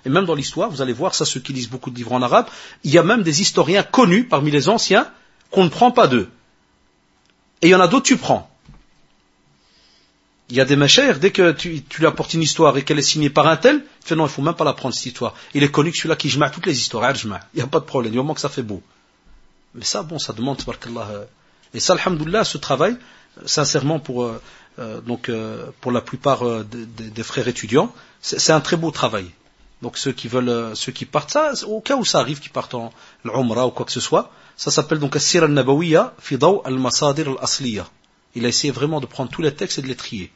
A: et même dans l'histoire, vous allez voir ça, ceux qui lisent beaucoup de livres en arabe, il y a même des historiens connus parmi les anciens qu'on ne prend pas d'eux. Et il y en a d'autres tu prends. Il y a des machères, dès que tu, lui apportes une histoire et qu'elle est signée par un tel, tu fais non, il faut même pas la prendre cette histoire. Il est connu que celui-là qui jma toutes les histoires, il n'y a pas de problème, du moment que ça fait beau. Mais ça, bon, ça demande, euh, et ça, alhamdoulilah, ce travail, sincèrement, pour, euh, euh, donc euh, pour la plupart euh, des, frères étudiants, c'est un très beau travail. Donc ceux qui veulent, ceux qui partent, ça, au cas où ça arrive, qui partent en l'Umrah ou quoi que ce soit, ça s'appelle donc As-Sir al-Nabawiyya fi al-Masadir al-Asliya. Il a essayé vraiment de prendre tous les textes et de les trier.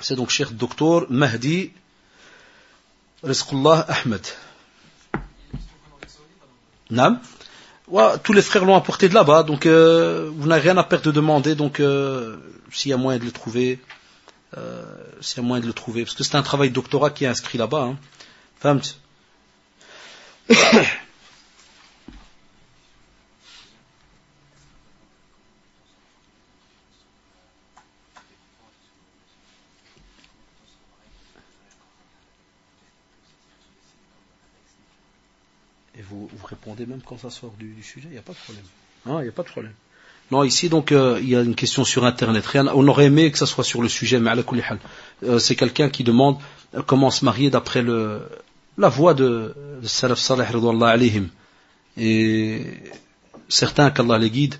A: C'est donc cher docteur Mahdi Rizqullah Ahmed. Nam tous les frères l'ont apporté de là-bas, donc euh, vous n'avez rien à perdre de demander, donc euh, s'il y a moyen de le trouver, euh, s'il y a moyen de le trouver, parce que c'est un travail doctorat qui est inscrit là-bas. Hein. Vous, répondez même quand ça sort du, sujet, il n'y a pas de problème. Non, il n'y a pas de problème. Non, ici, donc, euh, il y a une question sur Internet. Rien, on aurait aimé que ça soit sur le sujet, mais à la euh, C'est quelqu'un qui demande euh, comment se marier d'après le, la voix de, de Salaf Salih alayhim. Et certains qu'Allah les guide,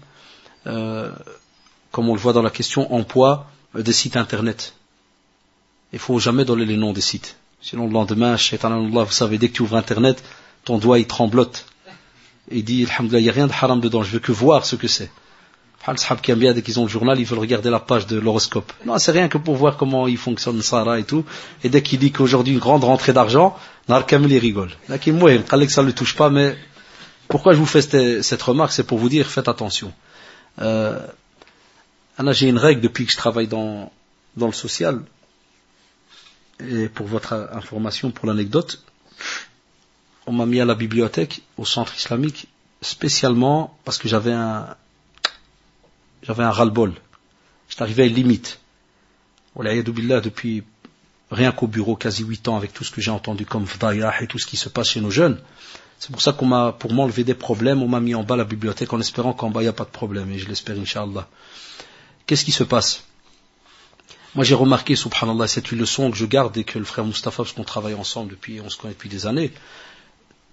A: comme on le voit dans la question, emploi des sites Internet. Il faut jamais donner les noms des sites. Sinon, le lendemain, Allah, vous savez, dès que tu ouvres Internet, ton doigt il tremblote. Il dit, Alhamdulillah, il n'y a rien de haram dedans, je veux que voir ce que c'est. Les sahab bien, dès qu'ils ont le journal, ils veulent regarder la page de l'horoscope. Non, c'est rien que pour voir comment il fonctionne Sarah et tout. Et dès qu'il dit qu'aujourd'hui une grande rentrée d'argent, Narkamil il rigole. Là, qui que ça ne le touche pas, mais pourquoi je vous fais cette, remarque, c'est pour vous dire, faites attention. Euh, j'ai une règle depuis que je travaille dans, dans le social. Et pour votre information, pour l'anecdote, on m'a mis à la bibliothèque, au centre islamique, spécialement parce que j'avais un, j'avais un ras-le-bol. J'étais arrivé à une limite. depuis rien qu'au bureau, quasi huit ans, avec tout ce que j'ai entendu comme vdayah et tout ce qui se passe chez nos jeunes. C'est pour ça qu'on m'a, pour m'enlever des problèmes, on m'a mis en bas à la bibliothèque en espérant qu'en bas il n'y a pas de problème, et je l'espère, Inch'Allah. Qu'est-ce qui se passe? Moi j'ai remarqué, subhanallah, c'est une leçon que je garde et que le frère Mustafa, parce qu'on travaille ensemble depuis, on se connaît depuis des années,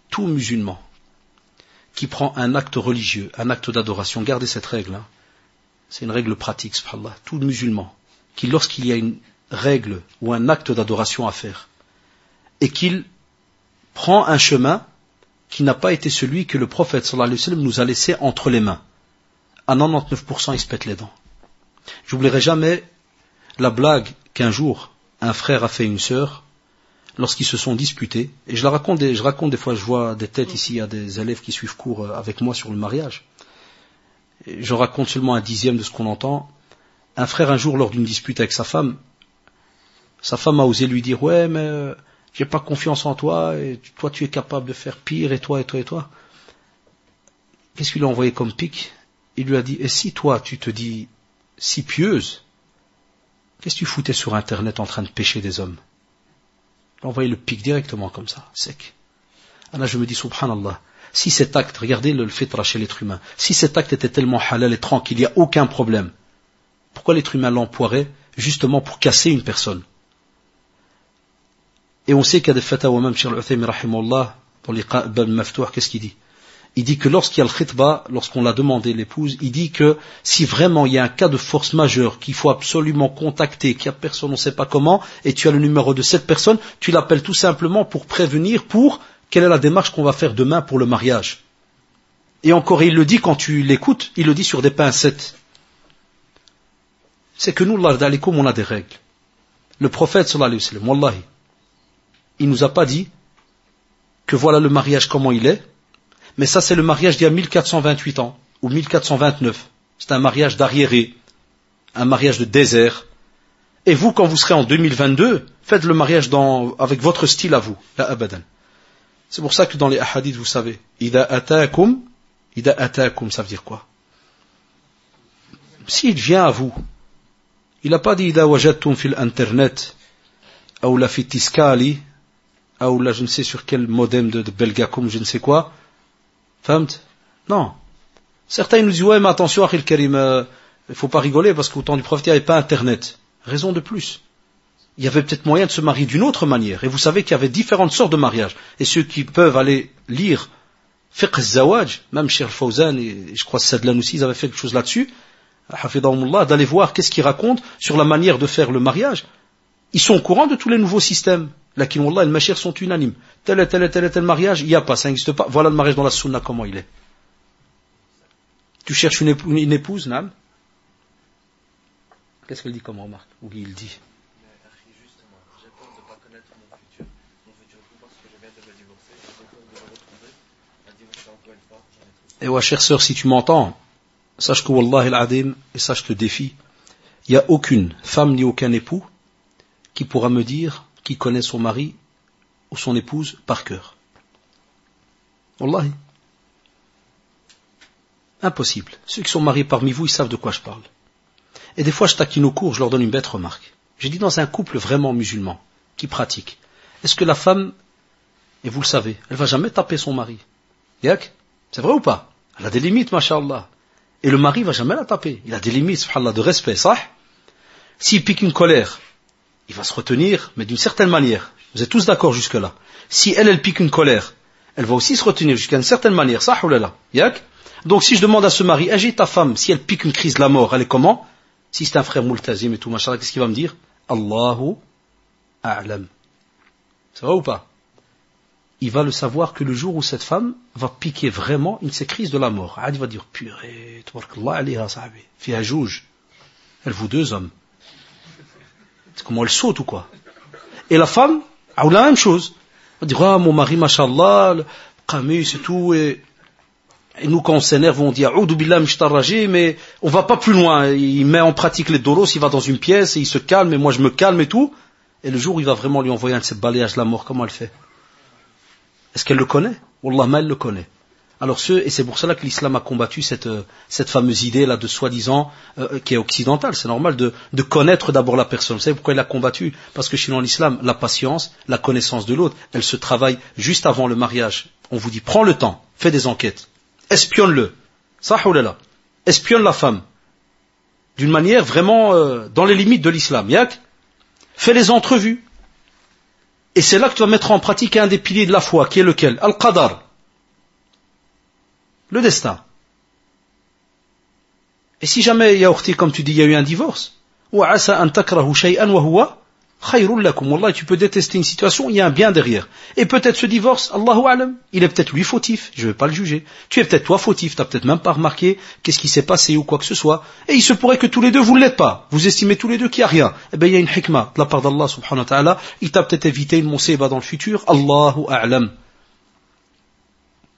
A: tout musulman qui prend un acte religieux, un acte d'adoration, gardez cette règle, hein. c'est une règle pratique, subhanallah, tout musulman qui lorsqu'il y a une règle ou un acte d'adoration à faire, et qu'il prend un chemin qui n'a pas été celui que le prophète sallallahu alayhi wa sallam nous a laissé entre les mains. À 99%, il se pète les dents. J'oublierai jamais la blague qu'un jour, un frère a fait une sœur lorsqu'ils se sont disputés. Et je la raconte, des fois, je vois des têtes ici, il y a des élèves qui suivent cours euh, avec moi sur le mariage. je raconte seulement un dixième de ce qu'on entend. Un frère, un jour, lors d'une dispute avec sa femme, sa femme a osé lui dire, ouais, mais euh, j'ai pas confiance en toi, et toi tu es capable de faire pire, et toi, et toi, et toi. Qu'est-ce qu'il a envoyé comme pic? Il lui a dit, et si toi tu te dis si pieuse, qu'est-ce que tu foutais sur Internet en train de pêcher des hommes? Envoyé le pic directement comme ça, sec. Alors je me dis, subhanallah, si cet acte, regardez le, fitra chez l'être humain, si cet acte était tellement halal et tranquille, il n'y a aucun problème, pourquoi l'être humain l'emploierait justement pour casser une personne? Et on sait qu'il y a des fatawa, même chez l'Uthaymi, dans les Maftouh, qu'est-ce qu'il dit? Il dit que lorsqu'il y a le khitba, lorsqu'on l'a demandé l'épouse, il dit que si vraiment il y a un cas de force majeure qu'il faut absolument contacter, qu'il n'y a personne, on ne sait pas comment, et tu as le numéro de cette personne, tu l'appelles tout simplement pour prévenir, pour quelle est la démarche qu'on va faire demain pour le mariage. Et encore, il le dit quand tu l'écoutes, il le dit sur des pincettes. C'est que nous, on a des règles. Le prophète, sallallahu alayhi wa sallam, il nous a pas dit que voilà le mariage comment il est, mais ça c'est le mariage d'il y a 1428 ans, ou 1429. C'est un mariage d'arriéré, un mariage de désert. Et vous, quand vous serez en 2022, faites le mariage dans, avec votre style à vous, la abadan. C'est pour ça que dans les hadiths, vous savez, ida atakum, ida atakum, ça veut dire quoi? S'il vient à vous, il n'a pas dit ida wajadtum fil internet, ou la fitiskali, ou là je ne sais sur quel modem de, de Belgacom, je ne sais quoi. Non. Certains nous disent ouais mais attention Achil Karim, euh, il ne faut pas rigoler parce qu'au temps du prophète il n'y avait pas internet. Raison de plus. Il y avait peut-être moyen de se marier d'une autre manière. Et vous savez qu'il y avait différentes sortes de mariages. Et ceux qui peuvent aller lire Fiqh Zawaj, même Cheikh Fawzan et je crois Sadlan aussi, ils avaient fait quelque chose là-dessus, d'aller voir qu'est-ce qu'ils racontent sur la manière de faire le mariage. Ils sont au courant de tous les nouveaux systèmes. Lakin Wallah, les machir sont unanimes. Tel et tel et tel et tel mariage, il n'y a pas, ça n'existe pas. Voilà le mariage dans la sunna, comment il est. Tu cherches une, épouse, Nam Qu'est-ce qu'elle dit comme remarque? Ou il dit? Et ouais, chère sœur, si tu m'entends, sache que Wallah el-Adim, et sache le défi, il n'y a aucune femme ni aucun époux qui pourra me dire qui connaît son mari ou son épouse par cœur. Wallahi. Impossible. Ceux qui sont mariés parmi vous, ils savent de quoi je parle. Et des fois, je taquine au cours, je leur donne une bête remarque. J'ai dit dans un couple vraiment musulman, qui pratique, est-ce que la femme, et vous le savez, elle va jamais taper son mari? Yak? C'est vrai ou pas? Elle a des limites, mashallah. Et le mari va jamais la taper. Il a des limites, subhanallah, de respect, ça S'il pique une colère, il va se retenir, mais d'une certaine manière. Vous êtes tous d'accord jusque-là. Si elle, elle pique une colère, elle va aussi se retenir jusqu'à une certaine manière. Ça, là Yak Donc si je demande à ce mari, agis ta femme, si elle pique une crise de la mort, elle est comment? Si c'est un frère multazim et tout, machin, qu'est-ce qu'il va me dire? Allahu a'lam. Ça va ou pas? Il va le savoir que le jour où cette femme va piquer vraiment une de ces crises de la mort, il va dire, purée, fi Elle vous deux hommes. C'est comment elle saute ou quoi Et la femme, a la même chose. Elle dire, ah, mon mari, mashallah, qamis c'est tout, et, nous, quand on s'énerve, on dit, billah mais on va pas plus loin. Il met en pratique les doros, il va dans une pièce, et il se calme, et moi je me calme et tout. Et le jour où il va vraiment lui envoyer un de ces balayages de la mort, comment elle fait? Est-ce qu'elle le connaît? Wallah, elle le connaît. Alors ceux, et c'est pour cela que l'islam a combattu cette, euh, cette fameuse idée là de soi-disant euh, qui est occidentale. C'est normal de, de connaître d'abord la personne. Vous savez pourquoi il a combattu? Parce que nous l'islam, la patience, la connaissance de l'autre, elle se travaille juste avant le mariage. On vous dit prends le temps, fais des enquêtes, espionne-le, là, espionne la femme, d'une manière vraiment euh, dans les limites de l'islam. Yak, fais les entrevues. Et c'est là que tu vas mettre en pratique un des piliers de la foi, qui est lequel? Al-Qadar le destin. Et si jamais, Yaourti, comme tu dis, il y a eu un divorce, ou asa an takrahu shay'an wa huwa Wallah, tu peux détester une situation, il y a un bien derrière. Et peut-être ce divorce, Allahu alam, il est peut-être lui fautif, je ne vais pas le juger. Tu es peut-être toi fautif, tu n'as peut-être même pas remarqué qu'est-ce qui s'est passé ou quoi que ce soit. Et il se pourrait que tous les deux vous ne l'êtes pas. Vous estimez tous les deux qu'il n'y a rien. Eh bien, il y a une hikmah de la part d'Allah subhanahu wa ta'ala. Il t'a peut-être évité une monseba dans le futur. Allahu a'lam.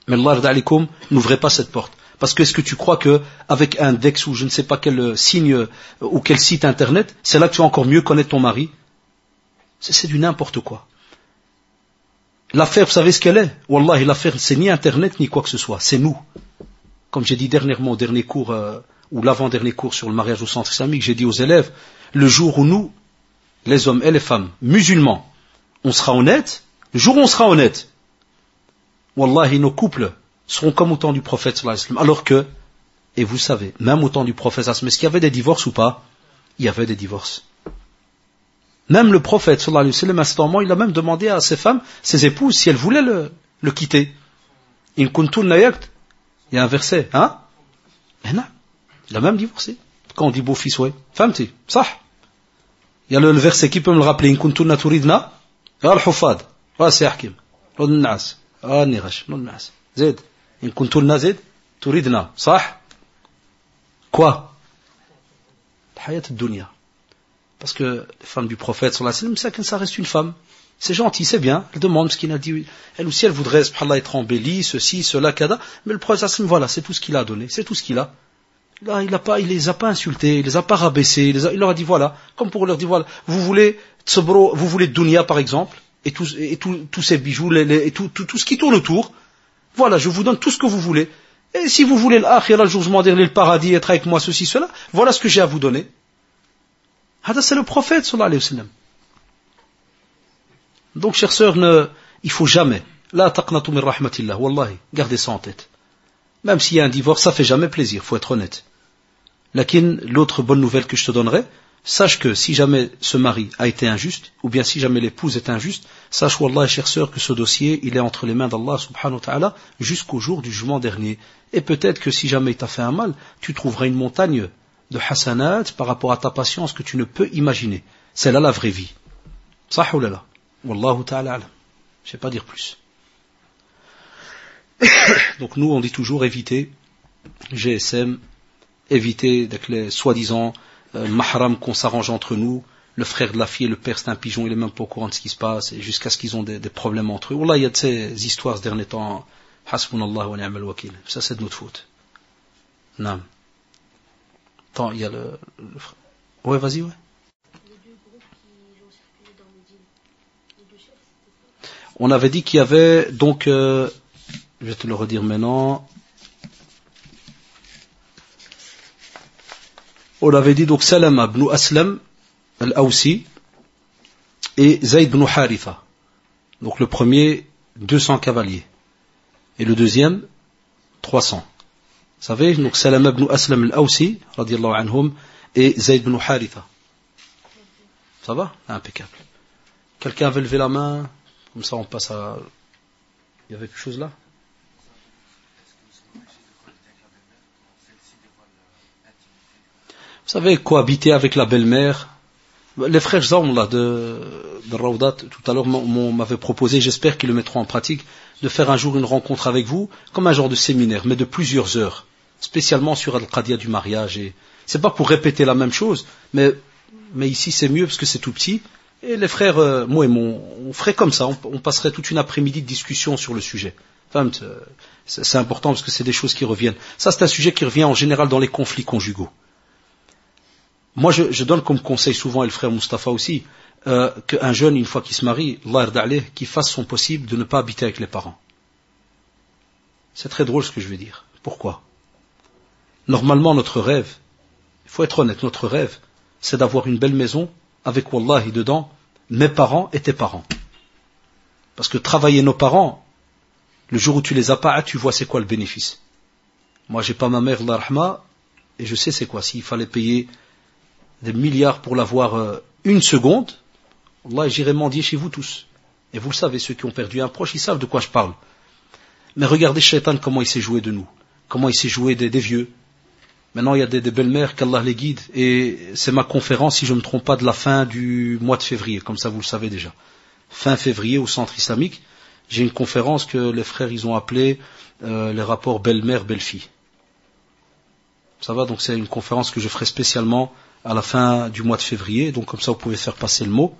A: Mais Allah n'ouvrez pas cette porte. Parce que est-ce que tu crois que avec un dex ou je ne sais pas quel signe euh, ou quel site internet, c'est là que tu vas encore mieux connaître ton mari? C'est du n'importe quoi. L'affaire, vous savez ce qu'elle est? Wallah, l'affaire, c'est ni Internet, ni quoi que ce soit. C'est nous. Comme j'ai dit dernièrement au dernier cours, euh, ou l'avant-dernier cours sur le mariage au centre islamique, j'ai dit aux élèves, le jour où nous, les hommes et les femmes, musulmans, on sera honnêtes, le jour où on sera honnête, Wallahi, nos couples seront comme au temps du prophète alors que, et vous savez, même au temps du prophète est-ce qu'il y avait des divorces ou pas? Il y avait des divorces. Même le prophète, sallallahu alayhi wa sallam, à il a même demandé à ses femmes, ses épouses, si elles voulaient le, le quitter. Kuntun Il y a un verset, hein? Il a même divorcé. Quand on dit beau-fils, ouais. Femme, ça. Il y a le, verset qui peut me le rappeler. In kuntunna turidna. Al-hufad. Ah, c'est hakim. Nas. Nas. Zed. In kuntunna zed. Turidna. Sah. Quoi? Parce que les femmes du prophète, ça reste une femme. C'est gentil, c'est bien. Elle demande ce qu'il a dit. Elle aussi, elle voudrait, être embellie, ceci, cela, kada. Mais le prophète, voilà, c'est tout ce qu'il a donné. C'est tout ce qu'il a. Là, il a pas, il les a pas insultés, il les a pas rabaissés. Il, leur a dit, voilà. Comme pour leur dire, voilà, vous voulez tsebro, vous voulez dunya, par exemple, et tous, et tous ces bijoux, et tout, tout, tout, ce qui tourne autour. Voilà, je vous donne tout ce que vous voulez. Et si vous voulez l'akhira, le jugement le paradis, être avec moi, ceci, cela, voilà ce que j'ai à vous donner c'est le prophète sallallahu alayhi wa sallam. Donc, chers sœurs, ne, il faut jamais, la taqnatu min rahmatillah, wallahi, gardez ça en tête. Même s'il y a un divorce, ça fait jamais plaisir, faut être honnête. Lakin, l'autre bonne nouvelle que je te donnerai, sache que si jamais ce mari a été injuste, ou bien si jamais l'épouse est injuste, sache, wallah, chère sœur, que ce dossier, il est entre les mains d'Allah subhanahu wa ta'ala jusqu'au jour du jugement dernier. Et peut-être que si jamais il t'a fait un mal, tu trouveras une montagne de hasanat par rapport à ta patience que tu ne peux imaginer. C'est là la vraie vie. Sah ou là Wallahu ta'ala Je ne sais pas dire plus. *coughs* Donc nous, on dit toujours éviter GSM, éviter les soi-disant euh, mahram qu'on s'arrange entre nous. Le frère de la fille et le père, c'est un pigeon, il est même pas au courant de ce qui se passe, jusqu'à ce qu'ils ont des, problèmes entre eux. Wallah, il y a de ces histoires ces derniers temps. Hasbunallah wa ni'mal wakil. Ça, c'est de notre faute. Non. Attends, il y a le. le... Ouais, vas-y, ouais. On avait dit qu'il y avait donc, euh, je vais te le redire maintenant. On avait dit donc Salam ibn Aslam al-Awsi et Zayd ibn Haritha. Donc le premier, 200 cavaliers. Et le deuxième, 300 savez, donc Salam ibn Aslam al-Awsi, radiallahu anhum, et Zayd ibn Haritha. Ça va? Impeccable. Quelqu'un veut lever la main? Comme ça, on passe à. Il y avait quelque chose là? Savez, cohabiter avec la belle-mère. Les frères Zaum, là, de, de tout à l'heure, m'avaient proposé, j'espère qu'ils le mettront en pratique, de faire un jour une rencontre avec vous, comme un genre de séminaire, mais de plusieurs heures spécialement sur Al-Qadia du mariage. Et c'est pas pour répéter la même chose, mais, mais ici c'est mieux parce que c'est tout petit. Et les frères, euh, moi et mon, on ferait comme ça, on, passerait toute une après-midi de discussion sur le sujet. Enfin, c'est important parce que c'est des choses qui reviennent. Ça, c'est un sujet qui revient en général dans les conflits conjugaux. Moi, je, je donne comme conseil souvent, et le frère Mustapha aussi, euh, qu'un jeune, une fois qu'il se marie, qu'il fasse son possible de ne pas habiter avec les parents. C'est très drôle ce que je veux dire. Pourquoi? Normalement, notre rêve, il faut être honnête, notre rêve, c'est d'avoir une belle maison avec Wallahi dedans, mes parents et tes parents. Parce que travailler nos parents, le jour où tu les as pas, tu vois c'est quoi le bénéfice. Moi, j'ai pas ma mère, l'arhma, et je sais c'est quoi. S'il fallait payer des milliards pour l'avoir euh, une seconde, Allah, j'irais mendier chez vous tous. Et vous le savez, ceux qui ont perdu un proche, ils savent de quoi je parle. Mais regardez Shaitan comment il s'est joué de nous, comment il s'est joué des vieux, Maintenant, il y a des, belles-mères, qu'Allah les guide, et c'est ma conférence, si je ne me trompe pas, de la fin du mois de février, comme ça vous le savez déjà. Fin février au centre islamique, j'ai une conférence que les frères ils ont appelée euh, les rapports belle-mère, belle-fille. Ça va, donc c'est une conférence que je ferai spécialement à la fin du mois de février, donc comme ça vous pouvez faire passer le mot.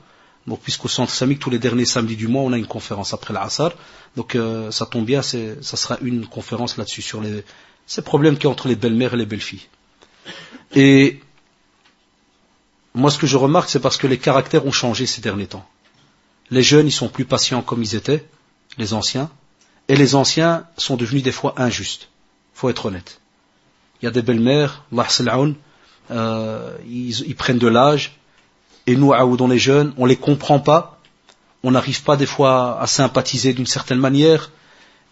A: Donc puisqu'au centre islamique, tous les derniers samedis du mois, on a une conférence après l'Assar, donc euh, ça tombe bien, ça sera une conférence là-dessus sur les, ces problèmes qu'il y a entre les belles-mères et les belles-filles. Et moi, ce que je remarque, c'est parce que les caractères ont changé ces derniers temps. Les jeunes, ils sont plus patients comme ils étaient, les anciens, et les anciens sont devenus des fois injustes. faut être honnête. Il y a des belles-mères, euh, ils, ils, prennent de l'âge, et nous, on est jeunes, on les comprend pas, on n'arrive pas des fois à sympathiser d'une certaine manière,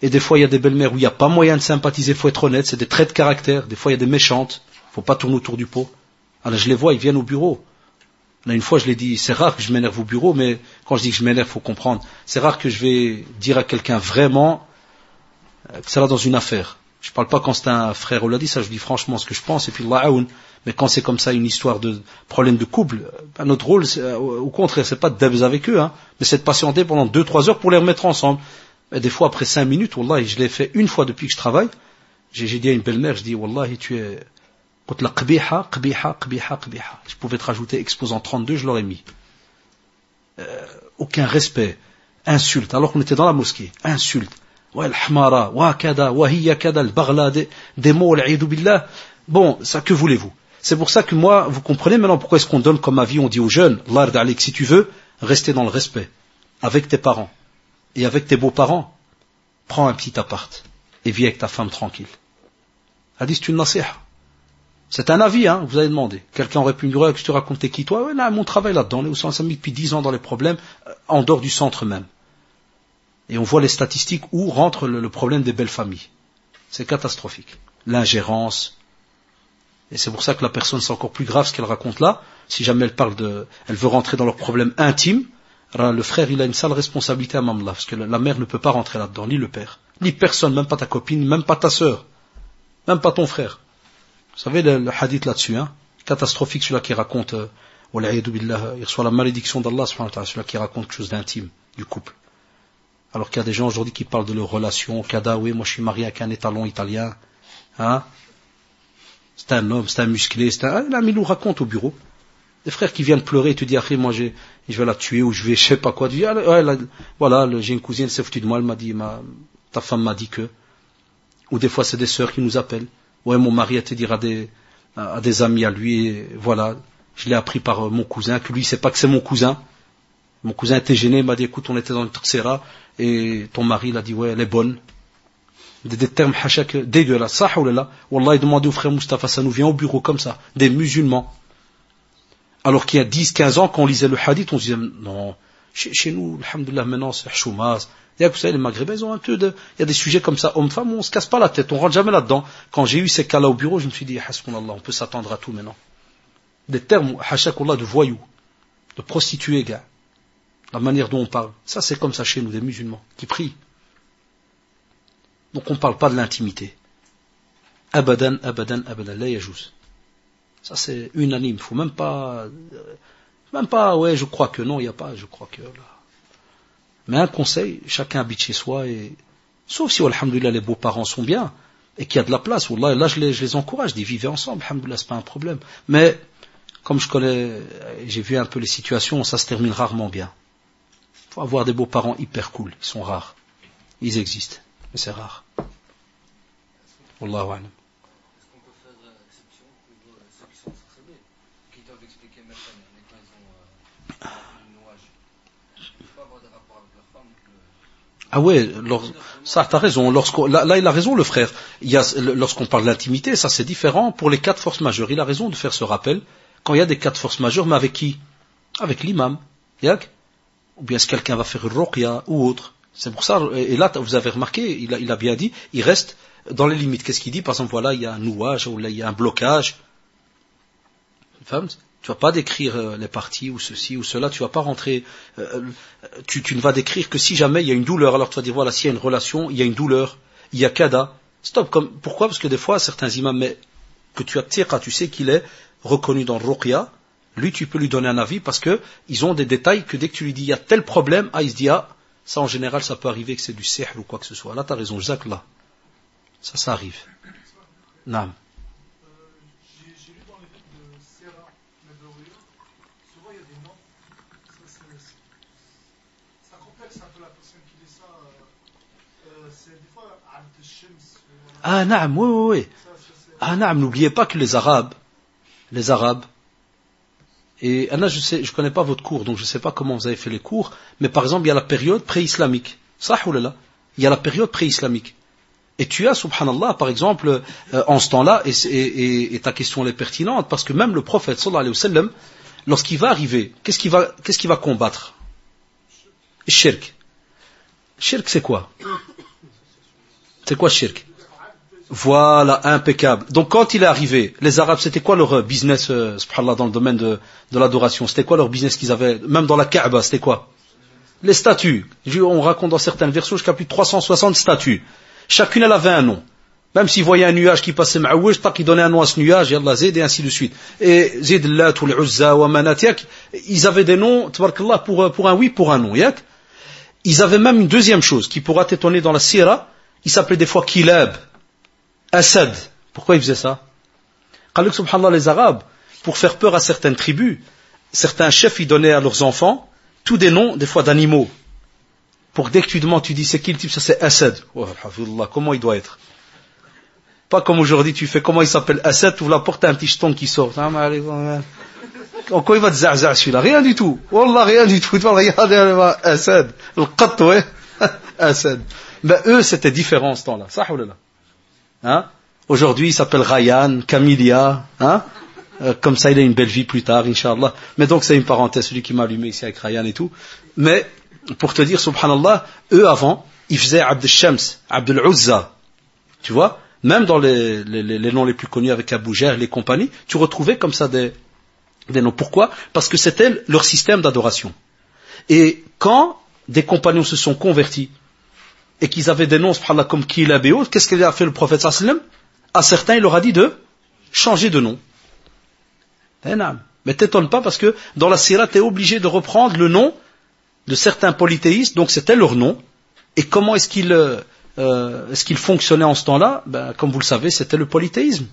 A: et des fois, il y a des belles-mères où il n'y a pas moyen de sympathiser, faut être honnête, c'est des traits de caractère. Des fois, il y a des méchantes, faut pas tourner autour du pot. Alors, je les vois, ils viennent au bureau. Là, une fois, je l'ai dit, c'est rare que je m'énerve au bureau, mais quand je dis que je m'énerve, faut comprendre. C'est rare que je vais dire à quelqu'un vraiment euh, que ça va dans une affaire. Je parle pas quand c'est un frère ou l'a dit, ça je dis franchement ce que je pense, et puis Allah mais quand c'est comme ça une histoire de problème de couple, notre rôle, euh, au contraire, c'est pas de débs avec eux, hein, mais c'est de patienter pendant deux, trois heures pour les remettre ensemble. Et des fois, après cinq minutes, Wallah, je l'ai fait une fois depuis que je travaille. J'ai dit à une belle-mère, je dis, Wallah, tu es. Je pouvais te rajouter exposant 32, je l'aurais mis. Euh, aucun respect, insulte, alors qu'on était dans la mosquée, insulte. Ouais, l'hmara, wa kada, wa hiya kada, des, des mots, billah. Bon, ça, que voulez-vous? C'est pour ça que moi, vous comprenez maintenant pourquoi est-ce qu'on donne comme avis, on dit aux jeunes, l'ard si tu veux, rester dans le respect, avec tes parents et avec tes beaux-parents, prends un petit appart et vis avec ta femme tranquille. Hadith, c'est une nasiha. C'est un avis, hein, vous avez demandé. Quelqu'un aurait pu me dire, que je te racontais qui toi? Ouais, mon travail là-dedans, on est au centre depuis dix ans dans les problèmes, euh, en dehors du centre même. Et on voit les statistiques où rentre le, problème des belles familles. C'est catastrophique. L'ingérence. Et c'est pour ça que la personne, c'est encore plus grave ce qu'elle raconte là. Si jamais elle parle de, elle veut rentrer dans leurs problèmes intimes, le frère, il a une sale responsabilité à Mamla, parce que la mère ne peut pas rentrer là-dedans, ni le père, ni personne, même pas ta copine, même pas ta sœur, même pas ton frère. Vous savez le, hadith là-dessus, hein catastrophique, celui-là qui raconte, euh, il reçoit la malédiction d'Allah, celui-là qui raconte quelque chose d'intime du couple. Alors qu'il y a des gens aujourd'hui qui parlent de leur relation, Kada, oui, moi je suis marié avec un étalon italien, hein c'est un homme, c'est un musclé, c'est un... Ah, nous raconte au bureau. Des frères qui viennent pleurer et te disent, moi je vais la tuer ou je vais je sais pas quoi. Ah, voilà, j'ai une cousine, elle s'est foutue de moi, elle m'a dit, ta femme m'a dit que. Ou des fois c'est des sœurs qui nous appellent. Ouais, mon mari a te dire à des, amis à lui, voilà, je l'ai appris par euh, mon cousin, que lui il sait pas que c'est mon cousin. Mon cousin était gêné, il m'a dit, écoute, on était dans le Tuxera, et ton mari, il a dit, ouais, elle est bonne. Des, des termes hachak dégueulasses. Ça, là. Wallah, il demandait au frère Mustafa, ça nous vient au bureau comme ça. Des musulmans. Alors qu'il y a 10, 15 ans, quand on lisait le hadith, on disait, non, chez, nous, alhamdoulilah, maintenant, c'est choumaz. Vous savez, les maghrébins, ils ont un peu de, il y a des sujets comme ça, homme-femme, on se casse pas la tête, on rentre jamais là-dedans. Quand j'ai eu ces cas-là au bureau, je me suis dit, Allah, on peut s'attendre à tout maintenant. Des termes, hashakullah, de voyous, de prostituées, gars. La manière dont on parle. Ça, c'est comme ça chez nous, des musulmans, qui prient. Donc on ne parle pas de l'intimité. Abadan, abadan, abadan, la yajouz. Ça c'est unanime. Faut même pas, même pas, ouais, je crois que non, il n'y a pas, je crois que là. Mais un conseil, chacun habite chez soi et, sauf si, alhamdulillah, les beaux-parents sont bien et qu'il y a de la place. Là, là je, les, je les encourage, d'y vivre ensemble, alhamdulillah, c'est pas un problème. Mais, comme je connais, j'ai vu un peu les situations, ça se termine rarement bien. Faut avoir des beaux-parents hyper cool, ils sont rares. Ils existent, mais c'est rare. Wallahu a'lam. Ah ouais, ça t'as raison. Là, là, il a raison le frère. lorsqu'on parle d'intimité, ça c'est différent pour les quatre forces majeures. Il a raison de faire ce rappel quand il y a des quatre forces majeures, mais avec qui? Avec l'imam, ou bien est-ce que quelqu'un va faire une ruqya ou autre? C'est pour ça. Et là, vous avez remarqué, il a, il a bien dit, il reste dans les limites. Qu'est-ce qu'il dit? Par exemple, voilà, il y a un nouage ou là il y a un blocage. Femme tu vas pas décrire euh, les parties ou ceci ou cela, tu vas pas rentrer, euh, euh, tu, tu, ne vas décrire que si jamais il y a une douleur, alors tu vas dire voilà, s'il y a une relation, il y a une douleur, il y a kada. Stop, comme, pourquoi? Parce que des fois, certains imams, mais que tu as tu sais qu'il est reconnu dans le ruqya, lui tu peux lui donner un avis parce que ils ont des détails que dès que tu lui dis il y a tel problème, ah il se dit ah, ça en général ça peut arriver que c'est du sihr ou quoi que ce soit. Là tu as raison, Jacques là. Ça, ça arrive.
B: Ou-
A: Ah naam, oui, oui, oui. Ah naam, n'oubliez pas que les Arabes, les Arabes, et Anna, je sais, je connais pas votre cours, donc je sais pas comment vous avez fait les cours, mais par exemple, il y a la période pré-islamique. Il y a la période pré-islamique. Et tu as, subhanallah, par exemple, euh, en ce temps-là, et- et ta question elle est pertinente, parce que même le prophète, sallallahu alayhi wa sallam, lorsqu'il va arriver, qu'est-ce qu'il va, qu'est-ce qu'il va combattre? Shirk. Shirk, c'est quoi? C'est quoi shirk? Voilà, impeccable. Donc quand il est arrivé, les Arabes, c'était quoi leur euh, business, euh, subhanallah, dans le domaine de, de l'adoration? C'était quoi leur business qu'ils avaient Même dans la Kaaba, c'était quoi? Les statues. On raconte dans certaines versions jusqu'à plus de 360 statues. Chacune, elle avait un nom. Même s'ils voyaient un nuage qui passait ma'ouj, tac, ils donnaient un nom à ce nuage, yallah Zid, et ainsi de suite. Et Zid, Lat, ou l'Uzza, ou Amanat, yak, ils avaient des noms, tabarakallah, pour, euh, pour un oui, pour un non. Ils avaient même une deuxième chose qui pourra t'étonner dans la Sira. Ils s'appelaient des fois Kilab, Assad. Pourquoi ils faisaient ça? Khaluk, subhanallah, les Arabes, pour faire peur à certaines tribus, certains chefs, ils donnaient à leurs enfants tous des noms, des fois d'animaux. Pour dès que tu demandes, tu dis c'est qui le type, ça c'est Assad. Oh, comment il doit être? Pas comme aujourd'hui, tu fais comment il s'appelle Assad, tu ouvres la porte, un petit jeton qui sort. En quoi il va te zazza celui-là? Rien du tout. Wallah, rien du tout. Regarder Assad. Le qatt, ouais. Assad. Ben, eux, c'était différent en ce temps-là. Ça. Hein? Aujourd'hui, il s'appelle Ryan, Camilia. Hein? Euh, comme ça, il a une belle vie plus tard, Inch'Allah. Mais donc, c'est une parenthèse, celui qui m'a allumé ici avec Ryan et tout. Mais, pour te dire, subhanallah, eux avant, ils faisaient Abd al-Shams, Abd al-Uzza. Tu vois? Même dans les, les, les- les noms les plus connus avec Abu Jahl et compagnie, tu retrouvais comme ça des, des noms. Pourquoi? Parce que c'était leur système d'adoration. Et quand des compagnons se sont convertis et qu'ils avaient des noms, subhanallah, comme Kilab et autres, qu'est-ce qu'il a fait le prophète sallam? À certains, il leur a dit de changer de nom. Eh. Mais t'étonne pas parce que dans la sira, tu es obligé de reprendre le nom de certains polythéistes, donc c'était leur nom. Et comment est-ce qu'ils euh, euh, qu'ils fonctionnaient en ce temps-là? Ben, Comme vous le savez, c'était le polythéisme.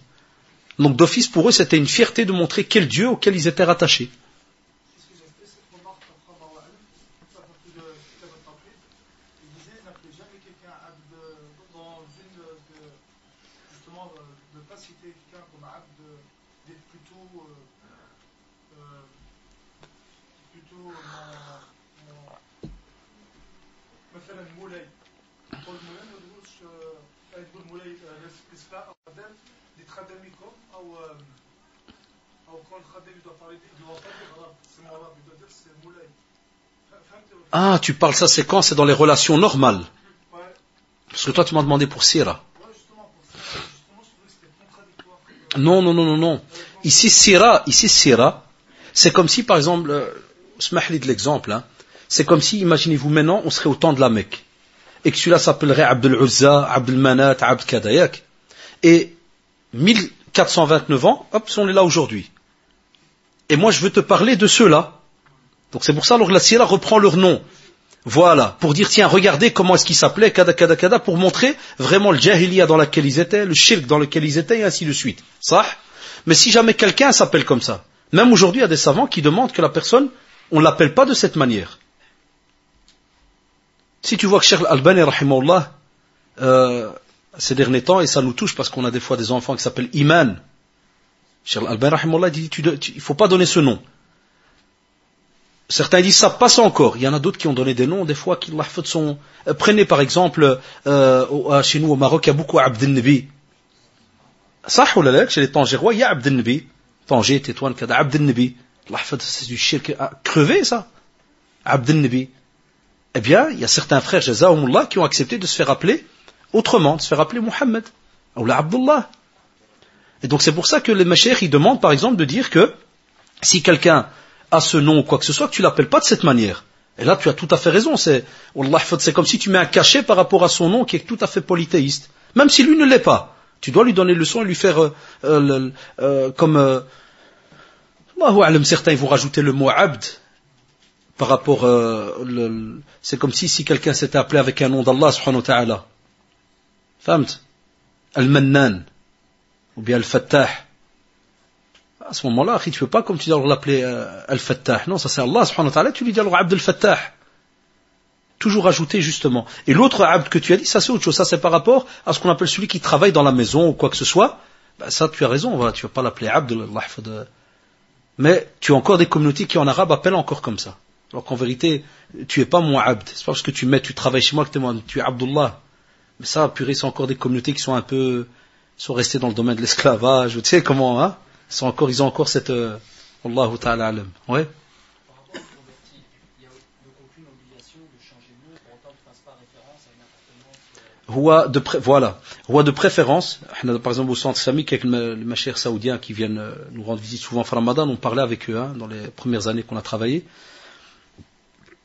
A: Donc d'office, pour eux, c'était une fierté de montrer quel Dieu auquel ils étaient rattachés. Ah, tu parles ça, c'est quand? C'est dans les relations normales. Parce que toi, tu m'as demandé pour Sira. Non, non, non, non, non. Ici, Sira, ici, Sira, c'est comme si, par exemple, euh, de l'exemple, hein, c'est comme si, imaginez-vous maintenant, on serait au temps de la Mecque. Et que celui-là s'appellerait Abdel Uzza, Abdel Manat, Abd Kadayak. Et 1429 ans, hop, on est là aujourd'hui. Et moi, je veux te parler de ceux-là. Donc c'est pour ça, alors la Sira reprend leur nom. Voilà, pour dire, tiens, regardez comment est-ce qu'ils s'appelaient, kada, kada, kada, pour montrer vraiment le jahiliya dans lequel ils étaient, le shirk dans lequel ils étaient, et ainsi de suite. Ça Mais si jamais quelqu'un s'appelle comme ça, même aujourd'hui, il y a des savants qui demandent que la personne, on l'appelle pas de cette manière. Si tu vois que Cheikh Al-Albani, euh, ces derniers temps, et ça nous touche parce qu'on a des fois des enfants qui s'appellent Iman. Cheikh rahimahullah, dit, il faut pas donner ce nom. Certains disent ça passe encore. Il y en a d'autres qui ont donné des noms, des fois, qui sont... Euh, prenez par exemple, euh, chez nous au Maroc, il y a beaucoup Abd Nabi. Chez les Tangérois, il y a Abd Nabi. Tanger, Tétouan, Kada, Abd Nabi. C'est du shirk crevé, ça. Abd Nabi. Eh bien, il y a certains frères, Jazaoumullah, qui ont accepté de se faire appeler autrement, de se faire appeler Mohammed. Ou Abdullah. Et donc c'est pour ça que les machères, ils demandent par exemple de dire que si quelqu'un a ce nom ou quoi que ce soit, que tu l'appelles pas de cette manière. Et là, tu as tout à fait raison. C'est, c'est comme si tu mets un cachet par rapport à son nom qui est tout à fait polythéiste. Même si lui ne l'est pas. Tu dois lui donner le leçon et lui faire euh, euh, euh, comme euh, certains ils vont rajouter le mot abd par rapport euh, le- c'est comme si si quelqu'un s'était appelé avec un nom d'Allah subhanahu wa ta'ala. Al-Mannan ou bien Al-Fattah. À ce moment-là, tu peux pas comme tu alors l'appeler euh, Al-Fattah. Non, ça c'est Allah subhanahu wa ta'ala, tu lui dis alors Abd al-Fattah. Toujours ajouter justement. Et l'autre abd que tu as dit, ça c'est autre chose. Ça c'est par rapport à ce qu'on appelle celui qui travaille dans la maison ou quoi que ce soit. Ben, ça tu as raison, voilà, tu vas pas l'appeler abd. Yahfad. Mais tu as encore des communautés qui en arabe appellent encore comme ça. Alors qu'en vérité, tu es pas mon abd. C'est pas parce que tu mets, tu travailles chez moi que t'es mon- tu es Abdullah. Mais ça, purée, c'est encore des communautés qui sont un peu, sont restées dans le domaine de l'esclavage. Tu sais comment, hein Ils sont encore, ils ont encore cette, euh, Allahu ta'ala alam. Ouais. Roi de pré- voilà, roi de préférence. Par exemple, au centre islamique, avec le- les machers saoudiens qui viennent euh, nous rendre visite souvent en Ramadan, on parlait avec eux hein, dans les premières années qu'on a travaillé.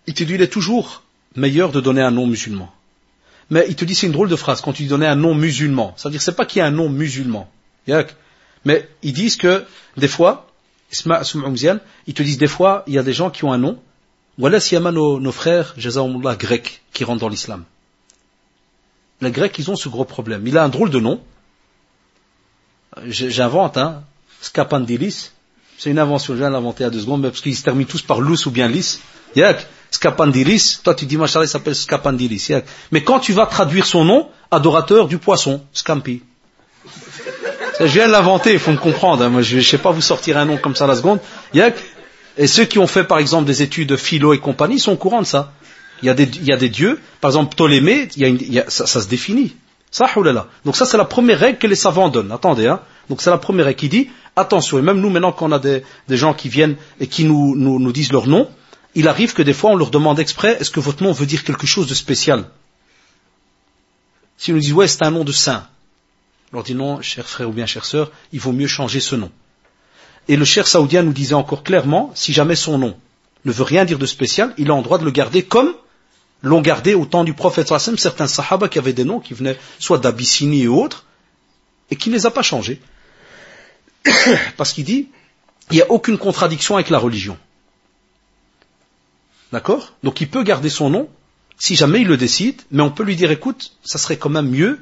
A: Il te dit, il est toujours meilleur de donner un nom musulman. Mais il te dit, c'est une drôle de phrase quand tu dis donner un nom musulman. C'est-à-dire, c'est pas qu'il y a un nom musulman. Mais ils disent que, des fois, ils te disent des fois, il y a des gens qui ont un nom. Voilà s'il y nos, frères, Jazakumullah, grecs, qui rentrent dans l'islam. Les Grecs, ils ont ce gros problème. Il a un drôle de nom. J'invente, hein. Scapandilis. C'est une invention, je viens de l'inventer à deux secondes, parce qu'ils se terminent tous par lus ou bien lis. Scapandilis. Toi, tu dis, machallah, il s'appelle Scapandilis. Yak. Mais quand tu vas traduire son nom, adorateur du poisson, Scampi. Je viens de l'inventer, il faut me comprendre. hein. Moi, je ne sais pas vous sortir un nom comme ça à la seconde. Et ceux qui ont fait, par exemple, des études de philo et compagnie, sont au courant de ça. Il y a des, il y a des dieux, par exemple Ptolémée, ça, se définit. Ça. Donc ça, c'est la première règle que les savants donnent. Attendez, hein. Donc c'est la première règle qui dit, attention, et même nous, maintenant qu'on a des, des gens qui viennent et qui nous, nous, nous disent leur nom, il arrive que des fois, on leur demande exprès, est-ce que votre nom veut dire quelque chose de spécial? S'ils nous disent, ouais, c'est un nom de saint. On leur dit, non, cher frère ou bien chère sœur, il vaut mieux changer ce nom. Et le cher saoudien nous disait encore clairement, si jamais son nom ne veut rien dire de spécial, il a en droit de le garder comme l'ont gardé au temps du prophète sallam, certains sahaba qui avaient des noms qui venaient soit d'Abyssinie et autres, et qui ne les a pas changés. *coughs* Parce qu'il dit, il n'y a aucune contradiction avec la religion. D'accord? Donc il peut garder son nom, si jamais il le décide, mais on peut lui dire, écoute, ça serait quand même mieux.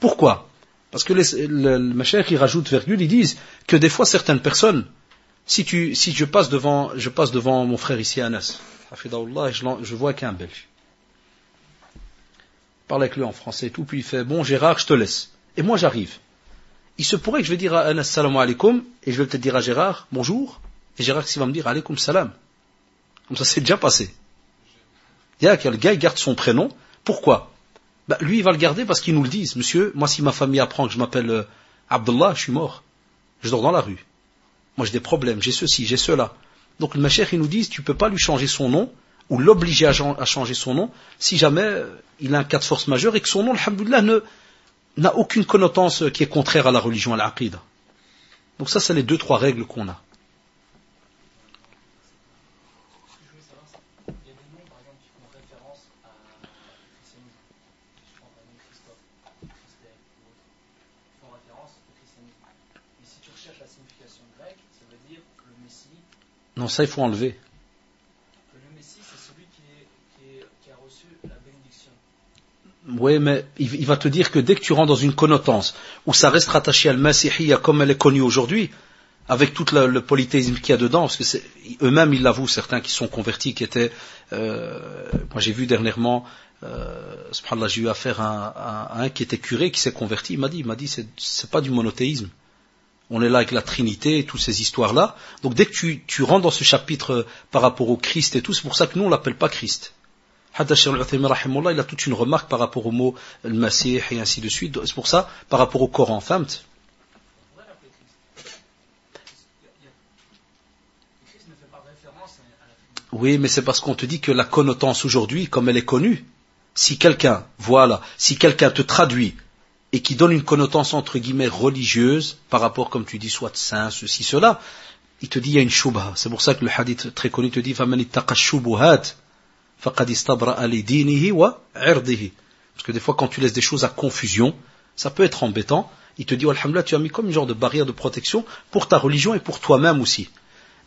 A: Pourquoi? Parce que les, le, le machin qui rajoute virgule, ils disent que des fois certaines personnes, si tu, si je passe devant, je passe devant mon frère ici, Anas, je, je vois qu'un belge. Parle avec lui en français et tout, puis il fait, bon Gérard, je te laisse. Et moi j'arrive. Il se pourrait que je vais dire à Anas salam alaikum, et je vais peut-être dire à Gérard, bonjour, et Gérard qui va me dire alaikum salam. Comme ça c'est déjà passé. Il y a le gars il garde son prénom. Pourquoi? Bah, Lui il va le garder parce qu'ils nous le disent. Monsieur, moi si ma famille apprend que je m'appelle euh, Abdullah, je suis mort. Je dors dans la rue. Moi j'ai des problèmes, j'ai ceci, j'ai cela. Donc le Machère, ils nous disent, tu peux pas lui changer son nom, ou l'obliger à, changer son nom, si jamais euh, il a un cas de force majeure et que son nom, alhamdoulilah, ne, n'a aucune connotance euh, qui est contraire à la religion, à l'aqida. Donc ça, c'est les deux, trois règles qu'on a.
C: Ce que je voulais savoir, c'est il y a des noms, par exemple, qui font référence à au christianisme. Je prends par exemple Christophe, Christelle ou autre. Qui font référence au christianisme. Mais si tu recherches la signification grecque, ça veut dire le Messie.
A: Non, ça, il faut enlever.
C: Le Messie, c'est celui qui, est, qui, est, qui a reçu la bénédiction.
A: Oui, mais il, il va te dire que dès que tu rentres dans une connotance où ça reste rattaché à al-Masihiyya comme elle est connue aujourd'hui, avec tout le, le polythéisme qu'il y a dedans, parce que c'est- eux-mêmes ils l'avouent, certains qui sont convertis, qui étaient, euh, moi j'ai vu dernièrement, euh, subhanallah, j'ai eu affaire à, un- à un qui était curé, qui s'est converti, il m'a dit, il m'a dit, c'est pas du monothéisme. On est là avec la Trinité et toutes ces histoires-là. Donc dès que tu, tu rentres dans ce chapitre euh, par rapport au Christ et tout, c'est pour ça que nous on l'appelle pas Christ. Il a toute une remarque par rapport au mot al-Masih et ainsi de suite. C'est pour ça, par rapport au Coran,
C: Trinité.
A: Oui, mais c'est parce qu'on te dit que la connotance aujourd'hui, comme elle est connue, si quelqu'un, voilà, si quelqu'un te traduit et qui donne une connotation entre guillemets religieuse par rapport, comme tu dis, soit saint, ceci, cela, il te dit il y a une shubha. C'est pour ça que le hadith très connu te dit Parce que des fois, quand tu laisses des choses à confusion, ça peut être embêtant. Il te dit, Alhamdulillah, tu as mis comme une genre de barrière de protection pour ta religion et pour toi-même aussi.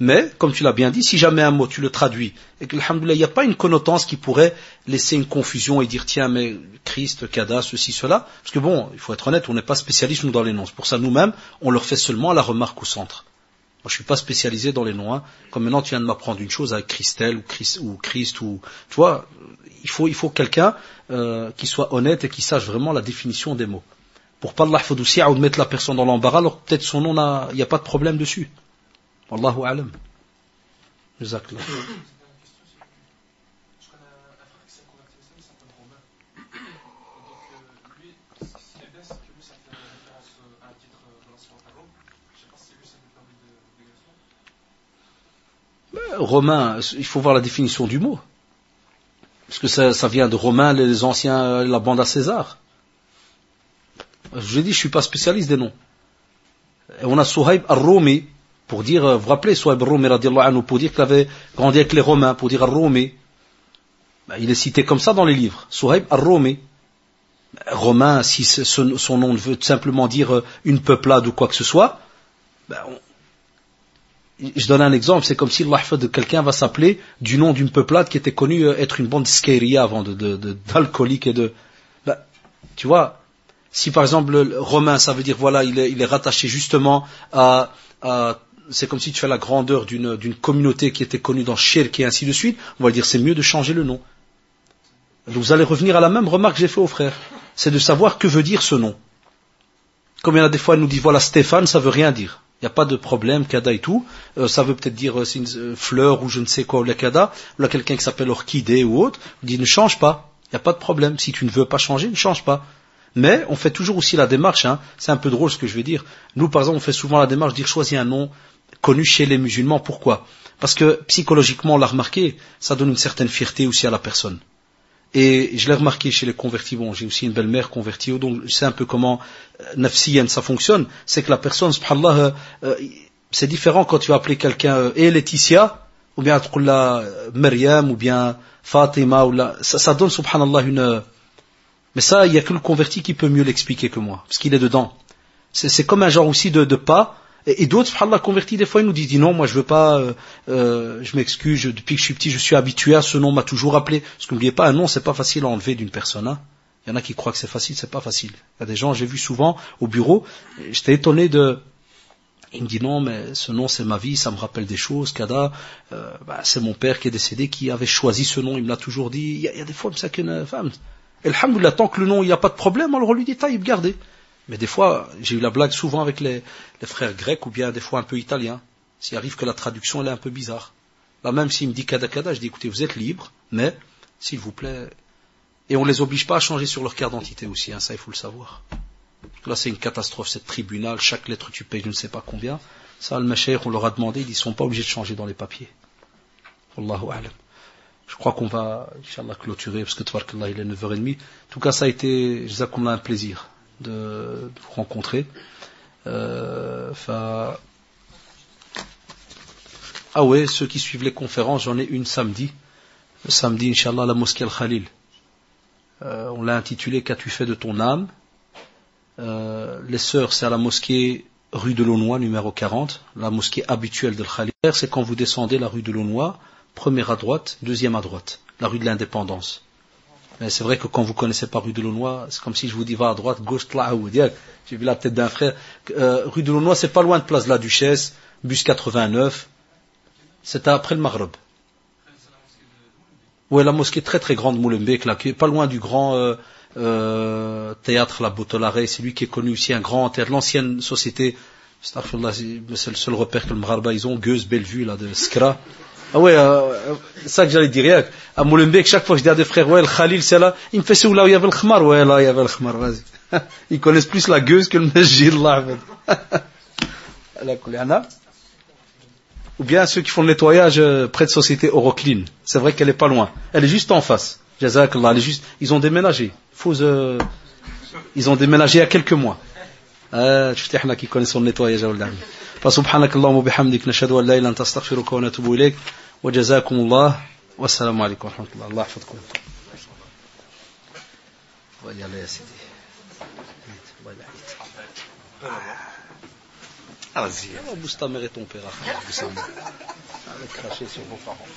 A: Mais, comme tu l'as bien dit, si jamais un mot tu le traduis et que, il n'y a pas une connotance qui pourrait laisser une confusion et dire, tiens, mais Christ, Kada, ceci, cela, parce que bon, il faut être honnête, on n'est pas spécialiste, nous, dans les noms. Pour ça, nous-mêmes, on leur fait seulement la remarque au centre. Moi, je suis pas spécialisé dans les noms. Hein. Comme maintenant, tu viens de m'apprendre une chose avec Christelle ou Christ ou Christ ou tu vois, il faut il faut quelqu'un euh, qui soit honnête et qui sache vraiment la définition des mots. Pour pas aussi ou de mettre la personne dans l'embarras, alors peut-être son nom, il n'y a pas de problème dessus. Wallahu alam. Jazakallah. Euh, Romain, il faut voir la définition du mot. Parce que ça, vient de Romain, les anciens, la bande à César. Je dit, je suis pas spécialiste des noms. Et on a Souhaib al-Rumi, pour dire, vous vous rappelez, Souhaib radiallahu anhu, pour dire qu'il avait grandi avec les Romains, pour dire al-Rumi. Ben, il est cité comme ça dans les livres. Souhaib al-Rumi. Romain, si son, nom veut simplement dire une peuplade ou quoi que ce soit, ben, je donne un exemple, c'est comme si l'ahfad de quelqu'un va s'appeler du nom d'une peuplade qui était connue euh, être une bande skéria avant d'alcoolique de, de, et de... Ben, tu vois, si par exemple le romain, ça veut dire voilà, il est, rattaché justement à c'est comme si tu fais la grandeur d'une communauté qui était connue dans Shirk et ainsi de suite, on va dire c'est mieux de changer le nom. Vous allez revenir à la même remarque que j'ai fait au frère, c'est de savoir que veut dire ce nom. Comme il y en a des fois, elle nous dit voilà Stéphane, ça veut rien dire. Il n'y a pas de problème, kada et tout. Euh, ça veut peut-être dire euh, c'est une euh, fleur ou je ne sais quoi, ou la kada. Ou là, quelqu'un qui s'appelle orchidée ou autre. On dit ne change pas. Il n'y a pas de problème. Si tu ne veux pas changer, ne change pas. Mais on fait toujours aussi la démarche. Hein. C'est un peu drôle ce que je vais dire. Nous, par exemple, on fait souvent la démarche de dire choisis un nom connu chez les musulmans. Pourquoi? Parce que psychologiquement, on l'a remarqué, ça donne une certaine fierté aussi à la personne. Et je l'ai remarqué chez les convertis, bon, j'ai aussi une belle-mère convertie, donc je sais un peu comment euh, ça fonctionne, c'est que la personne, subhanallah, euh, euh, c'est différent quand tu vas appeler quelqu'un euh, et Laetitia, ou bien la Maryam, ou bien Fatima, ou la, ça, ça donne subhanallah une... Mais ça, il n'y a que le converti qui peut mieux l'expliquer que moi, parce qu'il est dedans. C'est comme un genre aussi de pas, et, et d'autres, subhanallah, convertis, des fois, ils nous disent, non, moi, je veux pas, euh, euh, je m'excuse, depuis que je suis petit, je suis habitué à ce nom, m'a toujours appelé. Parce qu'oubliez pas, un nom, c'est pas facile à enlever d'une personne. Hein. Il y en a qui croient que c'est facile, c'est pas facile. Il y a des gens, j'ai vu souvent au bureau, j'étais étonné de, il me dit non, mais ce nom c'est ma vie, ça me rappelle des choses. Kada, euh, bah, c'est mon père qui est décédé, qui avait choisi ce nom, il me l'a toujours dit. Il y, a, il y des fois, ça qu'une femme. Alhamdoulilah, tant que le nom, il n'y a pas de problème, alors on lui dit, taïb, gardez. Mais des fois, j'ai eu la blague souvent avec les, frères grecs ou bien des fois un peu italiens. S'il arrive que la traduction elle est un peu bizarre. Là même s'il me dit kada kada, je dis écoutez, vous êtes libre, mais s'il vous plaît. Et on les oblige pas à changer sur leur carte d'identité aussi, hein, ça il faut le savoir. Là c'est une catastrophe, cette tribunal, chaque lettre tu payes je ne sais pas combien. Ça, le macheikh, on leur a demandé, ils ne sont pas obligés de changer dans les papiers. Wallahu a'lam. Je crois qu'on va, Inch'Allah, clôturer, parce que Tbarkallah, il est 9h30. En tout cas, ça a été, je sais un plaisir de, vous rencontrer. Euh, ah ouais, ceux qui suivent les conférences, j'en ai une samedi. Samedi, Inch'Allah, la mosquée Al-Khalil. Euh, on l'a intitulé Qu'as-tu fait de ton âme? Euh, Les sœurs, c'est à la mosquée rue de Launois, numéro 40, la mosquée habituelle de Khalil. C'est quand vous descendez la rue de Launois, première à droite, deuxième à droite, la rue de l'Indépendance. Mais c'est vrai que quand vous connaissez pas rue de Launois, c'est comme si je vous dis va à droite, gauche, J'ai vu la tête d'un frère. Euh, rue de Launois, c'est pas loin de place de la Duchesse, bus 89. C'est après le Maghreb. Ouais, la mosquée très très grande Moulembek, là, qui est pas loin du grand euh, euh, théâtre La Botolaré. C'est lui qui est connu aussi, un grand théâtre, l'ancienne société. C'est le seul repère que le Maghreb ils ont, Gueuse, Bellevue, là, de Skra. Ah ouais, euh, c'est ça que j'allais dire. À Molenbeek, chaque fois que je dis à des frères, ouais, le Khalil, c'est là, il me fait c'est où là où il y avait le khmar, ouais, là, il y avait le khmar, vas-y. *laughs* Ils connaissent plus la gueuse que le masjid, là, *laughs* Ou bien ceux qui font le nettoyage euh, près de société Euroclean. C'est vrai qu'elle est pas loin. Elle est juste en face. Jazakallah, elle est juste, ils ont déménagé. Faut, euh, ils ont déménagé il y a quelques mois. آه شفتي احنا كي كون يصون نتوايا ولا فسبحانك اللهم وبحمدك نشهد ان لا اله الا انت استغفرك ونتوب اليك وجزاكم الله والسلام عليكم ورحمه الله الله يحفظكم ويلا يا سيدي Ah, bouge ta mère et ton père. Cracher sur vos parents.